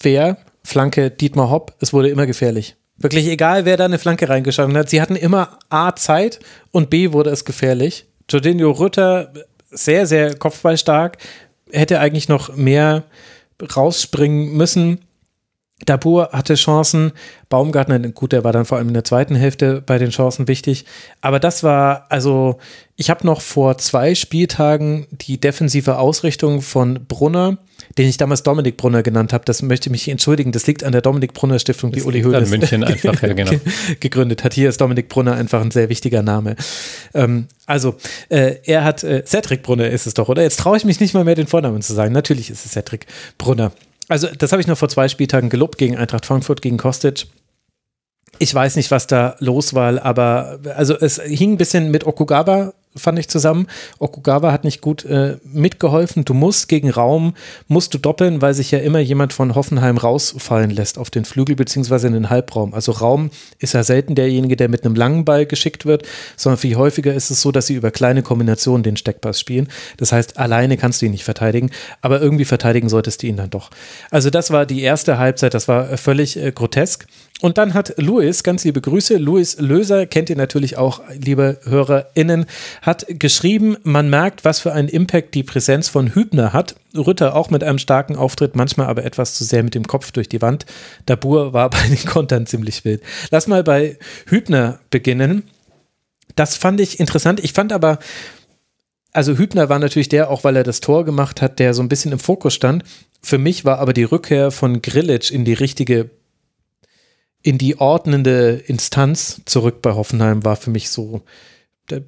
wer, Flanke Dietmar Hopp, es wurde immer gefährlich. Wirklich egal, wer da eine Flanke reingeschaut hat. Sie hatten immer A Zeit und B wurde es gefährlich. Jorginho Rütter sehr, sehr kopfballstark, hätte eigentlich noch mehr rausspringen müssen. Dabur hatte Chancen, Baumgartner, gut, der war dann vor allem in der zweiten Hälfte bei den Chancen wichtig. Aber das war, also, ich habe noch vor zwei Spieltagen die defensive Ausrichtung von Brunner den ich damals Dominik Brunner genannt habe. Das möchte ich mich entschuldigen. Das liegt an der Dominik Brunner Stiftung, die Uli Hoeneß München einfach, ja, genau. gegründet hat. Hier ist Dominik Brunner einfach ein sehr wichtiger Name. Ähm, also, äh, er hat, äh, Cedric Brunner ist es doch, oder? Jetzt traue ich mich nicht mal mehr den Vornamen zu sagen. Natürlich ist es Cedric Brunner. Also, das habe ich noch vor zwei Spieltagen gelobt gegen Eintracht Frankfurt, gegen Kostic. Ich weiß nicht, was da los war, aber also es hing ein bisschen mit Okugawa fand ich zusammen. Okugawa hat nicht gut äh, mitgeholfen. Du musst gegen Raum, musst du doppeln, weil sich ja immer jemand von Hoffenheim rausfallen lässt auf den Flügel beziehungsweise in den Halbraum. Also Raum ist ja selten derjenige, der mit einem langen Ball geschickt wird, sondern viel häufiger ist es so, dass sie über kleine Kombinationen den Steckpass spielen. Das heißt, alleine kannst du ihn nicht verteidigen, aber irgendwie verteidigen solltest du ihn dann doch. Also das war die erste Halbzeit, das war völlig äh, grotesk. Und dann hat Louis, ganz liebe Grüße, Louis Löser, kennt ihr natürlich auch, liebe HörerInnen, hat geschrieben, man merkt, was für einen Impact die Präsenz von Hübner hat. Rütter auch mit einem starken Auftritt, manchmal aber etwas zu sehr mit dem Kopf durch die Wand. Dabur war bei den Kontern ziemlich wild. Lass mal bei Hübner beginnen. Das fand ich interessant. Ich fand aber, also Hübner war natürlich der, auch weil er das Tor gemacht hat, der so ein bisschen im Fokus stand. Für mich war aber die Rückkehr von Grillitsch in die richtige in die ordnende Instanz zurück bei Hoffenheim war für mich so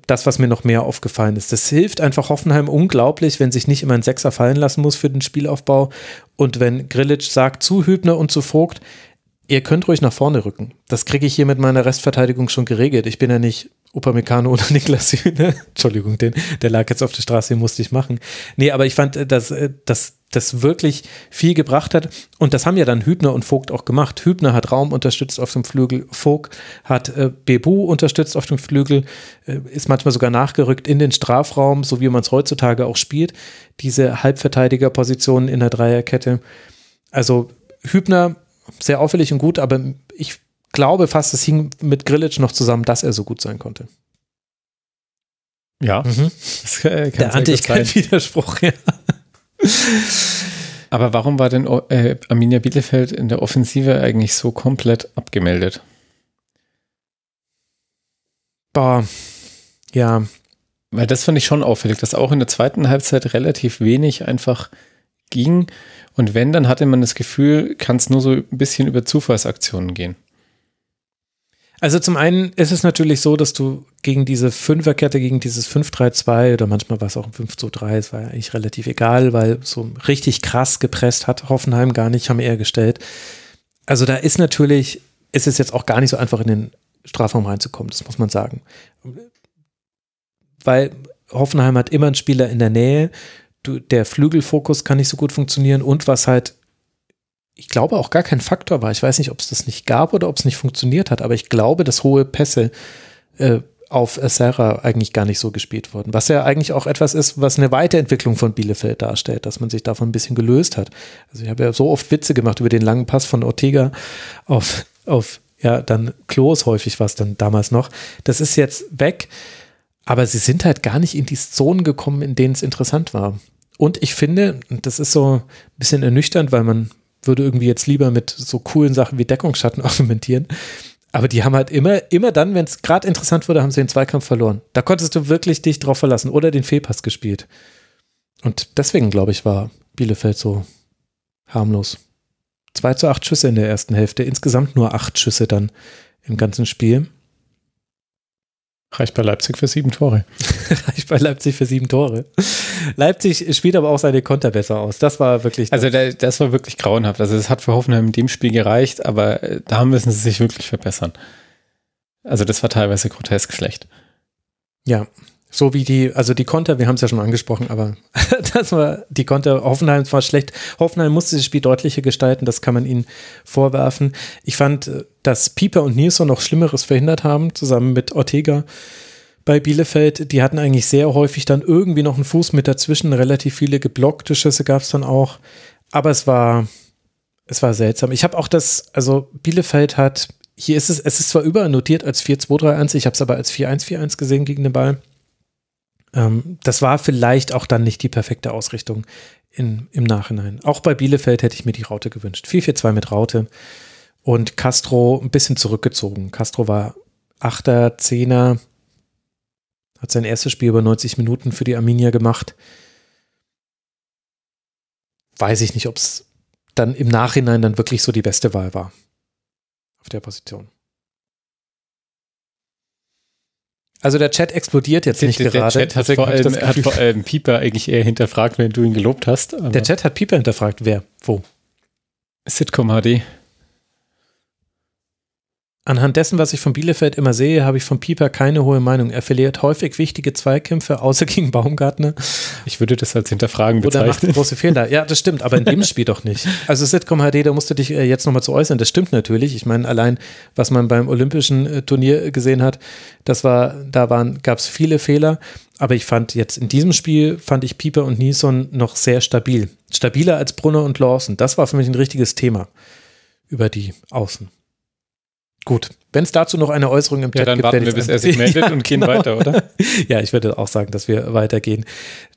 das, was mir noch mehr aufgefallen ist. Das hilft einfach Hoffenheim unglaublich, wenn sich nicht immer ein Sechser fallen lassen muss für den Spielaufbau. Und wenn Grillitsch sagt zu Hübner und zu Vogt, ihr könnt ruhig nach vorne rücken. Das kriege ich hier mit meiner Restverteidigung schon geregelt. Ich bin ja nicht Upamecano oder Niklas Hühne. Entschuldigung, den, der lag jetzt auf der Straße, den musste ich machen. Nee, aber ich fand, dass, dass das wirklich viel gebracht hat. Und das haben ja dann Hübner und Vogt auch gemacht. Hübner hat Raum unterstützt auf dem Flügel, Vogt hat äh, Bebu unterstützt auf dem Flügel, äh, ist manchmal sogar nachgerückt in den Strafraum, so wie man es heutzutage auch spielt, diese Halbverteidigerpositionen in der Dreierkette. Also Hübner sehr auffällig und gut, aber ich glaube fast, es hing mit Grillitsch noch zusammen, dass er so gut sein konnte. Ja, mhm. das äh, kann der Anti-Widerspruch, ja. Aber warum war denn äh, Arminia Bielefeld in der Offensive eigentlich so komplett abgemeldet? Boah, ja. Weil das fand ich schon auffällig, dass auch in der zweiten Halbzeit relativ wenig einfach ging. Und wenn, dann hatte man das Gefühl, kann es nur so ein bisschen über Zufallsaktionen gehen. Also zum einen ist es natürlich so, dass du gegen diese Fünferkette, gegen dieses 5-3-2 oder manchmal war es auch ein 5-2-3, es war eigentlich relativ egal, weil so richtig krass gepresst hat Hoffenheim gar nicht, haben eher gestellt. Also da ist natürlich, ist es jetzt auch gar nicht so einfach in den Strafraum reinzukommen, das muss man sagen. Weil Hoffenheim hat immer einen Spieler in der Nähe, du, der Flügelfokus kann nicht so gut funktionieren und was halt ich glaube, auch gar kein Faktor war. Ich weiß nicht, ob es das nicht gab oder ob es nicht funktioniert hat, aber ich glaube, dass hohe Pässe äh, auf Serra eigentlich gar nicht so gespielt wurden. Was ja eigentlich auch etwas ist, was eine Weiterentwicklung von Bielefeld darstellt, dass man sich davon ein bisschen gelöst hat. Also ich habe ja so oft Witze gemacht über den langen Pass von Ortega auf, auf ja, dann Klos häufig war es dann damals noch. Das ist jetzt weg, aber sie sind halt gar nicht in die Zonen gekommen, in denen es interessant war. Und ich finde, das ist so ein bisschen ernüchternd, weil man würde irgendwie jetzt lieber mit so coolen Sachen wie Deckungsschatten argumentieren. Aber die haben halt immer, immer dann, wenn es gerade interessant wurde, haben sie den Zweikampf verloren. Da konntest du wirklich dich drauf verlassen oder den Fehlpass gespielt. Und deswegen, glaube ich, war Bielefeld so harmlos. 2 zu 8 Schüsse in der ersten Hälfte, insgesamt nur 8 Schüsse dann im ganzen Spiel. Reicht bei Leipzig für sieben Tore. Reicht bei Leipzig für sieben Tore. Leipzig spielt aber auch seine Konter besser aus. Das war wirklich. Also der, das war wirklich grauenhaft. Also es hat für Hoffenheim in dem Spiel gereicht, aber äh, da müssen sie sich wirklich verbessern. Also das war teilweise grotesk schlecht. Ja, so wie die, also die Konter, wir haben es ja schon angesprochen, aber das war die Konter, Hoffenheim war schlecht. Hoffenheim musste das Spiel deutlicher gestalten, das kann man ihnen vorwerfen. Ich fand, dass Pieper und Nilsson noch Schlimmeres verhindert haben, zusammen mit Ortega bei Bielefeld. Die hatten eigentlich sehr häufig dann irgendwie noch einen Fuß mit dazwischen. Relativ viele geblockte Schüsse gab es dann auch. Aber es war, es war seltsam. Ich habe auch das, also Bielefeld hat, hier ist es, es ist zwar überall notiert als 4-2-3-1, ich habe es aber als 4-1-4-1 gesehen gegen den Ball. Ähm, das war vielleicht auch dann nicht die perfekte Ausrichtung in, im Nachhinein. Auch bei Bielefeld hätte ich mir die Raute gewünscht. 4-4-2 mit Raute und Castro ein bisschen zurückgezogen. Castro war Achter, Zehner, hat sein erstes Spiel über 90 Minuten für die Arminia gemacht. Weiß ich nicht, ob es dann im Nachhinein dann wirklich so die beste Wahl war auf der Position. Also der Chat explodiert jetzt nicht der, gerade. Der Chat hat vor, allem, hat vor, allem, Pieper eigentlich eher hinterfragt, wenn du ihn gelobt hast. Der Chat hat Pieper hinterfragt. Wer? Wo? Sitcom HD. Anhand dessen, was ich von Bielefeld immer sehe, habe ich von Pieper keine hohe Meinung. Er verliert häufig wichtige Zweikämpfe, außer gegen Baumgartner. Ich würde das als Hinterfragen bezeichnen. Oder macht große Fehler. Ja, das stimmt, aber in dem Spiel doch nicht. Also Sitcom HD, da musst du dich äh, jetzt nochmal zu äußern. Das stimmt natürlich. Ich meine, allein, was man beim Olympischen äh, Turnier gesehen hat, das war, da waren, gab es viele Fehler. Aber ich fand jetzt in diesem Spiel, fand ich Pieper und Nison noch sehr stabil. Stabiler als Brunner und Lawson. Das war für mich ein richtiges Thema über die Außen. Gut, wenn es dazu noch eine Äußerung im Chat ja, dann gibt, warten wir, bis er sich meldet ja, und gehen genau. weiter, oder? ja, ich würde auch sagen, dass wir weitergehen.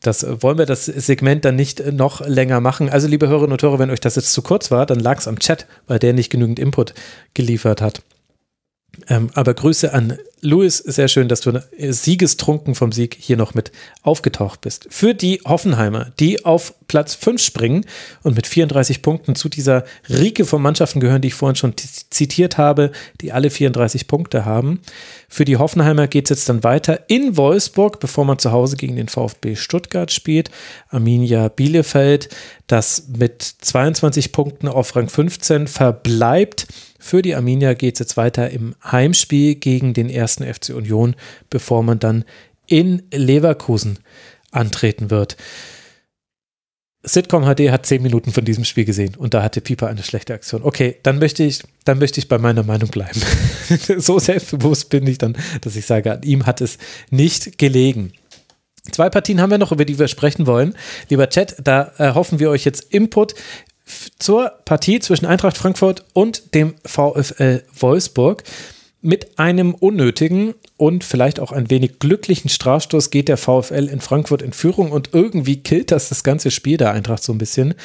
Das äh, wollen wir das Segment dann nicht äh, noch länger machen. Also, liebe Hörerinnen und Hörer, wenn euch das jetzt zu kurz war, dann lag es am Chat, weil der nicht genügend Input geliefert hat. Ähm, aber Grüße an Louis, sehr schön, dass du siegestrunken vom Sieg hier noch mit aufgetaucht bist. Für die Hoffenheimer, die auf Platz 5 springen und mit 34 Punkten zu dieser Rieke von Mannschaften gehören, die ich vorhin schon zitiert habe, die alle 34 Punkte haben. Für die Hoffenheimer geht es jetzt dann weiter in Wolfsburg, bevor man zu Hause gegen den VfB Stuttgart spielt. Arminia Bielefeld, das mit 22 Punkten auf Rang 15 verbleibt. Für die Arminia geht es jetzt weiter im Heimspiel gegen den ersten FC Union, bevor man dann in Leverkusen antreten wird. Sitcom HD hat zehn Minuten von diesem Spiel gesehen und da hatte Pieper eine schlechte Aktion. Okay, dann möchte ich, dann möchte ich bei meiner Meinung bleiben. so selbstbewusst bin ich dann, dass ich sage, an ihm hat es nicht gelegen. Zwei Partien haben wir noch, über die wir sprechen wollen. Lieber Chat, da erhoffen wir euch jetzt Input zur Partie zwischen Eintracht Frankfurt und dem VfL Wolfsburg. Mit einem unnötigen und vielleicht auch ein wenig glücklichen Strafstoß geht der VfL in Frankfurt in Führung und irgendwie killt das das ganze Spiel der Eintracht so ein bisschen.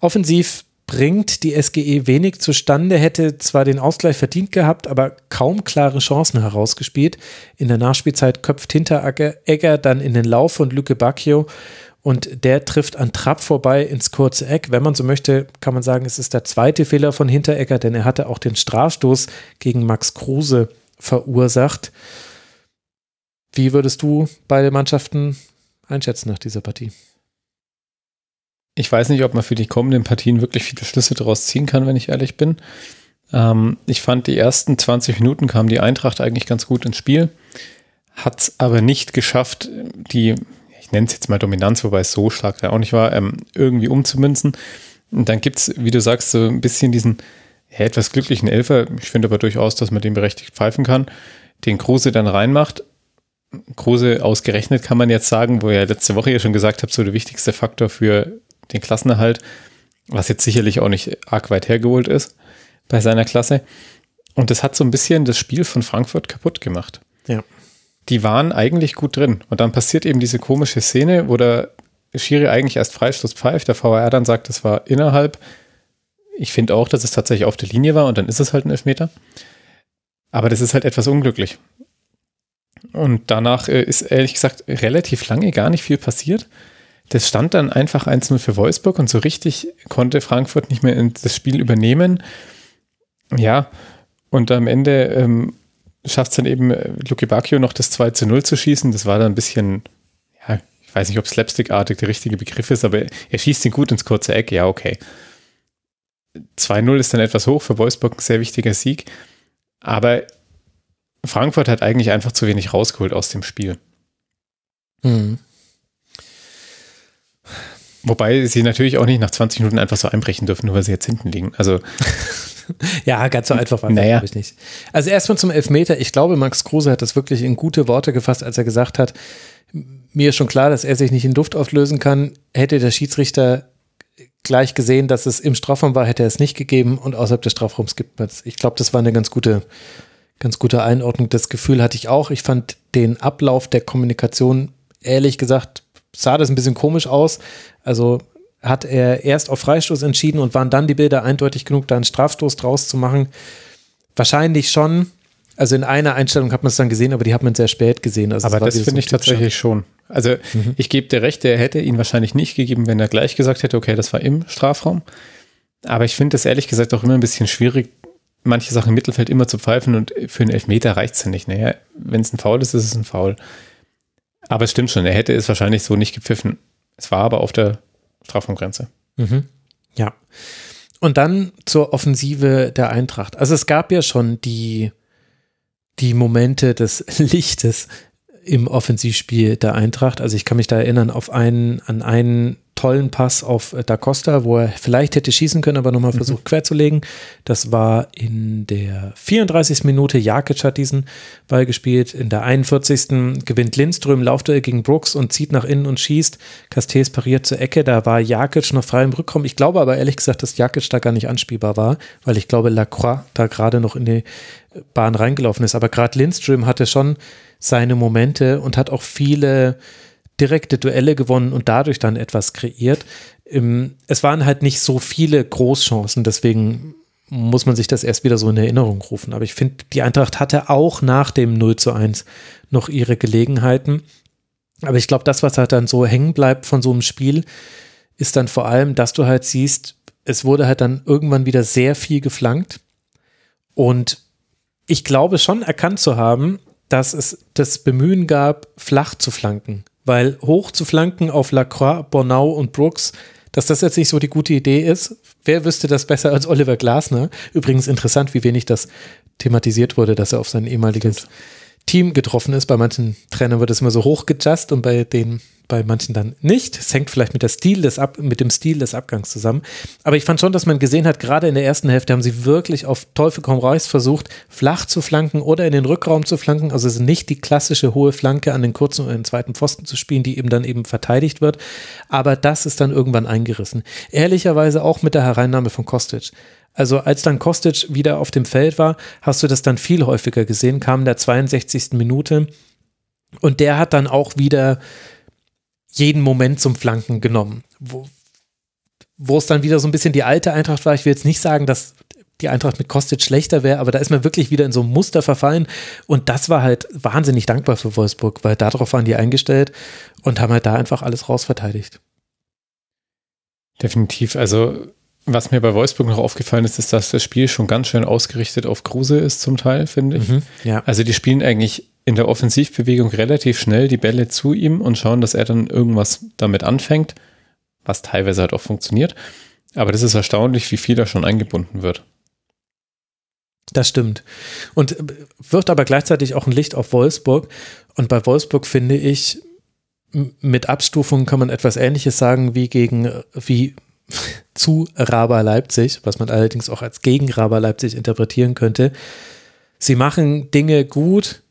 Offensiv bringt die SGE wenig zustande, hätte zwar den Ausgleich verdient gehabt, aber kaum klare Chancen herausgespielt. In der Nachspielzeit köpft Hinteregger dann in den Lauf von Lücke Bacchio und der trifft an Trapp vorbei ins kurze Eck. Wenn man so möchte, kann man sagen, es ist der zweite Fehler von Hinteregger, denn er hatte auch den Strafstoß gegen Max Kruse verursacht. Wie würdest du beide Mannschaften einschätzen nach dieser Partie? Ich weiß nicht, ob man für die kommenden Partien wirklich viele Schlüsse daraus ziehen kann, wenn ich ehrlich bin. Ähm, ich fand, die ersten 20 Minuten kam die Eintracht eigentlich ganz gut ins Spiel, hat es aber nicht geschafft, die nenne es jetzt mal Dominanz, wobei es so stark da auch nicht war, ähm, irgendwie umzumünzen. Und dann gibt es, wie du sagst, so ein bisschen diesen ja, etwas glücklichen Elfer. Ich finde aber durchaus, dass man den berechtigt pfeifen kann, den Kruse dann reinmacht. Kruse ausgerechnet kann man jetzt sagen, wo ihr letzte Woche ja schon gesagt habt, so der wichtigste Faktor für den Klassenerhalt, was jetzt sicherlich auch nicht arg weit hergeholt ist bei seiner Klasse. Und das hat so ein bisschen das Spiel von Frankfurt kaputt gemacht. Ja die waren eigentlich gut drin. Und dann passiert eben diese komische Szene, wo der Schiri eigentlich erst Freistoß pfeift, der VR dann sagt, das war innerhalb. Ich finde auch, dass es tatsächlich auf der Linie war und dann ist es halt ein Elfmeter. Aber das ist halt etwas unglücklich. Und danach äh, ist ehrlich gesagt relativ lange gar nicht viel passiert. Das stand dann einfach 1-0 für Wolfsburg und so richtig konnte Frankfurt nicht mehr das Spiel übernehmen. Ja, und am Ende ähm, schafft es dann eben, äh, Luki Bacchio noch das 2 zu 0 zu schießen. Das war dann ein bisschen, ja, ich weiß nicht, ob slapstickartig der richtige Begriff ist, aber er schießt ihn gut ins kurze Eck. Ja, okay. 2-0 ist dann etwas hoch für Wolfsburg, ein sehr wichtiger Sieg. Aber Frankfurt hat eigentlich einfach zu wenig rausgeholt aus dem Spiel. Mhm. Wobei sie natürlich auch nicht nach 20 Minuten einfach so einbrechen dürfen, nur weil sie jetzt hinten liegen. Also ja, ganz so einfach war naja. ich nicht. Also erstmal zum Elfmeter. Ich glaube, Max Kruse hat das wirklich in gute Worte gefasst, als er gesagt hat, mir ist schon klar, dass er sich nicht in Luft auflösen kann. Hätte der Schiedsrichter gleich gesehen, dass es im Strafraum war, hätte er es nicht gegeben und außerhalb des Strafraums gibt man es. Ich glaube, das war eine ganz gute, ganz gute Einordnung. Das Gefühl hatte ich auch. Ich fand den Ablauf der Kommunikation, ehrlich gesagt, sah das ein bisschen komisch aus. Also hat er erst auf Freistoß entschieden und waren dann die Bilder eindeutig genug, da einen Strafstoß draus zu machen? Wahrscheinlich schon. Also in einer Einstellung hat man es dann gesehen, aber die hat man sehr spät gesehen. Also aber das finde so ich tatsächlich schon. Also mhm. ich gebe dir recht, er hätte ihn wahrscheinlich nicht gegeben, wenn er gleich gesagt hätte, okay, das war im Strafraum. Aber ich finde das ehrlich gesagt auch immer ein bisschen schwierig, manche Sachen im Mittelfeld immer zu pfeifen und für einen Elfmeter reicht es ja nicht. Naja, wenn es ein Foul ist, ist es ein Foul. Aber es stimmt schon, er hätte es wahrscheinlich so nicht gepfiffen. Es war aber auf der Strafraumgrenze. Mhm. Ja. Und dann zur Offensive der Eintracht. Also es gab ja schon die, die Momente des Lichtes im Offensivspiel der Eintracht. Also ich kann mich da erinnern auf einen, an einen tollen Pass auf äh, Da Costa, wo er vielleicht hätte schießen können, aber nochmal mhm. versucht mhm. querzulegen. Das war in der 34. Minute. Jakic hat diesen Ball gespielt. In der 41. gewinnt Lindström Laufduell gegen Brooks und zieht nach innen und schießt. Castells pariert zur Ecke. Da war Jakic noch frei im Rückkommen. Ich glaube aber ehrlich gesagt, dass Jakic da gar nicht anspielbar war, weil ich glaube, Lacroix da gerade noch in die Bahn reingelaufen ist. Aber gerade Lindström hatte schon seine Momente und hat auch viele direkte Duelle gewonnen und dadurch dann etwas kreiert. Es waren halt nicht so viele Großchancen, deswegen muss man sich das erst wieder so in Erinnerung rufen. Aber ich finde, die Eintracht hatte auch nach dem 0 zu 1 noch ihre Gelegenheiten. Aber ich glaube, das, was halt dann so hängen bleibt von so einem Spiel, ist dann vor allem, dass du halt siehst, es wurde halt dann irgendwann wieder sehr viel geflankt. Und ich glaube schon erkannt zu haben, dass es das Bemühen gab, flach zu flanken weil hoch zu flanken auf Lacroix, Bornau und Brooks, dass das jetzt nicht so die gute Idee ist. Wer wüsste das besser als Oliver Glasner? Übrigens interessant, wie wenig das thematisiert wurde, dass er auf sein ehemaliges Team getroffen ist. Bei manchen Trainern wird es immer so hochgejust und bei den bei manchen dann nicht. Es hängt vielleicht mit, der Stil des Ab, mit dem Stil des Abgangs zusammen. Aber ich fand schon, dass man gesehen hat, gerade in der ersten Hälfte haben sie wirklich auf Teufel komm raus versucht, flach zu flanken oder in den Rückraum zu flanken. Also es ist nicht die klassische hohe Flanke an den kurzen oder den zweiten Pfosten zu spielen, die eben dann eben verteidigt wird. Aber das ist dann irgendwann eingerissen. Ehrlicherweise auch mit der Hereinnahme von Kostic. Also als dann Kostic wieder auf dem Feld war, hast du das dann viel häufiger gesehen, kam in der 62. Minute und der hat dann auch wieder jeden Moment zum Flanken genommen. Wo, wo es dann wieder so ein bisschen die alte Eintracht war. Ich will jetzt nicht sagen, dass die Eintracht mit Kostic schlechter wäre, aber da ist man wirklich wieder in so ein Muster verfallen. Und das war halt wahnsinnig dankbar für Wolfsburg, weil darauf waren die eingestellt und haben halt da einfach alles rausverteidigt. Definitiv. Also, was mir bei Wolfsburg noch aufgefallen ist, ist, dass das Spiel schon ganz schön ausgerichtet auf Kruse ist, zum Teil, finde ich. Mhm, ja. Also, die spielen eigentlich in der Offensivbewegung relativ schnell die Bälle zu ihm und schauen, dass er dann irgendwas damit anfängt, was teilweise halt auch funktioniert. Aber das ist erstaunlich, wie viel da schon eingebunden wird. Das stimmt. Und wirft aber gleichzeitig auch ein Licht auf Wolfsburg. Und bei Wolfsburg finde ich, mit Abstufungen kann man etwas Ähnliches sagen wie gegen, wie zu Raber Leipzig, was man allerdings auch als gegen Raber Leipzig interpretieren könnte. Sie machen Dinge gut,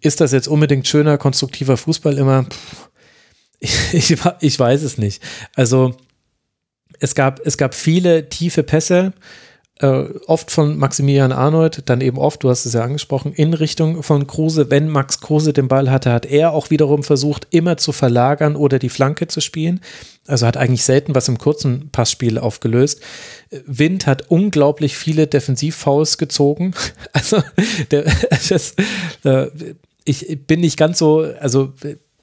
ist das jetzt unbedingt schöner, konstruktiver Fußball immer? Ich, ich, ich weiß es nicht. Also es gab, es gab viele tiefe Pässe, äh, oft von Maximilian Arnold, dann eben oft, du hast es ja angesprochen, in Richtung von Kruse. Wenn Max Kruse den Ball hatte, hat er auch wiederum versucht, immer zu verlagern oder die Flanke zu spielen. Also hat eigentlich selten was im kurzen Passspiel aufgelöst. Wind hat unglaublich viele Defensivfouls gezogen. Also der, das, äh, ich bin nicht ganz so, also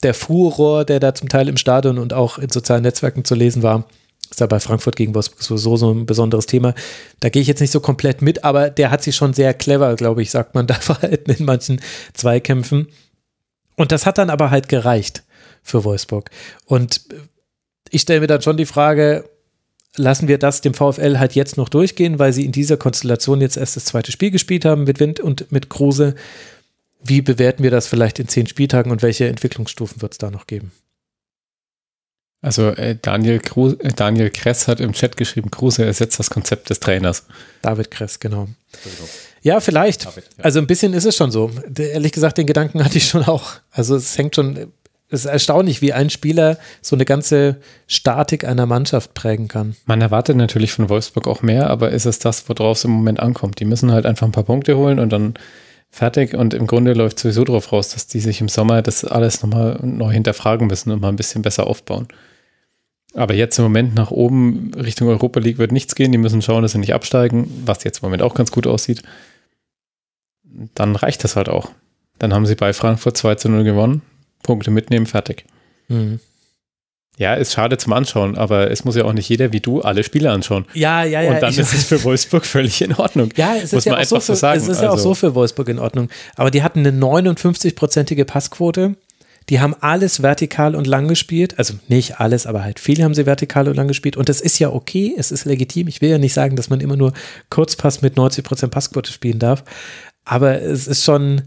der Furor, der da zum Teil im Stadion und auch in sozialen Netzwerken zu lesen war, ist da bei Frankfurt gegen Wolfsburg sowieso so ein besonderes Thema. Da gehe ich jetzt nicht so komplett mit, aber der hat sich schon sehr clever, glaube ich, sagt man da verhalten in manchen Zweikämpfen. Und das hat dann aber halt gereicht für Wolfsburg. Und ich stelle mir dann schon die Frage, lassen wir das dem VfL halt jetzt noch durchgehen, weil sie in dieser Konstellation jetzt erst das zweite Spiel gespielt haben mit Wind und mit Kruse. Wie bewerten wir das vielleicht in zehn Spieltagen und welche Entwicklungsstufen wird es da noch geben? Also äh, Daniel, Kruse, äh, Daniel Kress hat im Chat geschrieben, Kruse ersetzt das Konzept des Trainers. David Kress, genau. Ja, vielleicht. David, ja. Also ein bisschen ist es schon so. Ehrlich gesagt, den Gedanken hatte ich schon auch. Also es hängt schon, es ist erstaunlich, wie ein Spieler so eine ganze Statik einer Mannschaft prägen kann. Man erwartet natürlich von Wolfsburg auch mehr, aber ist es das, worauf es im Moment ankommt? Die müssen halt einfach ein paar Punkte holen und dann fertig und im Grunde läuft sowieso darauf raus, dass die sich im Sommer das alles nochmal neu hinterfragen müssen und mal ein bisschen besser aufbauen. Aber jetzt im Moment nach oben Richtung Europa League wird nichts gehen. Die müssen schauen, dass sie nicht absteigen, was jetzt im Moment auch ganz gut aussieht. Dann reicht das halt auch. Dann haben sie bei Frankfurt 2 zu 0 gewonnen. Punkte mitnehmen, fertig. Mhm. Ja, ist schade zum Anschauen, aber es muss ja auch nicht jeder wie du alle Spiele anschauen. Ja, ja, ja. Und dann ist es für Wolfsburg völlig in Ordnung. Ja, es ist, ja auch, so für, so es ist also. ja auch so für Wolfsburg in Ordnung. Aber die hatten eine 59-prozentige Passquote. Die haben alles vertikal und lang gespielt. Also nicht alles, aber halt viele haben sie vertikal und lang gespielt. Und das ist ja okay, es ist legitim. Ich will ja nicht sagen, dass man immer nur Kurzpass mit 90 Prozent Passquote spielen darf. Aber es ist schon,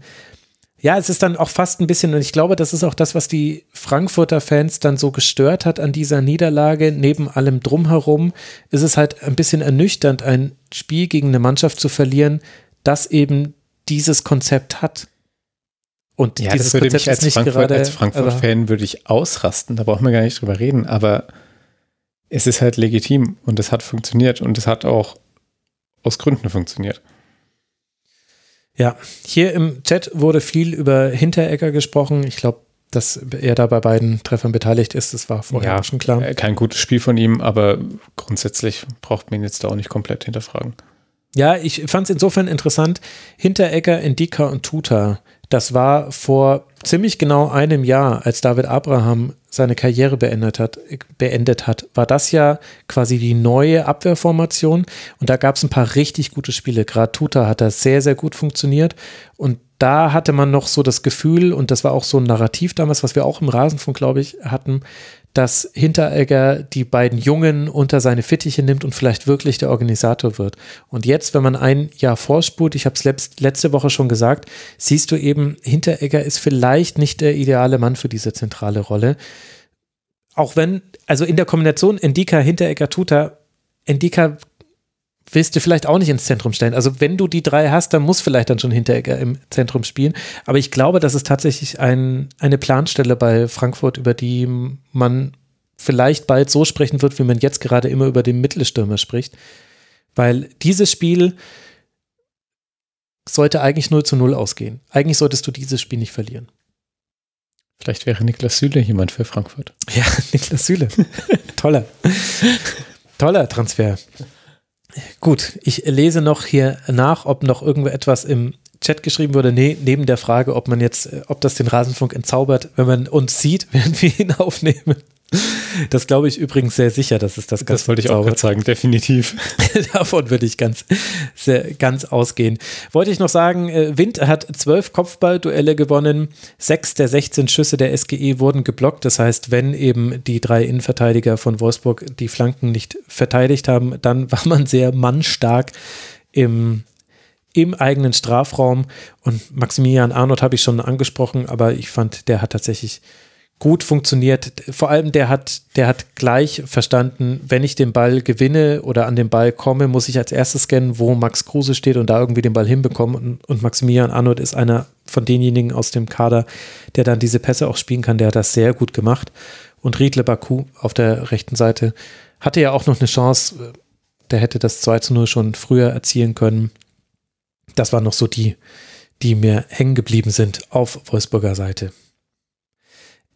ja, es ist dann auch fast ein bisschen, und ich glaube, das ist auch das, was die Frankfurter Fans dann so gestört hat an dieser Niederlage. Neben allem Drumherum ist es halt ein bisschen ernüchternd, ein Spiel gegen eine Mannschaft zu verlieren, das eben dieses Konzept hat. Und ja, dieses das würde Konzept mich als, Frankfurt, als Frankfurt-Fan würde ich ausrasten, da brauchen wir gar nicht drüber reden, aber es ist halt legitim und es hat funktioniert und es hat auch aus Gründen funktioniert. Ja, hier im Chat wurde viel über Hinteregger gesprochen. Ich glaube, dass er da bei beiden Treffern beteiligt ist, das war vorher ja, schon klar. Äh, kein gutes Spiel von ihm, aber grundsätzlich braucht man ihn jetzt da auch nicht komplett hinterfragen. Ja, ich fand es insofern interessant. Hinteregger, Indika und Tuta das war vor ziemlich genau einem Jahr, als David Abraham seine Karriere beendet hat, beendet hat, war das ja quasi die neue Abwehrformation und da gab es ein paar richtig gute Spiele. Gerade Tuta hat da sehr, sehr gut funktioniert und da hatte man noch so das Gefühl und das war auch so ein Narrativ damals, was wir auch im Rasenfunk, glaube ich, hatten, dass Hinteregger die beiden Jungen unter seine Fittiche nimmt und vielleicht wirklich der Organisator wird. Und jetzt, wenn man ein Jahr vorspult, ich habe es letzte Woche schon gesagt, siehst du eben, Hinteregger ist vielleicht nicht der ideale Mann für diese zentrale Rolle. Auch wenn, also in der Kombination Endika, Hinteregger, Tuta, Endika willst du vielleicht auch nicht ins Zentrum stellen. Also wenn du die drei hast, dann muss vielleicht dann schon Hinteregger im Zentrum spielen. Aber ich glaube, das ist tatsächlich ein, eine Planstelle bei Frankfurt, über die man vielleicht bald so sprechen wird, wie man jetzt gerade immer über den Mittelstürmer spricht. Weil dieses Spiel sollte eigentlich 0 zu 0 ausgehen. Eigentlich solltest du dieses Spiel nicht verlieren. Vielleicht wäre Niklas Süle jemand für Frankfurt. Ja, Niklas Süle. Toller. Toller Transfer. Gut, ich lese noch hier nach, ob noch irgendwo etwas im Chat geschrieben wurde. Nee, neben der Frage, ob man jetzt, ob das den Rasenfunk entzaubert, wenn man uns sieht, während wir ihn aufnehmen. Das glaube ich übrigens sehr sicher, dass es das ganz Das wollte ich auch sagen, definitiv. Davon würde ich ganz, sehr, ganz ausgehen. Wollte ich noch sagen, äh, Wind hat zwölf Kopfballduelle gewonnen, sechs der 16 Schüsse der SGE wurden geblockt. Das heißt, wenn eben die drei Innenverteidiger von Wolfsburg die Flanken nicht verteidigt haben, dann war man sehr mannstark im im eigenen Strafraum. Und Maximilian Arnold habe ich schon angesprochen, aber ich fand, der hat tatsächlich gut funktioniert. Vor allem der hat, der hat gleich verstanden, wenn ich den Ball gewinne oder an den Ball komme, muss ich als erstes scannen, wo Max Kruse steht und da irgendwie den Ball hinbekommen. Und, und Maximilian Arnold ist einer von denjenigen aus dem Kader, der dann diese Pässe auch spielen kann. Der hat das sehr gut gemacht. Und Riedle Baku auf der rechten Seite hatte ja auch noch eine Chance. Der hätte das 2 zu 0 schon früher erzielen können. Das waren noch so die, die mir hängen geblieben sind auf Wolfsburger Seite.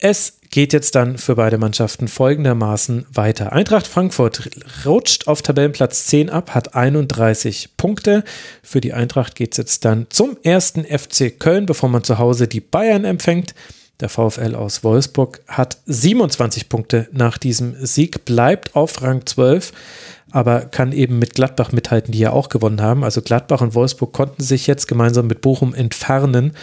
Es geht jetzt dann für beide Mannschaften folgendermaßen weiter. Eintracht Frankfurt rutscht auf Tabellenplatz 10 ab, hat 31 Punkte. Für die Eintracht geht es jetzt dann zum ersten FC Köln, bevor man zu Hause die Bayern empfängt. Der VfL aus Wolfsburg hat 27 Punkte nach diesem Sieg, bleibt auf Rang 12, aber kann eben mit Gladbach mithalten, die ja auch gewonnen haben. Also Gladbach und Wolfsburg konnten sich jetzt gemeinsam mit Bochum entfernen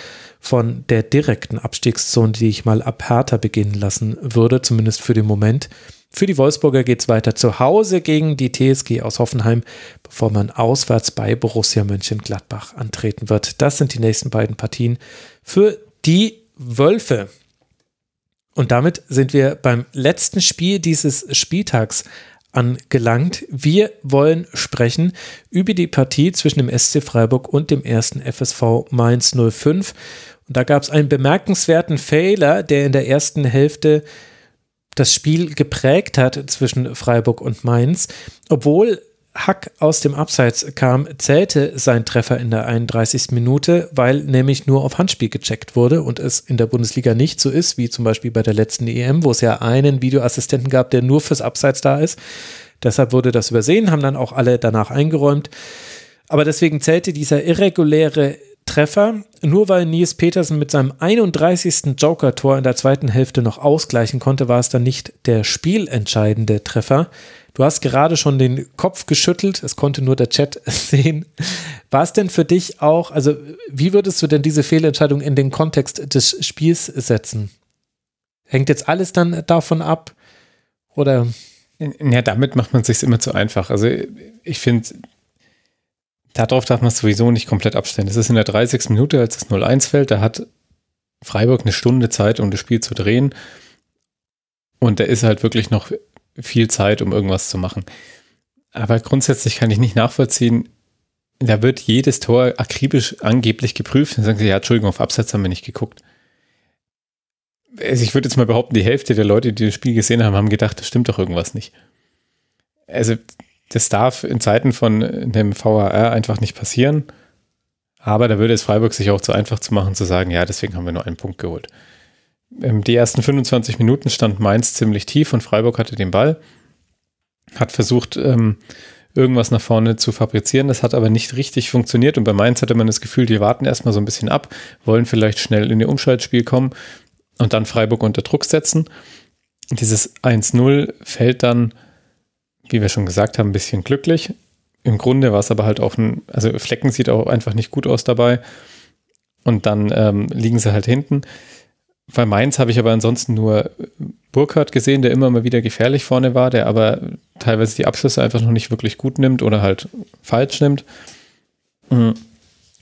von der direkten Abstiegszone, die ich mal ab Hertha beginnen lassen würde, zumindest für den Moment. Für die Wolfsburger geht es weiter zu Hause gegen die TSG aus Hoffenheim, bevor man auswärts bei Borussia Mönchengladbach antreten wird. Das sind die nächsten beiden Partien für die Wölfe. Und damit sind wir beim letzten Spiel dieses Spieltags angelangt. Wir wollen sprechen über die Partie zwischen dem SC Freiburg und dem ersten FSV Mainz 05. Und da gab es einen bemerkenswerten Fehler, der in der ersten Hälfte das Spiel geprägt hat zwischen Freiburg und Mainz. Obwohl Hack aus dem Abseits kam, zählte sein Treffer in der 31. Minute, weil nämlich nur auf Handspiel gecheckt wurde und es in der Bundesliga nicht so ist, wie zum Beispiel bei der letzten EM, wo es ja einen Videoassistenten gab, der nur fürs Abseits da ist. Deshalb wurde das übersehen, haben dann auch alle danach eingeräumt. Aber deswegen zählte dieser irreguläre Treffer. Nur weil Nils Petersen mit seinem 31. Joker-Tor in der zweiten Hälfte noch ausgleichen konnte, war es dann nicht der spielentscheidende Treffer. Du hast gerade schon den Kopf geschüttelt, es konnte nur der Chat sehen. War es denn für dich auch, also wie würdest du denn diese Fehlentscheidung in den Kontext des Spiels setzen? Hängt jetzt alles dann davon ab? Oder? Ja, damit macht man es sich immer zu einfach. Also ich finde, darauf darf man es sowieso nicht komplett abstellen. Das ist in der 30. Minute, als es 0-1 fällt, da hat Freiburg eine Stunde Zeit, um das Spiel zu drehen. Und da ist halt wirklich noch viel Zeit, um irgendwas zu machen. Aber grundsätzlich kann ich nicht nachvollziehen, da wird jedes Tor akribisch angeblich geprüft. Dann sagen sie, ja, Entschuldigung, auf Absatz haben wir nicht geguckt. Also ich würde jetzt mal behaupten, die Hälfte der Leute, die das Spiel gesehen haben, haben gedacht, das stimmt doch irgendwas nicht. Also das darf in Zeiten von dem VAR einfach nicht passieren. Aber da würde es Freiburg sich auch zu einfach zu machen, zu sagen, ja, deswegen haben wir nur einen Punkt geholt. Ähm, die ersten 25 Minuten stand Mainz ziemlich tief und Freiburg hatte den Ball, hat versucht, ähm, irgendwas nach vorne zu fabrizieren. Das hat aber nicht richtig funktioniert und bei Mainz hatte man das Gefühl, die warten erstmal so ein bisschen ab, wollen vielleicht schnell in ihr Umschaltspiel kommen und dann Freiburg unter Druck setzen. Dieses 1-0 fällt dann wie wir schon gesagt haben, ein bisschen glücklich. Im Grunde war es aber halt auch ein, also Flecken sieht auch einfach nicht gut aus dabei. Und dann ähm, liegen sie halt hinten. bei Mainz habe ich aber ansonsten nur Burkhardt gesehen, der immer mal wieder gefährlich vorne war, der aber teilweise die Abschlüsse einfach noch nicht wirklich gut nimmt oder halt falsch nimmt. Mhm.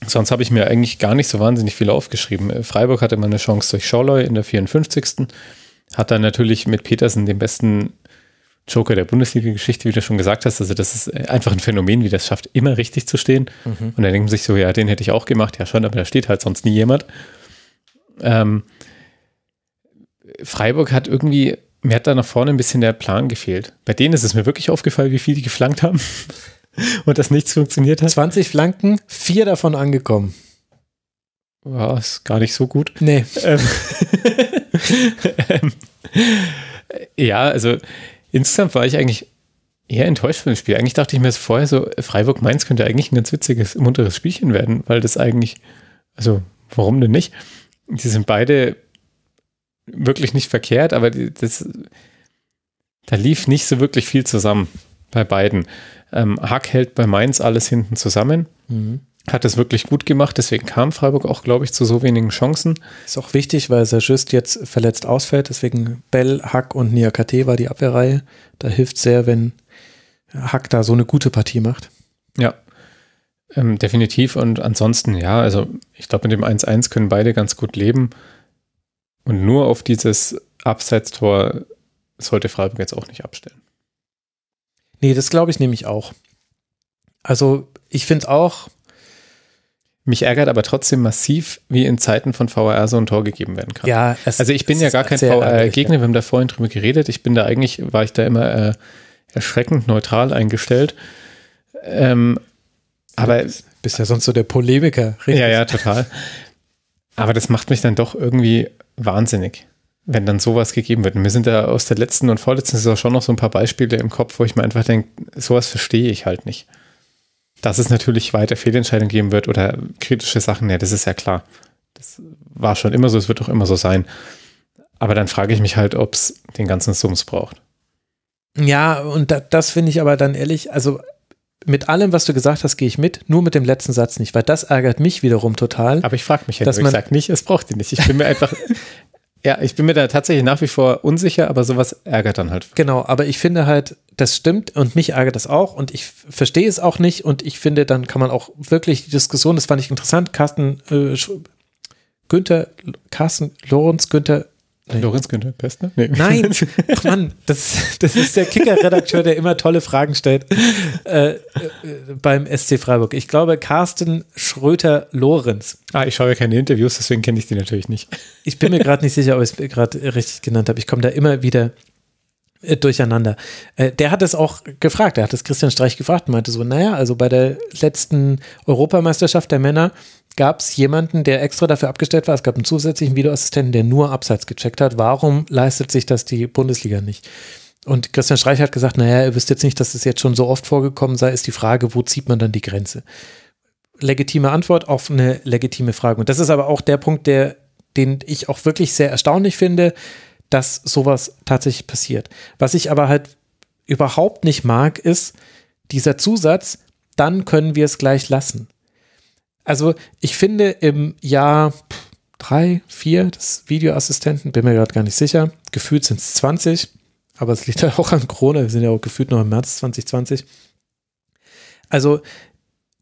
Sonst habe ich mir eigentlich gar nicht so wahnsinnig viel aufgeschrieben. Äh, Freiburg hatte mal eine Chance durch Schorloy in der 54. Hat dann natürlich mit Petersen den besten Joker der Bundesliga-Geschichte, wie du schon gesagt hast. Also, das ist einfach ein Phänomen, wie das schafft, immer richtig zu stehen. Mhm. Und dann denkt man sich so, ja, den hätte ich auch gemacht. Ja, schon, aber da steht halt sonst nie jemand. Ähm, Freiburg hat irgendwie, mir hat da nach vorne ein bisschen der Plan gefehlt. Bei denen ist es mir wirklich aufgefallen, wie viel die geflankt haben und dass nichts funktioniert hat. 20 Flanken, vier davon angekommen. War ist gar nicht so gut. Nee. Ähm, ähm, ja, also insgesamt war ich eigentlich eher enttäuscht von dem Spiel. Eigentlich dachte ich mir vorher so, Freiburg-Mainz könnte eigentlich ein ganz witziges, munteres Spielchen werden, weil das eigentlich, also warum denn nicht? Die sind beide wirklich nicht verkehrt, aber das, da lief nicht so wirklich viel zusammen bei beiden. Ähm, Hack hält bei Mainz alles hinten zusammen. Mhm. Hat das wirklich gut gemacht, deswegen kam Freiburg auch, glaube ich, zu so wenigen Chancen. Ist auch wichtig, weil Sajust jetzt verletzt ausfällt, deswegen Bell, Hack und Niakate war die Abwehrreihe. Da hilft sehr, wenn Hack da so eine gute Partie macht. Ja, ähm, definitiv. Und ansonsten, ja, also ich glaube, mit dem 1-1 können beide ganz gut leben. Und nur auf dieses Abseitstor sollte Freiburg jetzt auch nicht abstellen. Nee, das glaube ich nämlich auch. Also ich finde auch. Mich ärgert aber trotzdem massiv, wie in Zeiten von VAR so ein Tor gegeben werden kann. Ja, also ich bin ja gar kein VAR-Gegner, wir haben da vorhin drüber geredet. Ich bin da eigentlich, war ich da immer äh, erschreckend neutral eingestellt. Ähm, aber du bist ja sonst so der Polemiker. Richtig? Ja, ja, total. Aber das macht mich dann doch irgendwie wahnsinnig, wenn dann sowas gegeben wird. Und mir sind da aus der letzten und vorletzten Saison schon noch so ein paar Beispiele im Kopf, wo ich mir einfach denke, sowas verstehe ich halt nicht. Dass es natürlich weiter Fehlentscheidungen geben wird oder kritische Sachen, ja, das ist ja klar. Das war schon immer so, es wird auch immer so sein. Aber dann frage ich mich halt, ob es den ganzen Sums braucht. Ja, und da, das finde ich aber dann ehrlich, also mit allem, was du gesagt hast, gehe ich mit, nur mit dem letzten Satz nicht, weil das ärgert mich wiederum total. Aber ich frage mich ja, ich sage nicht, es braucht die nicht. Ich bin mir einfach, ja, ich bin mir da tatsächlich nach wie vor unsicher, aber sowas ärgert dann halt. Genau, aber ich finde halt, das stimmt und mich ärgert das auch und ich verstehe es auch nicht und ich finde, dann kann man auch wirklich die Diskussion, das fand ich interessant, Carsten äh, Günther, Carsten Lorenz, Günther. Lorenz Günther Pestner? Nee. Nein, ach Mann, das, das ist der Kicker-Redakteur, der immer tolle Fragen stellt äh, äh, beim SC Freiburg. Ich glaube, Carsten Schröter-Lorenz. Ah, ich schaue ja keine Interviews, deswegen kenne ich die natürlich nicht. Ich bin mir gerade nicht sicher, ob ich es gerade richtig genannt habe. Ich komme da immer wieder äh, durcheinander. Äh, der hat es auch gefragt, der hat es Christian Streich gefragt und meinte so, naja, also bei der letzten Europameisterschaft der Männer gab es jemanden, der extra dafür abgestellt war. Es gab einen zusätzlichen Videoassistenten, der nur Abseits gecheckt hat. Warum leistet sich das die Bundesliga nicht? Und Christian Streich hat gesagt, naja, ihr wisst jetzt nicht, dass es das jetzt schon so oft vorgekommen sei, ist die Frage, wo zieht man dann die Grenze? Legitime Antwort auf eine legitime Frage. Und das ist aber auch der Punkt, der, den ich auch wirklich sehr erstaunlich finde, dass sowas tatsächlich passiert. Was ich aber halt überhaupt nicht mag, ist dieser Zusatz, dann können wir es gleich lassen. Also ich finde im Jahr drei, vier des Videoassistenten, bin mir gerade gar nicht sicher, gefühlt sind es 20, aber es liegt ja auch an Corona, wir sind ja auch gefühlt noch im März 2020. Also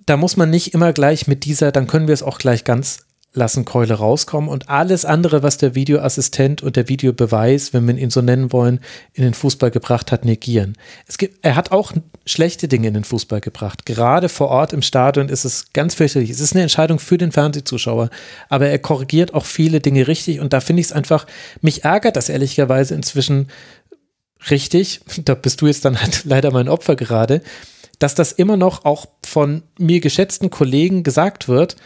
da muss man nicht immer gleich mit dieser, dann können wir es auch gleich ganz lassen Keule rauskommen und alles andere, was der Videoassistent und der Videobeweis, wenn wir ihn so nennen wollen, in den Fußball gebracht hat, negieren. Es gibt, er hat auch schlechte Dinge in den Fußball gebracht. Gerade vor Ort im Stadion ist es ganz fürchterlich. Es ist eine Entscheidung für den Fernsehzuschauer, aber er korrigiert auch viele Dinge richtig und da finde ich es einfach, mich ärgert das ehrlicherweise inzwischen richtig. Da bist du jetzt dann halt leider mein Opfer gerade, dass das immer noch auch von mir geschätzten Kollegen gesagt wird,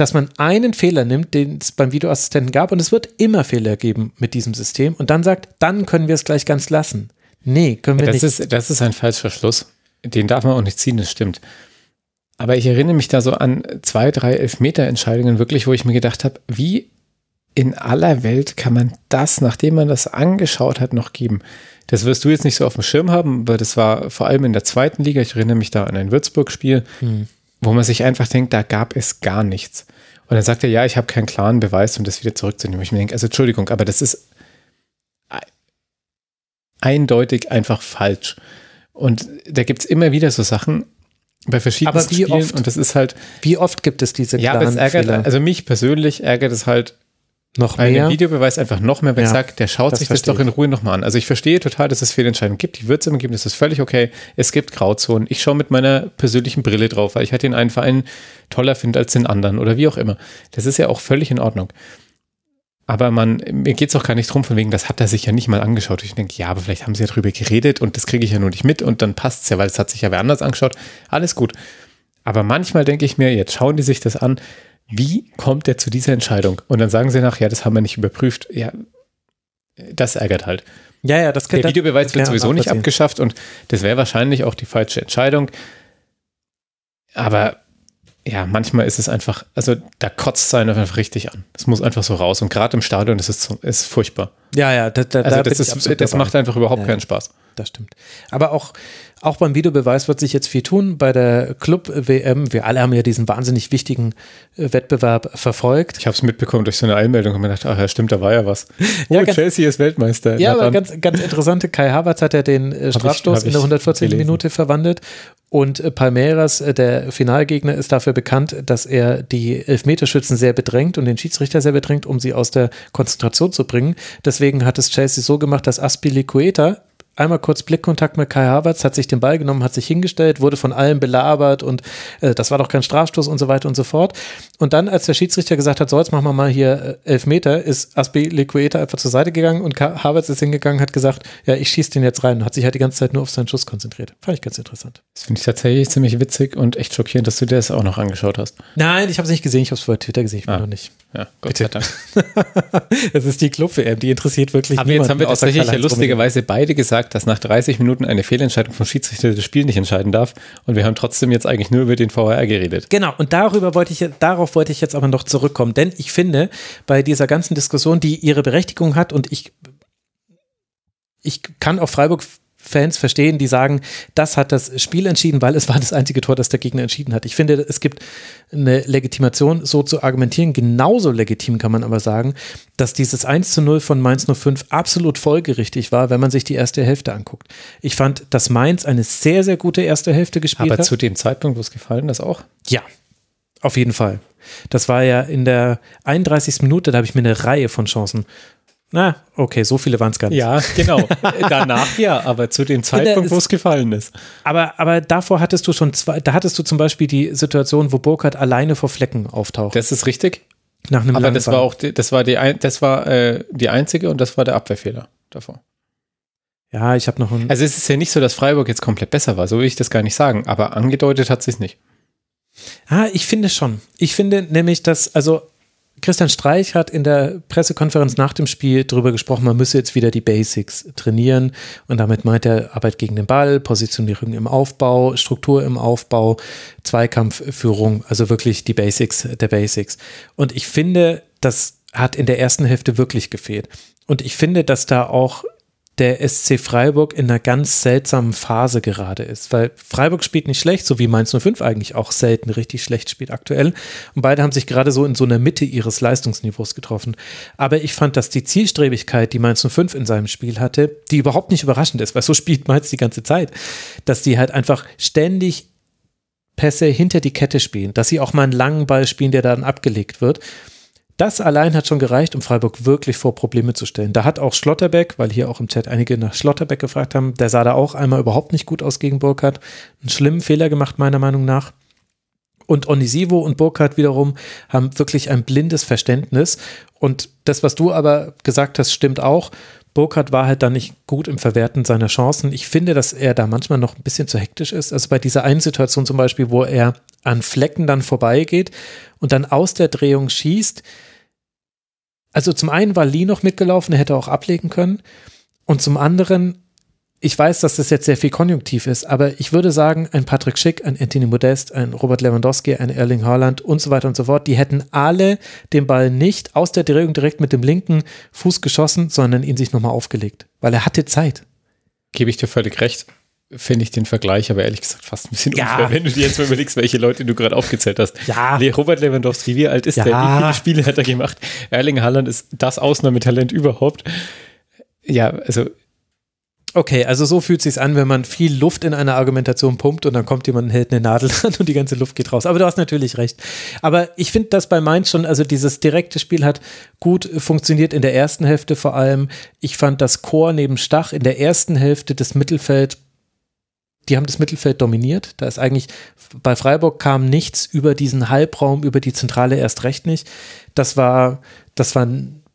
dass man einen Fehler nimmt, den es beim Videoassistenten gab, und es wird immer Fehler geben mit diesem System, und dann sagt, dann können wir es gleich ganz lassen. Nee, können wir das nicht. Ist, das ist ein falscher Schluss. Den darf man auch nicht ziehen, das stimmt. Aber ich erinnere mich da so an zwei, drei Elfmeter-Entscheidungen wirklich, wo ich mir gedacht habe, wie in aller Welt kann man das, nachdem man das angeschaut hat, noch geben? Das wirst du jetzt nicht so auf dem Schirm haben, weil das war vor allem in der zweiten Liga. Ich erinnere mich da an ein Würzburg-Spiel, hm. Wo man sich einfach denkt, da gab es gar nichts. Und dann sagt er, ja, ich habe keinen klaren Beweis, um das wieder zurückzunehmen. Ich mir denke, also Entschuldigung, aber das ist eindeutig einfach falsch. Und da gibt es immer wieder so Sachen bei verschiedenen aber wie Spielen oft, und das ist halt. Wie oft gibt es diese Ja, aber es ärgert, Fehler? also mich persönlich ärgert es halt noch bei mehr. dem Videobeweis einfach noch mehr, wenn ja, ich sage, der schaut das sich das doch in Ruhe nochmal an. Also ich verstehe total, dass es Fehlentscheidungen gibt, die wird es immer geben, das ist völlig okay. Es gibt Grauzonen. Ich schaue mit meiner persönlichen Brille drauf, weil ich halt den einen Verein toller finde als den anderen oder wie auch immer. Das ist ja auch völlig in Ordnung. Aber man, mir geht es auch gar nicht drum, von wegen, das hat er sich ja nicht mal angeschaut. Ich denke, ja, aber vielleicht haben sie ja drüber geredet und das kriege ich ja nur nicht mit und dann passt es ja, weil es hat sich ja wer anders angeschaut. Alles gut. Aber manchmal denke ich mir, jetzt schauen die sich das an, wie kommt er zu dieser Entscheidung? Und dann sagen sie nach, ja, das haben wir nicht überprüft. Ja, das ärgert halt. Ja, ja, das Der Videobeweis wird sowieso nicht abgeschafft und das wäre wahrscheinlich auch die falsche Entscheidung. Aber ja, manchmal ist es einfach, also da kotzt es einen einfach richtig an. Das muss einfach so raus. Und gerade im Stadion ist es ist furchtbar. Ja, ja, da, da, also da das, ist, das macht einfach überhaupt ja, keinen Spaß. Das stimmt. Aber auch, auch beim Videobeweis wird sich jetzt viel tun. Bei der Club-WM, wir alle haben ja diesen wahnsinnig wichtigen äh, Wettbewerb verfolgt. Ich habe es mitbekommen durch so eine Einmeldung und mir gedacht, ach ja, stimmt, da war ja was. Oh, ja, ganz, Chelsea ist Weltmeister. Ja, aber ganz, ganz interessante, Kai Havertz hat ja den äh, Strafstoß ich, in der 114. Minute verwandelt und äh, Palmeiras, der Finalgegner, ist dafür bekannt, dass er die Elfmeterschützen sehr bedrängt und den Schiedsrichter sehr bedrängt, um sie aus der Konzentration zu bringen. Deswegen hat es Chelsea so gemacht, dass Aspilicueta einmal kurz Blickkontakt mit Kai Havertz, hat sich den Ball genommen, hat sich hingestellt, wurde von allen belabert und äh, das war doch kein Strafstoß und so weiter und so fort. Und dann, als der Schiedsrichter gesagt hat, so jetzt machen wir mal hier äh, elf Meter, ist Aspi Liqueta einfach zur Seite gegangen und Kai Havertz ist hingegangen, hat gesagt, ja, ich schieße den jetzt rein und hat sich halt die ganze Zeit nur auf seinen Schuss konzentriert. Fand ich ganz interessant. Das finde ich tatsächlich ziemlich witzig und echt schockierend, dass du dir das auch noch angeschaut hast. Nein, ich habe es nicht gesehen, ich habe es vor Twitter gesehen, ich ah. noch nicht. Ja, Gott Bitte. sei Dank. Es ist die Club-WM, die interessiert wirklich Aber jetzt haben wir tatsächlich lustigerweise beide gesagt, dass nach 30 Minuten eine Fehlentscheidung vom Schiedsrichter das Spiel nicht entscheiden darf. Und wir haben trotzdem jetzt eigentlich nur über den VAR geredet. Genau, und darüber wollte ich, darauf wollte ich jetzt aber noch zurückkommen. Denn ich finde, bei dieser ganzen Diskussion, die ihre Berechtigung hat, und ich, ich kann auch Freiburg Fans verstehen, die sagen, das hat das Spiel entschieden, weil es war das einzige Tor, das der Gegner entschieden hat. Ich finde, es gibt eine Legitimation, so zu argumentieren. Genauso legitim kann man aber sagen, dass dieses 1 zu 0 von Mainz 05 absolut folgerichtig war, wenn man sich die erste Hälfte anguckt. Ich fand, dass Mainz eine sehr, sehr gute erste Hälfte gespielt aber hat. Aber zu dem Zeitpunkt, wo es gefallen ist, auch? Ja, auf jeden Fall. Das war ja in der 31. Minute, da habe ich mir eine Reihe von Chancen na, okay, so viele waren es gar nicht. Ja, genau. Danach ja, aber zu dem Zeitpunkt, wo es gefallen ist. Aber, aber davor hattest du schon zwei, da hattest du zum Beispiel die Situation, wo Burkhardt alleine vor Flecken auftaucht. Das ist richtig. Nach einem aber das war auch, die, das war die, das war äh, die einzige und das war der Abwehrfehler davor. Ja, ich habe noch ein. Also es ist ja nicht so, dass Freiburg jetzt komplett besser war, so will ich das gar nicht sagen, aber angedeutet hat sie es nicht. Ah, ich finde schon. Ich finde nämlich, dass, also Christian Streich hat in der Pressekonferenz nach dem Spiel darüber gesprochen, man müsse jetzt wieder die Basics trainieren. Und damit meint er Arbeit gegen den Ball, Positionierung im Aufbau, Struktur im Aufbau, Zweikampfführung, also wirklich die Basics der Basics. Und ich finde, das hat in der ersten Hälfte wirklich gefehlt. Und ich finde, dass da auch der SC Freiburg in einer ganz seltsamen Phase gerade ist, weil Freiburg spielt nicht schlecht, so wie Mainz 05 eigentlich auch selten richtig schlecht spielt aktuell. Und beide haben sich gerade so in so einer Mitte ihres Leistungsniveaus getroffen. Aber ich fand, dass die Zielstrebigkeit, die Mainz 05 in seinem Spiel hatte, die überhaupt nicht überraschend ist, weil so spielt Mainz die ganze Zeit, dass die halt einfach ständig Pässe hinter die Kette spielen, dass sie auch mal einen langen Ball spielen, der dann abgelegt wird. Das allein hat schon gereicht, um Freiburg wirklich vor Probleme zu stellen. Da hat auch Schlotterbeck, weil hier auch im Chat einige nach Schlotterbeck gefragt haben, der sah da auch einmal überhaupt nicht gut aus gegen Burkhardt. Einen schlimmen Fehler gemacht, meiner Meinung nach. Und Onisivo und Burkhardt wiederum haben wirklich ein blindes Verständnis. Und das, was du aber gesagt hast, stimmt auch. Burkhardt war halt dann nicht gut im Verwerten seiner Chancen. Ich finde, dass er da manchmal noch ein bisschen zu hektisch ist. Also bei dieser einen Situation zum Beispiel, wo er an Flecken dann vorbeigeht und dann aus der Drehung schießt, also zum einen war Lee noch mitgelaufen, er hätte auch ablegen können. Und zum anderen, ich weiß, dass das jetzt sehr viel konjunktiv ist, aber ich würde sagen, ein Patrick Schick, ein Anthony Modest, ein Robert Lewandowski, ein Erling Haaland und so weiter und so fort, die hätten alle den Ball nicht aus der Drehung direkt mit dem linken Fuß geschossen, sondern ihn sich nochmal aufgelegt, weil er hatte Zeit. Gebe ich dir völlig recht. Finde ich den Vergleich aber ehrlich gesagt fast ein bisschen ja. unfair, wenn du dir jetzt mal überlegst, welche Leute du gerade aufgezählt hast. Ja. Robert Lewandowski, wie alt ist ja. der? Wie viele Spiele hat er gemacht? Erling Haaland ist das Ausnahmetalent überhaupt. Ja, also Okay, also so fühlt es sich an, wenn man viel Luft in einer Argumentation pumpt und dann kommt jemand und hält eine Nadel dran und die ganze Luft geht raus. Aber du hast natürlich recht. Aber ich finde, dass bei Mainz schon, also dieses direkte Spiel hat gut funktioniert in der ersten Hälfte vor allem. Ich fand das Chor neben Stach in der ersten Hälfte des Mittelfeld die haben das Mittelfeld dominiert. Da ist eigentlich bei Freiburg kam nichts über diesen Halbraum, über die Zentrale erst recht nicht. Das war, das war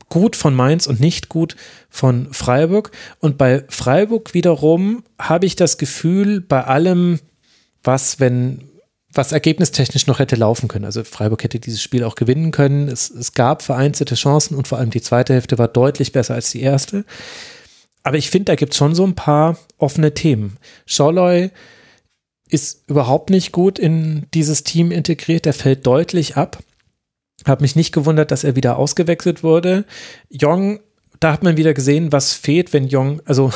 gut von Mainz und nicht gut von Freiburg. Und bei Freiburg wiederum habe ich das Gefühl, bei allem, was, wenn, was ergebnistechnisch noch hätte laufen können. Also Freiburg hätte dieses Spiel auch gewinnen können. Es, es gab vereinzelte Chancen und vor allem die zweite Hälfte war deutlich besser als die erste. Aber ich finde, da gibt es schon so ein paar offene Themen. Scholloy ist überhaupt nicht gut in dieses Team integriert. Der fällt deutlich ab. Hab mich nicht gewundert, dass er wieder ausgewechselt wurde. Jong, da hat man wieder gesehen, was fehlt, wenn Jong, also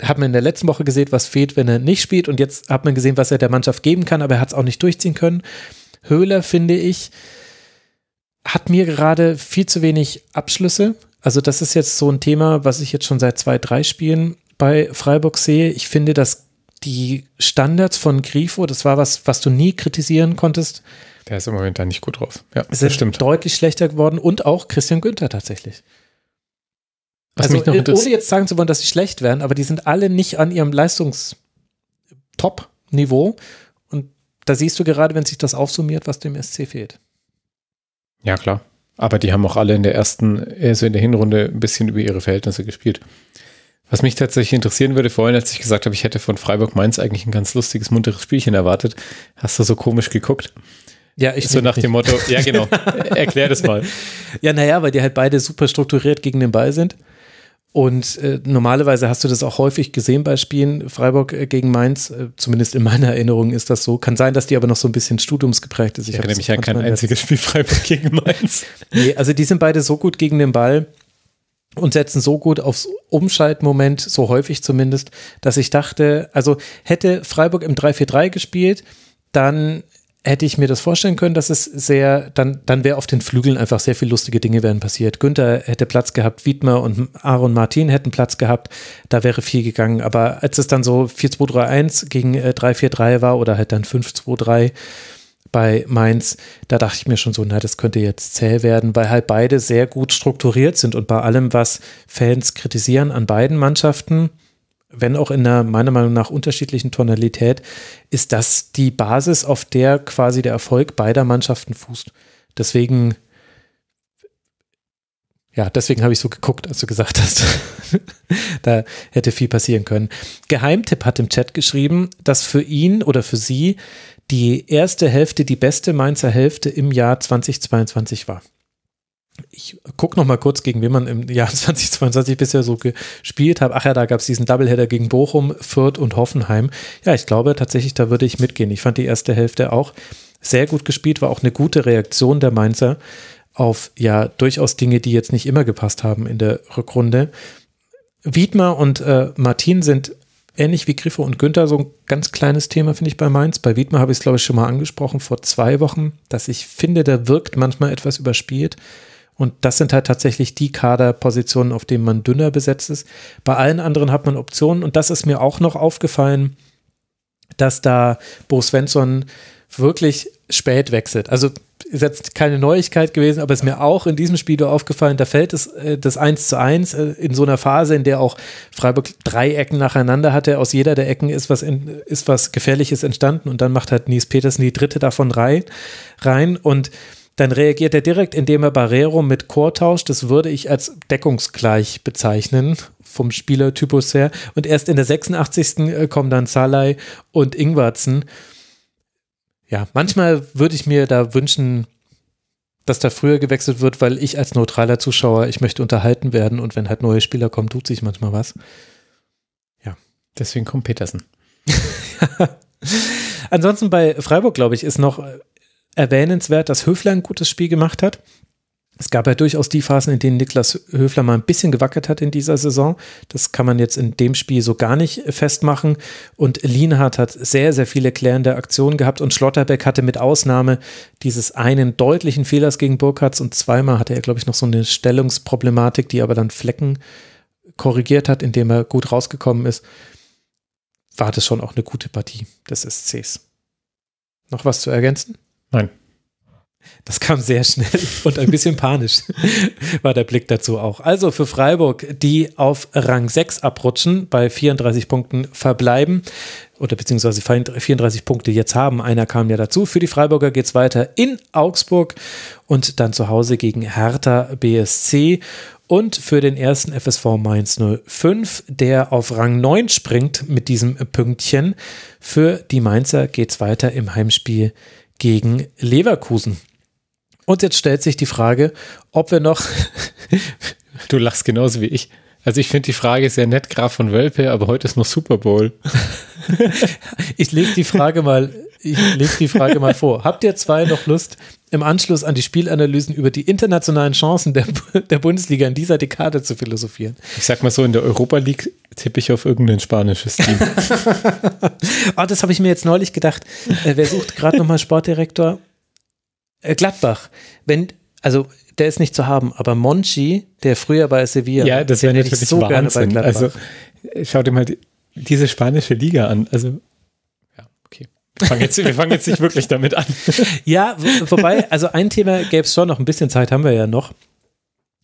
hat man in der letzten Woche gesehen, was fehlt, wenn er nicht spielt. Und jetzt hat man gesehen, was er der Mannschaft geben kann, aber er hat es auch nicht durchziehen können. Höhler, finde ich, hat mir gerade viel zu wenig Abschlüsse. Also das ist jetzt so ein Thema, was ich jetzt schon seit zwei, drei Spielen bei Freiburg sehe. Ich finde, dass die Standards von Grifo, das war was, was du nie kritisieren konntest. Der ist im Moment da nicht gut drauf. Ja, sind stimmt. deutlich schlechter geworden und auch Christian Günther tatsächlich. Was also, mich noch äh, ohne jetzt sagen zu wollen, dass sie schlecht wären, aber die sind alle nicht an ihrem Leistungstop-Niveau. Und da siehst du gerade, wenn sich das aufsummiert, was dem SC fehlt. Ja, klar. Aber die haben auch alle in der ersten, also in der Hinrunde ein bisschen über ihre Verhältnisse gespielt. Was mich tatsächlich interessieren würde, vorhin, als ich gesagt habe, ich hätte von Freiburg Mainz eigentlich ein ganz lustiges, munteres Spielchen erwartet, hast du so komisch geguckt. Ja, ich So nach dem Motto, ja genau, erklär das mal. Ja, naja, weil die halt beide super strukturiert gegen den Ball sind. Und äh, normalerweise hast du das auch häufig gesehen bei Spielen Freiburg äh, gegen Mainz. Äh, zumindest in meiner Erinnerung ist das so. Kann sein, dass die aber noch so ein bisschen studiumsgeprägt ist. Ich, ich erinnere mich an kein einziges Spiel Freiburg gegen Mainz. nee, also die sind beide so gut gegen den Ball und setzen so gut aufs Umschaltmoment, so häufig zumindest, dass ich dachte, also hätte Freiburg im 3-4-3 gespielt, dann hätte ich mir das vorstellen können, dass es sehr, dann, dann wäre auf den Flügeln einfach sehr viel lustige Dinge wären passiert. Günther hätte Platz gehabt, Wiedmer und Aaron Martin hätten Platz gehabt, da wäre viel gegangen. Aber als es dann so 4-2-3-1 gegen äh, 3-4-3 war oder halt dann 5-2-3 bei Mainz, da dachte ich mir schon so, na, das könnte jetzt zäh werden, weil halt beide sehr gut strukturiert sind und bei allem, was Fans kritisieren an beiden Mannschaften, wenn auch in einer meiner Meinung nach unterschiedlichen Tonalität, ist das die Basis, auf der quasi der Erfolg beider Mannschaften fußt. Deswegen, ja, deswegen habe ich so geguckt, als du gesagt hast, da hätte viel passieren können. Geheimtipp hat im Chat geschrieben, dass für ihn oder für sie die erste Hälfte die beste Mainzer Hälfte im Jahr 2022 war ich gucke noch mal kurz, gegen wen man im Jahr 2022 bisher so gespielt hat. Ach ja, da gab es diesen Doubleheader gegen Bochum, Fürth und Hoffenheim. Ja, ich glaube tatsächlich, da würde ich mitgehen. Ich fand die erste Hälfte auch sehr gut gespielt, war auch eine gute Reaktion der Mainzer auf ja durchaus Dinge, die jetzt nicht immer gepasst haben in der Rückrunde. Wiedmer und äh, Martin sind ähnlich wie Griffe und Günther so ein ganz kleines Thema, finde ich, bei Mainz. Bei Wiedmer habe ich es, glaube ich, schon mal angesprochen vor zwei Wochen, dass ich finde, der wirkt manchmal etwas überspielt. Und das sind halt tatsächlich die Kaderpositionen, auf denen man dünner besetzt ist. Bei allen anderen hat man Optionen. Und das ist mir auch noch aufgefallen, dass da Bo Svensson wirklich spät wechselt. Also ist jetzt keine Neuigkeit gewesen, aber ist mir auch in diesem Spiel aufgefallen, da fällt es äh, das 1 zu 1 äh, in so einer Phase, in der auch Freiburg drei Ecken nacheinander hatte. Aus jeder der Ecken ist was, in, ist was Gefährliches entstanden und dann macht halt Nies Petersen die dritte davon rein. rein und dann reagiert er direkt, indem er Barrero mit Chor tauscht. Das würde ich als deckungsgleich bezeichnen vom Spielertypus her. Und erst in der 86. Äh, kommen dann Salai und Ingwarzen. Ja, manchmal würde ich mir da wünschen, dass da früher gewechselt wird, weil ich als neutraler Zuschauer, ich möchte unterhalten werden und wenn halt neue Spieler kommen, tut sich manchmal was. Ja. Deswegen kommt Petersen. Ansonsten bei Freiburg, glaube ich, ist noch erwähnenswert, dass Höfler ein gutes Spiel gemacht hat. Es gab ja durchaus die Phasen, in denen Niklas Höfler mal ein bisschen gewackelt hat in dieser Saison. Das kann man jetzt in dem Spiel so gar nicht festmachen. Und Lienhardt hat sehr, sehr viele klärende Aktionen gehabt und Schlotterbeck hatte mit Ausnahme dieses einen deutlichen Fehlers gegen Burkhardt und zweimal hatte er, glaube ich, noch so eine Stellungsproblematik, die aber dann Flecken korrigiert hat, indem er gut rausgekommen ist. War das schon auch eine gute Partie des SCs. Noch was zu ergänzen? Nein. Das kam sehr schnell und ein bisschen panisch war der Blick dazu auch. Also für Freiburg, die auf Rang 6 abrutschen, bei 34 Punkten verbleiben oder beziehungsweise 34 Punkte jetzt haben. Einer kam ja dazu. Für die Freiburger geht es weiter in Augsburg und dann zu Hause gegen Hertha BSC. Und für den ersten FSV Mainz 05, der auf Rang 9 springt mit diesem Pünktchen. Für die Mainzer geht es weiter im Heimspiel gegen Leverkusen. Und jetzt stellt sich die Frage, ob wir noch. du lachst genauso wie ich. Also ich finde die Frage sehr nett, Graf von Wölpe, aber heute ist noch Super Bowl. ich lese die Frage mal, ich lese die Frage mal vor. Habt ihr zwei noch Lust, im Anschluss an die Spielanalysen über die internationalen Chancen der, der Bundesliga in dieser Dekade zu philosophieren? Ich sag mal so, in der Europa League tippe ich auf irgendein spanisches Team. oh, das habe ich mir jetzt neulich gedacht. Äh, wer sucht gerade nochmal Sportdirektor? Äh, Gladbach, wenn, also der ist nicht zu haben, aber Monchi, der früher bei Sevilla, ja, das wäre natürlich so Wahnsinn. Gerne bei Also schau dir mal die, diese spanische Liga an. Also. Wir fangen, jetzt, wir fangen jetzt nicht wirklich damit an. Ja, wobei, also ein Thema gäbe es schon noch, ein bisschen Zeit haben wir ja noch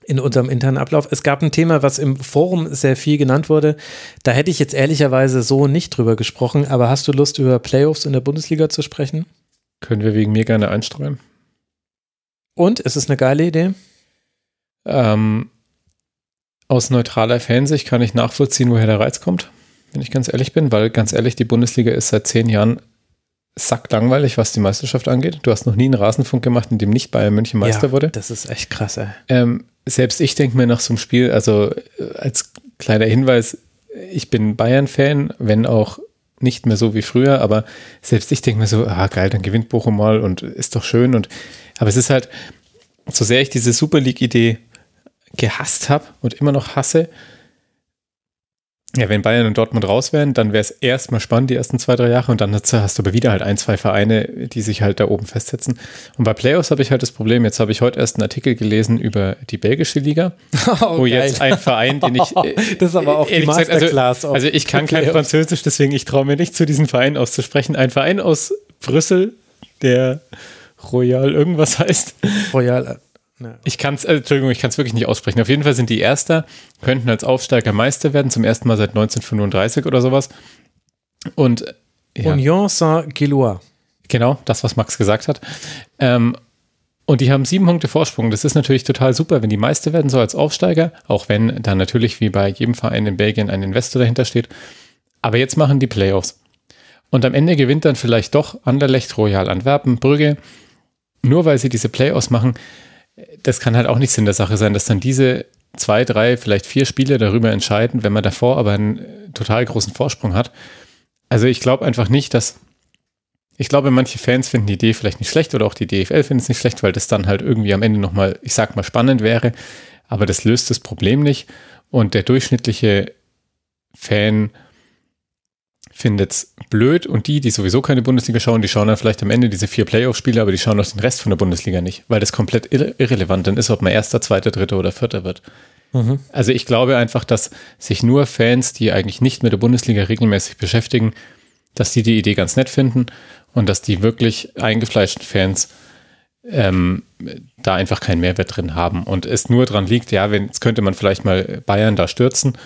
in unserem internen Ablauf. Es gab ein Thema, was im Forum sehr viel genannt wurde. Da hätte ich jetzt ehrlicherweise so nicht drüber gesprochen, aber hast du Lust, über Playoffs in der Bundesliga zu sprechen? Können wir wegen mir gerne einstreuen. Und ist es eine geile Idee? Ähm, aus neutraler Fansicht kann ich nachvollziehen, woher der Reiz kommt, wenn ich ganz ehrlich bin, weil ganz ehrlich, die Bundesliga ist seit zehn Jahren sacklangweilig, was die Meisterschaft angeht. Du hast noch nie einen Rasenfunk gemacht, in dem nicht Bayern München Meister ja, wurde. Das ist echt krass, ey. Ähm, selbst ich denke mir nach so einem Spiel, also äh, als kleiner Hinweis, ich bin Bayern-Fan, wenn auch nicht mehr so wie früher, aber selbst ich denke mir so, ah geil, dann gewinnt Bochum mal und ist doch schön und aber es ist halt, so sehr ich diese Super League-Idee gehasst habe und immer noch hasse, ja, wenn Bayern und Dortmund raus wären, dann wäre es erstmal spannend, die ersten zwei, drei Jahre, und dann hast du aber wieder halt ein, zwei Vereine, die sich halt da oben festsetzen. Und bei Playoffs habe ich halt das Problem, jetzt habe ich heute erst einen Artikel gelesen über die belgische Liga, oh, wo geil. jetzt ein Verein, den ich. das ist aber auch die Masterclass. Also, also ich kann kein Französisch, deswegen ich traue mir nicht zu diesem Verein auszusprechen. Ein Verein aus Brüssel, der Royal irgendwas heißt. Royal. Ich kann es, äh, Entschuldigung, ich kann es wirklich nicht aussprechen. Auf jeden Fall sind die Erster, könnten als Aufsteiger Meister werden, zum ersten Mal seit 1935 oder sowas. Und ja. Union Saint-Gillois. Genau, das, was Max gesagt hat. Ähm, und die haben sieben Punkte Vorsprung. Das ist natürlich total super, wenn die Meister werden, so als Aufsteiger, auch wenn da natürlich wie bei jedem Verein in Belgien ein Investor dahinter steht. Aber jetzt machen die Playoffs. Und am Ende gewinnt dann vielleicht doch Anderlecht, Royal Antwerpen, Brügge, nur weil sie diese Playoffs machen, das kann halt auch nichts in der Sache sein, dass dann diese zwei, drei, vielleicht vier Spiele darüber entscheiden, wenn man davor aber einen äh, total großen Vorsprung hat. Also ich glaube einfach nicht, dass ich glaube, manche Fans finden die Idee vielleicht nicht schlecht oder auch die DFL findet es nicht schlecht, weil das dann halt irgendwie am Ende nochmal, ich sag mal, spannend wäre. Aber das löst das Problem nicht. Und der durchschnittliche Fan findet es blöd und die, die sowieso keine Bundesliga schauen, die schauen dann vielleicht am Ende diese vier Playoff-Spiele, aber die schauen auch den Rest von der Bundesliga nicht, weil das komplett irre irrelevant dann ist, ob man erster, zweiter, dritter oder vierter wird. Mhm. Also ich glaube einfach, dass sich nur Fans, die eigentlich nicht mit der Bundesliga regelmäßig beschäftigen, dass die die Idee ganz nett finden und dass die wirklich eingefleischten Fans ähm, da einfach keinen Mehrwert drin haben und es nur dran liegt, ja, wenn, jetzt könnte man vielleicht mal Bayern da stürzen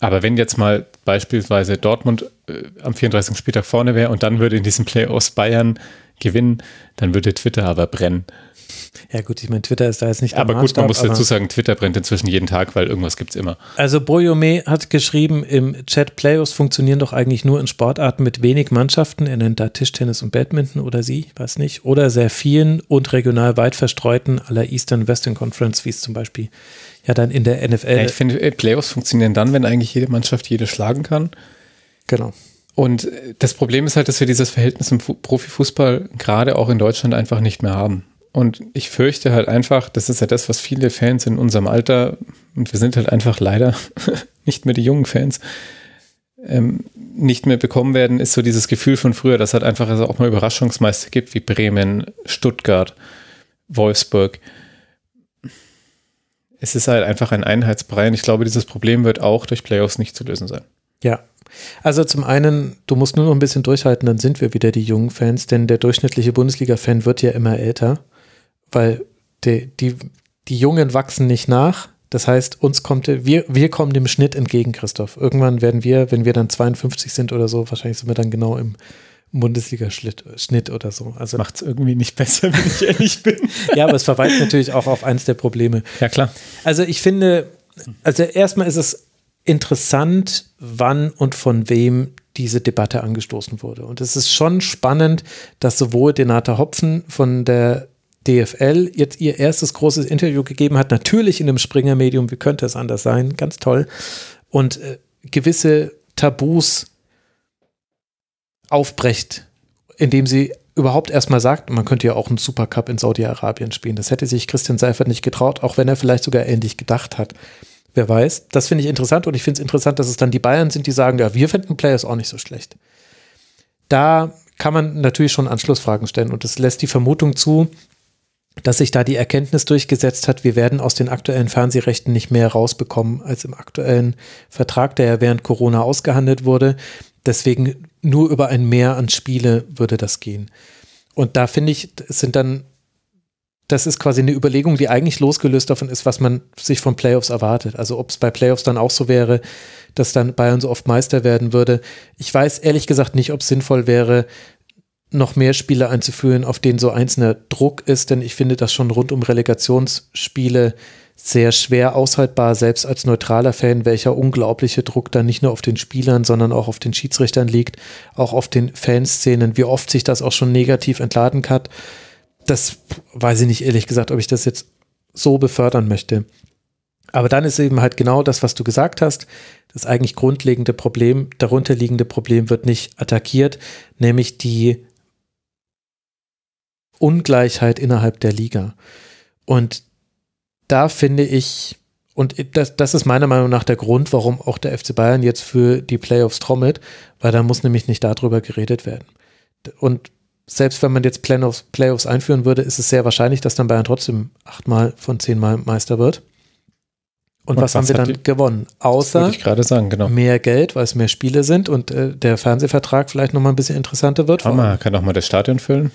aber wenn jetzt mal beispielsweise Dortmund äh, am 34. Spieltag vorne wäre und dann würde in diesem Playoffs Bayern gewinnen, dann würde Twitter aber brennen. Ja gut, ich meine, Twitter ist da jetzt nicht Aber Maßstab, gut, man muss dazu sagen, Twitter brennt inzwischen jeden Tag, weil irgendwas gibt es immer. Also Boyome hat geschrieben im Chat, Playoffs funktionieren doch eigentlich nur in Sportarten mit wenig Mannschaften. Er nennt da Tischtennis und Badminton oder sie, weiß nicht. Oder sehr vielen und regional weit verstreuten aller Eastern Western Conference, wie es zum Beispiel ja dann in der NFL. Ja, ich finde, äh, Playoffs funktionieren dann, wenn eigentlich jede Mannschaft jede schlagen kann. Genau. Und äh, das Problem ist halt, dass wir dieses Verhältnis im Profifußball gerade auch in Deutschland einfach nicht mehr haben. Und ich fürchte halt einfach, das ist ja das, was viele Fans in unserem Alter, und wir sind halt einfach leider nicht mehr die jungen Fans, ähm, nicht mehr bekommen werden, ist so dieses Gefühl von früher, dass halt einfach also auch mal Überraschungsmeister gibt, wie Bremen, Stuttgart, Wolfsburg. Es ist halt einfach ein Einheitsbrei und ich glaube, dieses Problem wird auch durch Playoffs nicht zu lösen sein. Ja, also zum einen, du musst nur noch ein bisschen durchhalten, dann sind wir wieder die jungen Fans, denn der durchschnittliche Bundesliga-Fan wird ja immer älter weil die, die, die Jungen wachsen nicht nach. Das heißt, uns kommt, wir, wir kommen dem Schnitt entgegen, Christoph. Irgendwann werden wir, wenn wir dann 52 sind oder so, wahrscheinlich sind wir dann genau im Bundesliga-Schnitt oder so. Also macht es irgendwie nicht besser, wenn ich ehrlich bin. ja, aber es verweist natürlich auch auf eins der Probleme. Ja, klar. Also ich finde, also erstmal ist es interessant, wann und von wem diese Debatte angestoßen wurde. Und es ist schon spannend, dass sowohl Denata Hopfen von der DFL jetzt ihr erstes großes Interview gegeben hat, natürlich in einem Springer-Medium, wie könnte es anders sein, ganz toll, und äh, gewisse Tabus aufbrecht, indem sie überhaupt erstmal sagt, man könnte ja auch einen Supercup in Saudi-Arabien spielen. Das hätte sich Christian Seifert nicht getraut, auch wenn er vielleicht sogar ähnlich gedacht hat. Wer weiß. Das finde ich interessant und ich finde es interessant, dass es dann die Bayern sind, die sagen, ja, wir finden Players auch nicht so schlecht. Da kann man natürlich schon Anschlussfragen stellen und es lässt die Vermutung zu, dass sich da die Erkenntnis durchgesetzt hat, wir werden aus den aktuellen Fernsehrechten nicht mehr rausbekommen als im aktuellen Vertrag, der ja während Corona ausgehandelt wurde. Deswegen nur über ein Mehr an Spiele würde das gehen. Und da finde ich, sind dann, das ist quasi eine Überlegung, die eigentlich losgelöst davon ist, was man sich von Playoffs erwartet. Also ob es bei Playoffs dann auch so wäre, dass dann Bayern so oft Meister werden würde. Ich weiß ehrlich gesagt nicht, ob es sinnvoll wäre, noch mehr Spiele einzuführen, auf denen so einzelner Druck ist, denn ich finde das schon rund um Relegationsspiele sehr schwer aushaltbar, selbst als neutraler Fan, welcher unglaubliche Druck da nicht nur auf den Spielern, sondern auch auf den Schiedsrichtern liegt, auch auf den Fanszenen, wie oft sich das auch schon negativ entladen hat. Das weiß ich nicht ehrlich gesagt, ob ich das jetzt so befördern möchte. Aber dann ist eben halt genau das, was du gesagt hast. Das eigentlich grundlegende Problem, darunterliegende Problem wird nicht attackiert, nämlich die Ungleichheit innerhalb der Liga. Und da finde ich, und das, das ist meiner Meinung nach der Grund, warum auch der FC Bayern jetzt für die Playoffs trommelt, weil da muss nämlich nicht darüber geredet werden. Und selbst wenn man jetzt Playoffs, Playoffs einführen würde, ist es sehr wahrscheinlich, dass dann Bayern trotzdem achtmal von zehnmal Meister wird. Und, und was, was, haben wir dann gewonnen? Außer sagen, genau. mehr Geld, weil es mehr Spiele sind und äh, der Fernsehvertrag vielleicht nochmal ein bisschen interessanter wird. Man kann auch mal das Stadion füllen.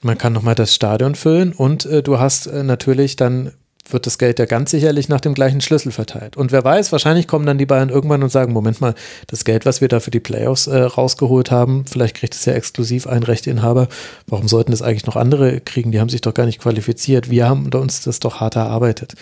Man kann nochmal das Stadion füllen und äh, du hast äh, natürlich dann wird das Geld ja ganz sicherlich nach dem gleichen Schlüssel verteilt. Und wer weiß, wahrscheinlich kommen dann die Bayern irgendwann und sagen, Moment mal, das Geld, was wir da für die Playoffs äh, rausgeholt haben, vielleicht kriegt es ja exklusiv ein Rechteinhaber. Warum sollten das eigentlich noch andere kriegen? Die haben sich doch gar nicht qualifiziert. Wir haben uns das doch hart erarbeitet.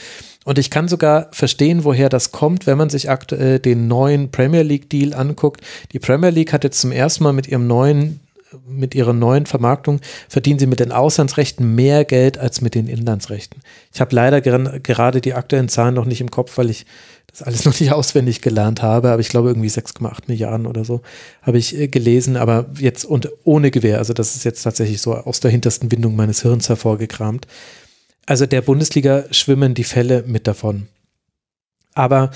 Und ich kann sogar verstehen, woher das kommt, wenn man sich aktuell den neuen Premier League Deal anguckt. Die Premier League hat jetzt zum ersten Mal mit ihrem neuen mit ihrer neuen Vermarktung verdienen sie mit den Auslandsrechten mehr Geld als mit den Inlandsrechten. Ich habe leider ger gerade die aktuellen Zahlen noch nicht im Kopf, weil ich das alles noch nicht auswendig gelernt habe, aber ich glaube irgendwie 6,8 Milliarden oder so habe ich äh, gelesen, aber jetzt und ohne Gewehr, also das ist jetzt tatsächlich so aus der hintersten Windung meines Hirns hervorgekramt. Also der Bundesliga schwimmen die Fälle mit davon. Aber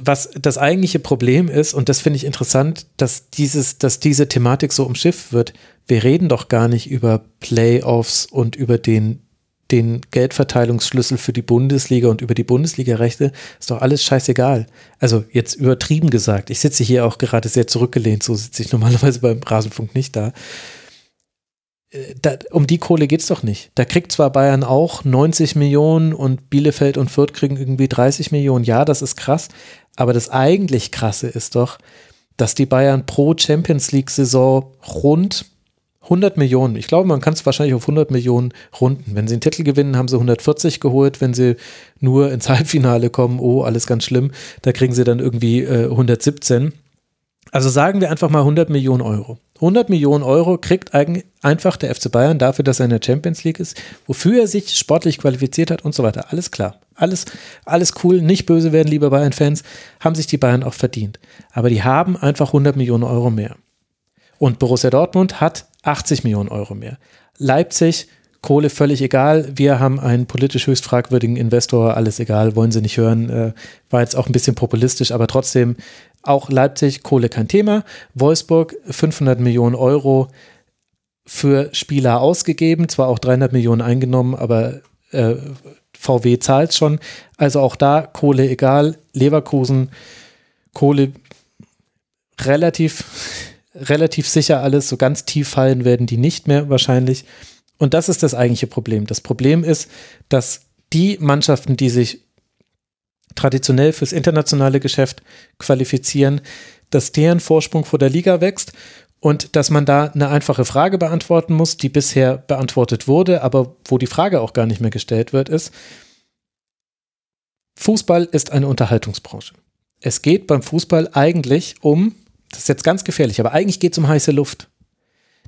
was das eigentliche Problem ist, und das finde ich interessant, dass dieses, dass diese Thematik so umschifft wird. Wir reden doch gar nicht über Playoffs und über den, den Geldverteilungsschlüssel für die Bundesliga und über die Bundesliga-Rechte. Ist doch alles scheißegal. Also jetzt übertrieben gesagt. Ich sitze hier auch gerade sehr zurückgelehnt, so sitze ich normalerweise beim Rasenfunk nicht da. Äh, da, um die Kohle geht es doch nicht. Da kriegt zwar Bayern auch 90 Millionen und Bielefeld und Fürth kriegen irgendwie 30 Millionen. Ja, das ist krass. Aber das eigentlich krasse ist doch, dass die Bayern pro Champions League Saison rund 100 Millionen, ich glaube, man kann es wahrscheinlich auf 100 Millionen runden. Wenn sie einen Titel gewinnen, haben sie 140 geholt. Wenn sie nur ins Halbfinale kommen, oh, alles ganz schlimm, da kriegen sie dann irgendwie äh, 117. Also sagen wir einfach mal 100 Millionen Euro. 100 Millionen Euro kriegt einfach der FC Bayern dafür, dass er in der Champions League ist, wofür er sich sportlich qualifiziert hat und so weiter. Alles klar. Alles, alles cool. Nicht böse werden, liebe Bayern-Fans. Haben sich die Bayern auch verdient. Aber die haben einfach 100 Millionen Euro mehr. Und Borussia Dortmund hat 80 Millionen Euro mehr. Leipzig Kohle völlig egal. Wir haben einen politisch höchst fragwürdigen Investor, alles egal, wollen sie nicht hören. Äh, war jetzt auch ein bisschen populistisch, aber trotzdem auch Leipzig, Kohle kein Thema. Wolfsburg 500 Millionen Euro für Spieler ausgegeben, zwar auch 300 Millionen eingenommen, aber äh, VW zahlt schon. Also auch da Kohle egal. Leverkusen, Kohle relativ, relativ sicher alles. So ganz tief fallen werden die nicht mehr wahrscheinlich. Und das ist das eigentliche Problem. Das Problem ist, dass die Mannschaften, die sich traditionell fürs internationale Geschäft qualifizieren, dass deren Vorsprung vor der Liga wächst und dass man da eine einfache Frage beantworten muss, die bisher beantwortet wurde, aber wo die Frage auch gar nicht mehr gestellt wird, ist, Fußball ist eine Unterhaltungsbranche. Es geht beim Fußball eigentlich um, das ist jetzt ganz gefährlich, aber eigentlich geht es um heiße Luft.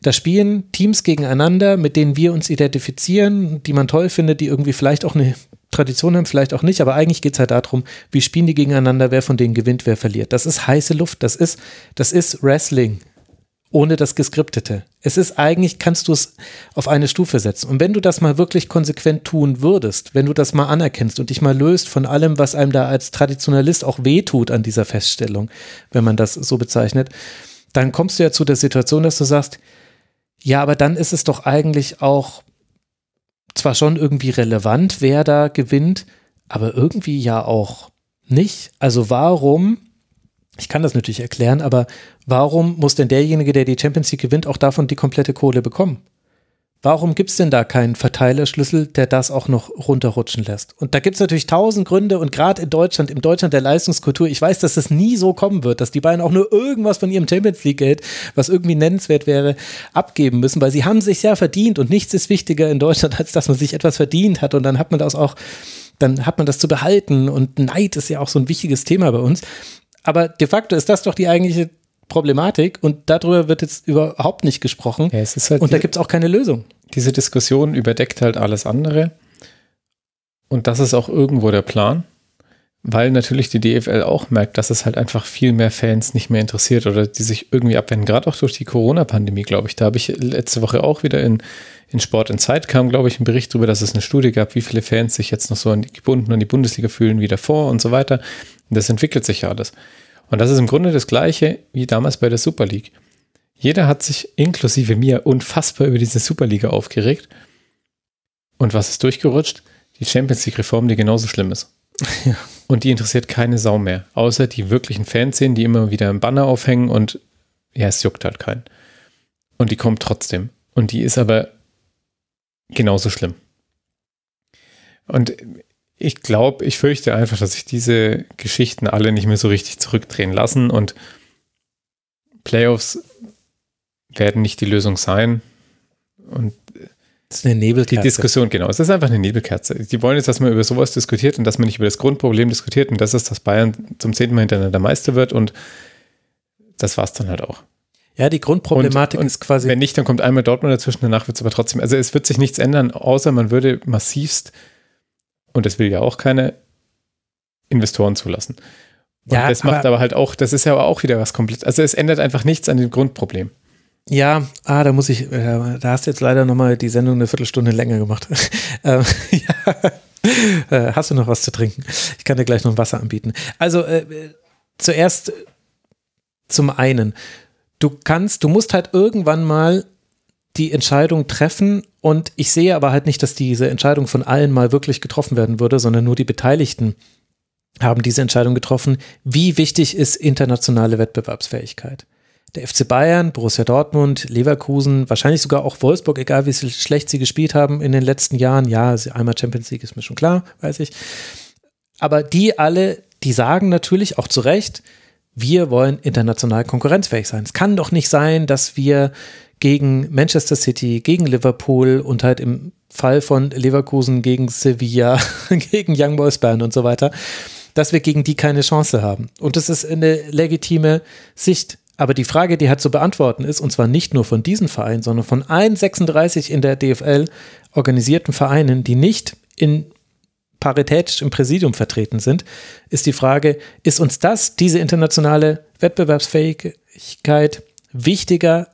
Da spielen Teams gegeneinander, mit denen wir uns identifizieren, die man toll findet, die irgendwie vielleicht auch eine Tradition haben, vielleicht auch nicht, aber eigentlich geht es halt darum, wie spielen die gegeneinander, wer von denen gewinnt, wer verliert. Das ist heiße Luft, das ist, das ist Wrestling ohne das Geskriptete. Es ist eigentlich, kannst du es auf eine Stufe setzen. Und wenn du das mal wirklich konsequent tun würdest, wenn du das mal anerkennst und dich mal löst von allem, was einem da als Traditionalist auch wehtut an dieser Feststellung, wenn man das so bezeichnet, dann kommst du ja zu der Situation, dass du sagst, ja, aber dann ist es doch eigentlich auch zwar schon irgendwie relevant, wer da gewinnt, aber irgendwie ja auch nicht. Also warum, ich kann das natürlich erklären, aber warum muss denn derjenige, der die Champions League gewinnt, auch davon die komplette Kohle bekommen? Warum gibt es denn da keinen Verteilerschlüssel, der das auch noch runterrutschen lässt? Und da gibt es natürlich tausend Gründe und gerade in Deutschland, im Deutschland der Leistungskultur, ich weiß, dass es nie so kommen wird, dass die beiden auch nur irgendwas von ihrem Champions League Geld, was irgendwie nennenswert wäre, abgeben müssen, weil sie haben sich ja verdient und nichts ist wichtiger in Deutschland, als dass man sich etwas verdient hat und dann hat man das auch, dann hat man das zu behalten und Neid ist ja auch so ein wichtiges Thema bei uns. Aber de facto ist das doch die eigentliche Problematik und darüber wird jetzt überhaupt nicht gesprochen. Ja, halt und da gibt es auch keine Lösung. Diese Diskussion überdeckt halt alles andere. Und das ist auch irgendwo der Plan, weil natürlich die DFL auch merkt, dass es halt einfach viel mehr Fans nicht mehr interessiert oder die sich irgendwie abwenden. Gerade auch durch die Corona-Pandemie, glaube ich. Da habe ich letzte Woche auch wieder in, in Sport in Zeit kam, glaube ich, ein Bericht darüber, dass es eine Studie gab, wie viele Fans sich jetzt noch so an die, gebunden an die Bundesliga fühlen wie davor und so weiter. Das entwickelt sich ja alles. Und das ist im Grunde das Gleiche wie damals bei der Super League. Jeder hat sich inklusive mir unfassbar über diese Superliga aufgeregt. Und was ist durchgerutscht? Die Champions League-Reform, die genauso schlimm ist. Ja. Und die interessiert keine Sau mehr. Außer die wirklichen Fanszenen, die immer wieder ein Banner aufhängen und ja, es juckt halt keinen. Und die kommt trotzdem. Und die ist aber genauso schlimm. Und ich glaube, ich fürchte einfach, dass sich diese Geschichten alle nicht mehr so richtig zurückdrehen lassen und Playoffs werden nicht die Lösung sein. Und das ist eine Nebelkerze. Die Diskussion, genau. Es ist einfach eine Nebelkerze. Die wollen jetzt, dass man über sowas diskutiert und dass man nicht über das Grundproblem diskutiert und das ist, dass Bayern zum zehnten Mal hintereinander Meister wird und das war es dann halt auch. Ja, die Grundproblematik und, und ist quasi. Wenn nicht, dann kommt einmal Dortmund dazwischen, danach wird es aber trotzdem. Also es wird sich nichts ändern, außer man würde massivst und das will ja auch keine Investoren zulassen. Und ja, das macht aber, aber, halt auch, das ist ja aber auch wieder was komplett. Also es ändert einfach nichts an dem Grundproblem. Ja, ah, da muss ich, äh, da hast du jetzt leider nochmal die Sendung eine Viertelstunde länger gemacht. ähm, ja. Äh, hast du noch was zu trinken? Ich kann dir gleich noch Wasser anbieten. Also äh, zuerst zum einen, du kannst, du musst halt irgendwann mal die Entscheidung treffen und ich sehe aber halt nicht, dass diese Entscheidung von allen mal wirklich getroffen werden würde, sondern nur die Beteiligten haben diese Entscheidung getroffen. Wie wichtig ist internationale Wettbewerbsfähigkeit? Der FC Bayern, Borussia Dortmund, Leverkusen, wahrscheinlich sogar auch Wolfsburg, egal wie schlecht sie gespielt haben in den letzten Jahren. Ja, einmal Champions League ist mir schon klar, weiß ich. Aber die alle, die sagen natürlich auch zu Recht, wir wollen international konkurrenzfähig sein. Es kann doch nicht sein, dass wir gegen Manchester City, gegen Liverpool und halt im Fall von Leverkusen gegen Sevilla, gegen Young Boys Bern und so weiter, dass wir gegen die keine Chance haben. Und das ist eine legitime Sicht. Aber die Frage, die halt zu beantworten ist, und zwar nicht nur von diesen Vereinen, sondern von allen 36 in der DFL organisierten Vereinen, die nicht in paritätisch im Präsidium vertreten sind, ist die Frage, ist uns das, diese internationale Wettbewerbsfähigkeit, wichtiger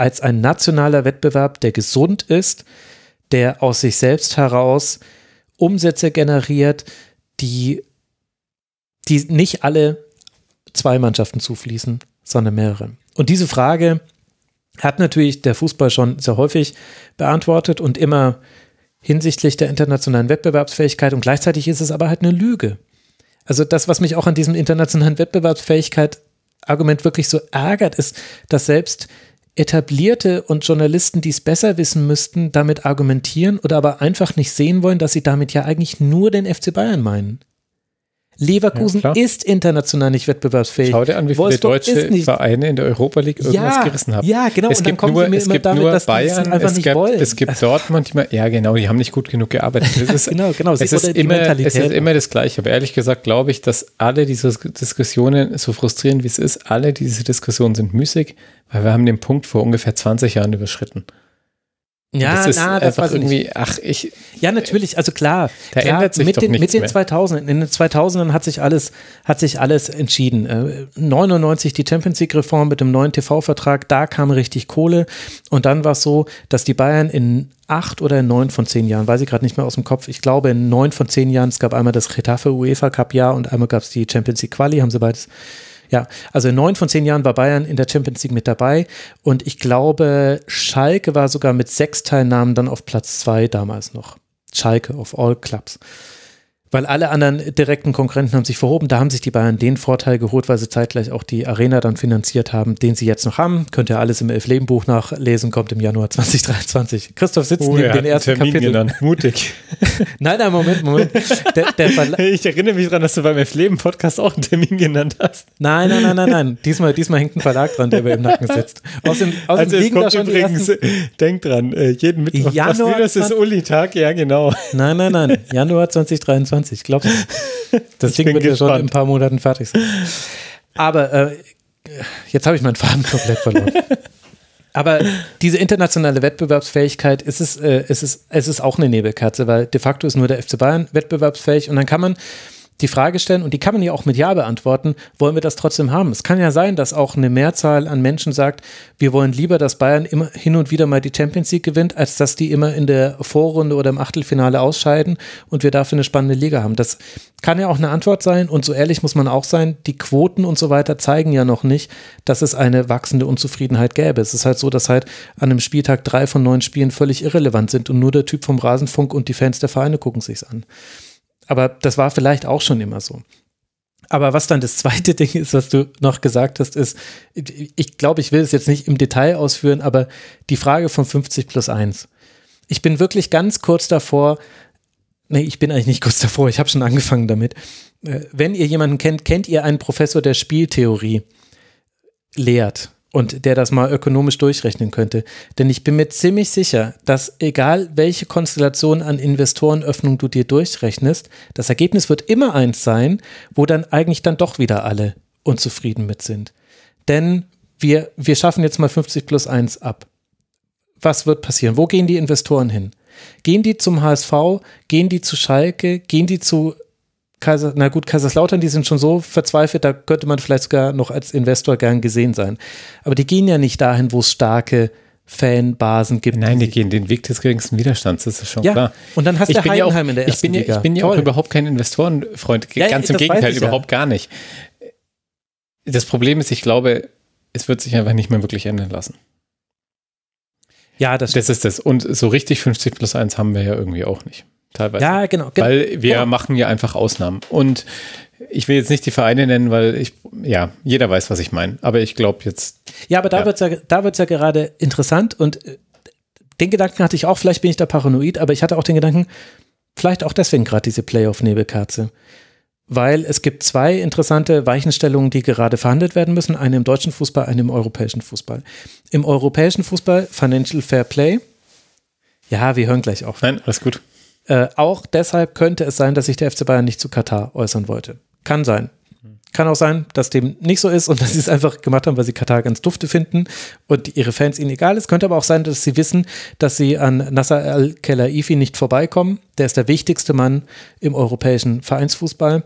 als ein nationaler Wettbewerb, der gesund ist, der aus sich selbst heraus Umsätze generiert, die, die nicht alle zwei Mannschaften zufließen, sondern mehrere. Und diese Frage hat natürlich der Fußball schon sehr häufig beantwortet und immer hinsichtlich der internationalen Wettbewerbsfähigkeit und gleichzeitig ist es aber halt eine Lüge. Also das, was mich auch an diesem internationalen Wettbewerbsfähigkeit Argument wirklich so ärgert, ist, dass selbst etablierte und Journalisten, die es besser wissen müssten, damit argumentieren oder aber einfach nicht sehen wollen, dass sie damit ja eigentlich nur den FC Bayern meinen. Leverkusen ja, ist international nicht wettbewerbsfähig. Schau dir an, wie viele Wolfsburg deutsche Vereine in der Europa League irgendwas ja, gerissen haben. Ja, genau. Es und gibt nur, es gibt damit, nur Bayern, es, nicht gibt, wollen. es gibt dort manchmal, ja genau, die haben nicht gut genug gearbeitet. Es ist, genau, genau. Es ist, immer, es ist immer das Gleiche. Aber ehrlich gesagt glaube ich, dass alle diese Diskussionen, so frustrierend wie es ist, alle diese Diskussionen sind müßig, weil wir haben den Punkt vor ungefähr 20 Jahren überschritten. Ja, das ist na, das einfach irgendwie, nicht. ach, ich. Ja, natürlich, also klar. Da klar, ändert sich mit doch den, nichts Mit den 2000ern, in den 2000ern hat sich alles, hat sich alles entschieden. Äh, 99 die Champions League Reform mit dem neuen TV-Vertrag, da kam richtig Kohle. Und dann war es so, dass die Bayern in acht oder in neun von zehn Jahren, weiß ich gerade nicht mehr aus dem Kopf, ich glaube in neun von zehn Jahren, es gab einmal das Getafe UEFA Cup Jahr und einmal gab es die Champions League Quali, haben sie beides ja, also in neun von zehn Jahren war Bayern in der Champions League mit dabei und ich glaube, Schalke war sogar mit sechs Teilnahmen dann auf Platz zwei damals noch. Schalke of all clubs weil alle anderen direkten Konkurrenten haben sich verhoben. Da haben sich die Bayern den Vorteil geholt, weil sie zeitgleich auch die Arena dann finanziert haben, den sie jetzt noch haben. Könnt ihr alles im Elf-Leben-Buch nachlesen, kommt im Januar 2023. Christoph sitzt oh, neben den ersten Termin Kapitel. Genannt. Mutig. nein, nein, Moment, Moment. Der, der ich erinnere mich daran, dass du beim Elf-Leben-Podcast auch einen Termin genannt hast. Nein, nein, nein, nein, nein. Diesmal, diesmal hängt ein Verlag dran, der mir im Nacken sitzt. Außerdem, außerdem also liegen da schon übrigens, ersten, denk dran, äh, jeden Mittwoch. Januar das ist Uli-Tag, ja genau. Nein, nein, nein. Januar 2023, glaubst du? Das Ding wird ja schon in ein paar Monaten fertig sein. Aber äh, jetzt habe ich meinen Faden komplett verloren. Aber diese internationale Wettbewerbsfähigkeit ist es, äh, ist es, es ist auch eine Nebelkerze, weil de facto ist nur der FC Bayern wettbewerbsfähig und dann kann man die Frage stellen, und die kann man ja auch mit Ja beantworten, wollen wir das trotzdem haben? Es kann ja sein, dass auch eine Mehrzahl an Menschen sagt, wir wollen lieber, dass Bayern immer hin und wieder mal die Champions League gewinnt, als dass die immer in der Vorrunde oder im Achtelfinale ausscheiden und wir dafür eine spannende Liga haben. Das kann ja auch eine Antwort sein und so ehrlich muss man auch sein, die Quoten und so weiter zeigen ja noch nicht, dass es eine wachsende Unzufriedenheit gäbe. Es ist halt so, dass halt an einem Spieltag drei von neun Spielen völlig irrelevant sind und nur der Typ vom Rasenfunk und die Fans der Vereine gucken sich's an. Aber das war vielleicht auch schon immer so. Aber was dann das zweite Ding ist, was du noch gesagt hast, ist, ich glaube, ich will es jetzt nicht im Detail ausführen, aber die Frage von 50 plus 1. Ich bin wirklich ganz kurz davor, nee, ich bin eigentlich nicht kurz davor, ich habe schon angefangen damit. Äh, wenn ihr jemanden kennt, kennt ihr einen Professor der Spieltheorie lehrt und der das mal ökonomisch durchrechnen könnte. Denn ich bin mir ziemlich sicher, dass egal welche Konstellation an Investorenöffnung du dir durchrechnest, das Ergebnis wird immer eins sein, wo dann eigentlich dann doch wieder alle unzufrieden mit sind. Denn wir, wir schaffen jetzt mal 50 plus 1 ab. Was wird passieren? Wo gehen die Investoren hin? Gehen die zum HSV? Gehen die zu Schalke? Gehen die zu Kaiser, na gut, Kaiserslautern, die sind schon so verzweifelt, da könnte man vielleicht sogar noch als Investor gern gesehen sein. Aber die gehen ja nicht dahin, wo es starke Fanbasen gibt. Nein, die, die gehen den Weg des geringsten Widerstands, das ist schon ja, klar. Und dann hast du Heidenheim ja auch, in der ersten ich bin Liga. Ja, ich bin ja auch überhaupt kein Investorenfreund, ja, ganz im Gegenteil, überhaupt gar nicht. Das Problem ist, ich glaube, es wird sich einfach nicht mehr wirklich ändern lassen. Ja, das, das ist das. Und so richtig 50 plus 1 haben wir ja irgendwie auch nicht teilweise. Ja, genau. genau weil wir genau. machen ja einfach Ausnahmen. Und ich will jetzt nicht die Vereine nennen, weil ich, ja, jeder weiß, was ich meine. Aber ich glaube jetzt. Ja, aber da ja. wird es ja, da wird's ja gerade interessant und äh, den Gedanken hatte ich auch, vielleicht bin ich da paranoid, aber ich hatte auch den Gedanken, vielleicht auch deswegen gerade diese Playoff-Nebelkerze. Weil es gibt zwei interessante Weichenstellungen, die gerade verhandelt werden müssen. Eine im deutschen Fußball, eine im europäischen Fußball. Im europäischen Fußball Financial Fair Play. Ja, wir hören gleich auf. Nein, alles gut. Äh, auch deshalb könnte es sein, dass sich der FC Bayern nicht zu Katar äußern wollte. Kann sein. Kann auch sein, dass dem nicht so ist und dass sie es einfach gemacht haben, weil sie Katar ganz dufte finden und ihre Fans ihnen egal ist. Könnte aber auch sein, dass sie wissen, dass sie an Nasser al-Khelaifi nicht vorbeikommen. Der ist der wichtigste Mann im europäischen Vereinsfußball.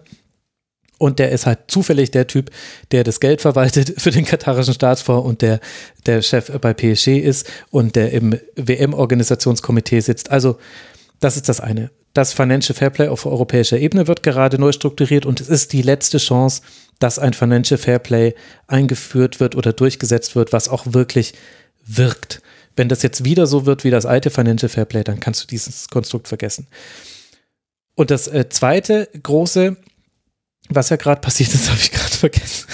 Und der ist halt zufällig der Typ, der das Geld verwaltet für den katarischen Staatsfonds und der der Chef bei PSG ist und der im WM-Organisationskomitee sitzt. Also das ist das eine. Das Financial Fairplay auf europäischer Ebene wird gerade neu strukturiert und es ist die letzte Chance, dass ein Financial Fairplay eingeführt wird oder durchgesetzt wird, was auch wirklich wirkt. Wenn das jetzt wieder so wird wie das alte Financial Fairplay, dann kannst du dieses Konstrukt vergessen. Und das äh, zweite große was ja gerade passiert ist, habe ich gerade vergessen.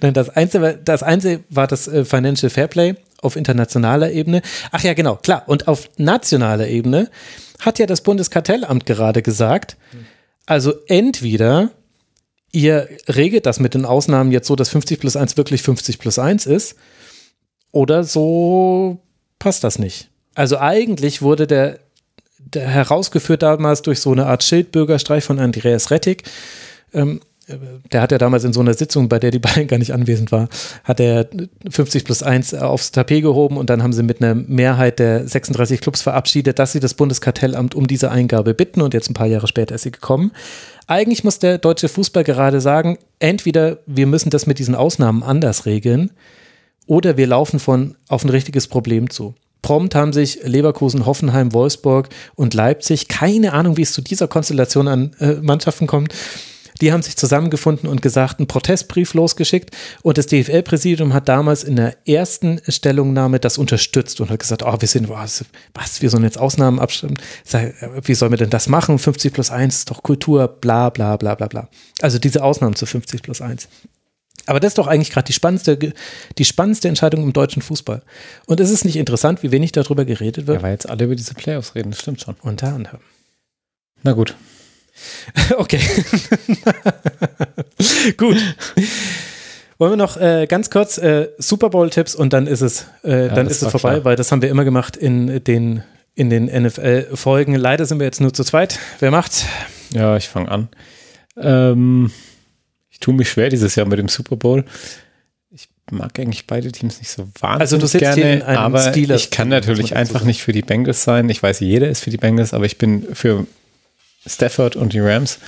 Nein, das Einzige, das Einzige war das äh, Financial Fairplay auf internationaler Ebene. Ach ja, genau, klar. Und auf nationaler Ebene hat ja das Bundeskartellamt gerade gesagt, also entweder ihr regelt das mit den Ausnahmen jetzt so, dass 50 plus 1 wirklich 50 plus 1 ist, oder so passt das nicht. Also eigentlich wurde der, der herausgeführt damals durch so eine Art Schildbürgerstreich von Andreas Rettig, ähm, der hat ja damals in so einer Sitzung, bei der die beiden gar nicht anwesend war, hat er 50 plus 1 aufs Tapet gehoben und dann haben sie mit einer Mehrheit der 36 Clubs verabschiedet, dass sie das Bundeskartellamt um diese Eingabe bitten und jetzt ein paar Jahre später ist sie gekommen. Eigentlich muss der deutsche Fußball gerade sagen, entweder wir müssen das mit diesen Ausnahmen anders regeln oder wir laufen von auf ein richtiges Problem zu. Prompt haben sich Leverkusen, Hoffenheim, Wolfsburg und Leipzig, keine Ahnung, wie es zu dieser Konstellation an äh, Mannschaften kommt, die haben sich zusammengefunden und gesagt, einen Protestbrief losgeschickt. Und das DFL-Präsidium hat damals in der ersten Stellungnahme das unterstützt und hat gesagt, oh, wir sind, was, was wir sollen jetzt Ausnahmen abstimmen. Wie sollen wir denn das machen? 50 plus 1 ist doch Kultur, bla, bla, bla, bla, bla. Also diese Ausnahmen zu 50 plus 1. Aber das ist doch eigentlich gerade die spannendste, die spannendste Entscheidung im deutschen Fußball. Und ist es nicht interessant, wie wenig darüber geredet wird? Ja, weil jetzt alle über diese Playoffs reden, das stimmt schon. Unter anderem. Na gut. Okay. Gut. Wollen wir noch äh, ganz kurz äh, Super Bowl-Tipps und dann ist es, äh, ja, dann ist es vorbei, klar. weil das haben wir immer gemacht in den, in den NFL-Folgen. Leider sind wir jetzt nur zu zweit. Wer macht's? Ja, ich fange an. Ähm, ich tue mich schwer dieses Jahr mit dem Super Bowl. Ich mag eigentlich beide Teams nicht so wahnsinnig also du sitzt gerne, hier in einem aber Steelers ich kann natürlich einfach nicht für die Bengals sein. Ich weiß, jeder ist für die Bengals, aber ich bin für Stafford und die Rams.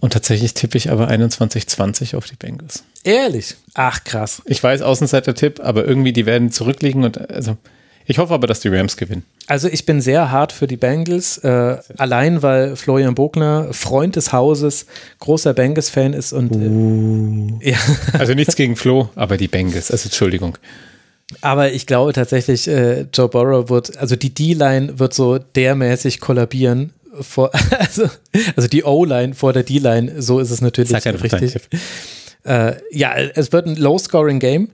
Und tatsächlich tippe ich aber 21-20 auf die Bengals. Ehrlich? Ach, krass. Ich weiß, Außenseiter-Tipp, aber irgendwie, die werden zurückliegen und also. Ich hoffe aber, dass die Rams gewinnen. Also ich bin sehr hart für die Bengals, äh, allein weil Florian Bogner, Freund des Hauses, großer Bengals-Fan ist und uh. äh, ja. Also nichts gegen Flo, aber die Bengals, also Entschuldigung. Aber ich glaube tatsächlich, äh, Joe Burrow wird, also die D-Line wird so dermäßig kollabieren, vor, also, also die O-Line vor der D-Line, so ist es natürlich Sag richtig. Äh, ja, es wird ein Low-Scoring-Game.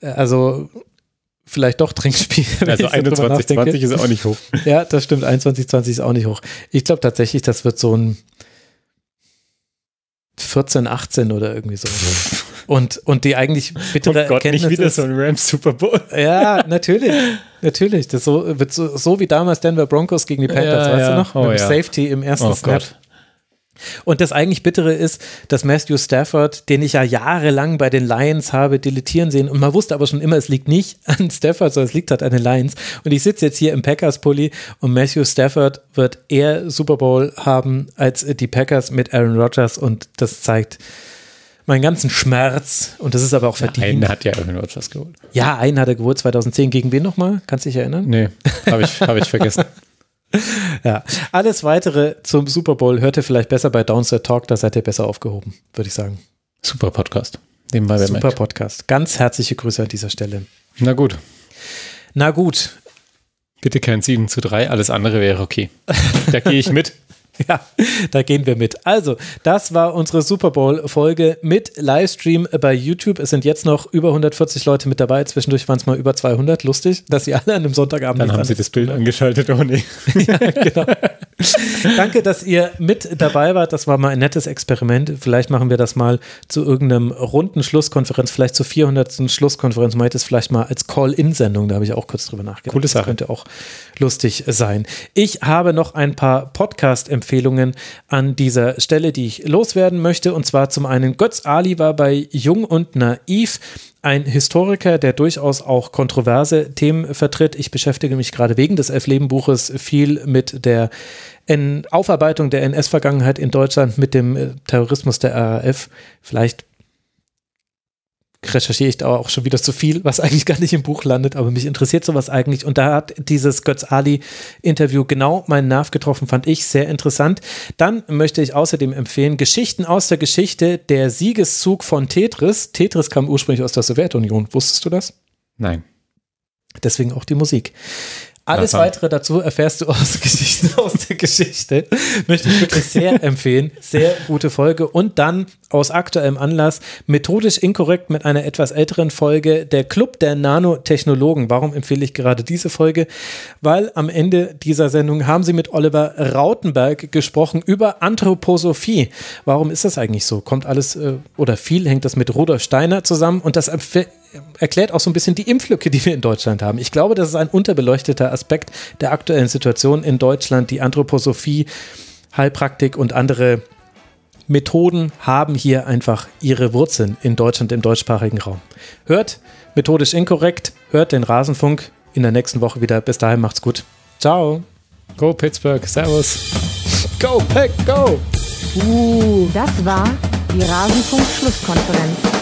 Äh, also vielleicht doch Trinkspiel. Also 21-20 ist auch nicht hoch. Ja, das stimmt. 21-20 ist auch nicht hoch. Ich glaube tatsächlich, das wird so ein 14, 18 oder irgendwie so. Und, und die eigentlich bittere oh Gott, Erkenntnis nicht wieder ist, so ein Rams Super Bowl. Ja, natürlich. Natürlich. Das so, wird so, so wie damals Denver Broncos gegen die Panthers, ja, weißt ja. du noch? Oh, Mit ja. Safety im ersten oh Snap. Gott. Und das eigentlich Bittere ist, dass Matthew Stafford, den ich ja jahrelang bei den Lions habe dilettieren sehen, und man wusste aber schon immer, es liegt nicht an Stafford, sondern es liegt halt an den Lions. Und ich sitze jetzt hier im Packers-Pulli und Matthew Stafford wird eher Super Bowl haben als die Packers mit Aaron Rodgers und das zeigt meinen ganzen Schmerz und das ist aber auch verdient. einen hat ja Aaron Rodgers geholt. Ja, einen hat er geholt, 2010. Gegen wen nochmal? Kannst du dich erinnern? Nee, habe ich, hab ich vergessen. ja, alles weitere zum Super Bowl hört ihr vielleicht besser bei Downset Talk, da seid ihr besser aufgehoben, würde ich sagen. Super Podcast. Nebenbei Super merkt. Podcast. Ganz herzliche Grüße an dieser Stelle. Na gut. Na gut. Bitte kein 7 zu 3, alles andere wäre okay. Da gehe ich mit. Ja, da gehen wir mit. Also, das war unsere Super Bowl-Folge mit Livestream bei YouTube. Es sind jetzt noch über 140 Leute mit dabei. Zwischendurch waren es mal über 200. Lustig, dass sie alle an einem Sonntagabend. Dann haben sie das Bild angeschaltet, oh nee. ja, genau. Danke, dass ihr mit dabei wart. Das war mal ein nettes Experiment. Vielleicht machen wir das mal zu irgendeinem runden Schlusskonferenz, vielleicht zur 400. Schlusskonferenz. Meint es vielleicht mal als Call-In-Sendung. Da habe ich auch kurz drüber nachgedacht. Coole Sache. Das könnte auch lustig sein. Ich habe noch ein paar Podcast-Empfehlungen Empfehlungen an dieser Stelle, die ich loswerden möchte. Und zwar zum einen Götz Ali war bei Jung und Naiv ein Historiker, der durchaus auch kontroverse Themen vertritt. Ich beschäftige mich gerade wegen des Elf-Leben-Buches viel mit der Aufarbeitung der NS-Vergangenheit in Deutschland, mit dem äh, Terrorismus der RAF. Vielleicht recherchiere ich da auch schon wieder zu viel, was eigentlich gar nicht im Buch landet, aber mich interessiert sowas eigentlich. Und da hat dieses Götz Ali-Interview genau meinen Nerv getroffen, fand ich sehr interessant. Dann möchte ich außerdem empfehlen, Geschichten aus der Geschichte, der Siegeszug von Tetris. Tetris kam ursprünglich aus der Sowjetunion. Wusstest du das? Nein. Deswegen auch die Musik. Alles weitere dazu erfährst du aus Geschichten aus der Geschichte. Möchte ich wirklich sehr empfehlen. Sehr gute Folge. Und dann aus aktuellem Anlass methodisch inkorrekt mit einer etwas älteren Folge der Club der Nanotechnologen. Warum empfehle ich gerade diese Folge? Weil am Ende dieser Sendung haben sie mit Oliver Rautenberg gesprochen über Anthroposophie. Warum ist das eigentlich so? Kommt alles äh, oder viel hängt das mit Rudolf Steiner zusammen und das erklärt auch so ein bisschen die Impflücke, die wir in Deutschland haben. Ich glaube, das ist ein unterbeleuchteter Aspekt der aktuellen Situation in Deutschland. Die Anthroposophie, Heilpraktik und andere Methoden haben hier einfach ihre Wurzeln in Deutschland im deutschsprachigen Raum. Hört methodisch inkorrekt, hört den Rasenfunk in der nächsten Woche wieder. Bis dahin macht's gut. Ciao. Go Pittsburgh. Servus. Go Pack, go. Uh. Das war die Rasenfunk-Schlusskonferenz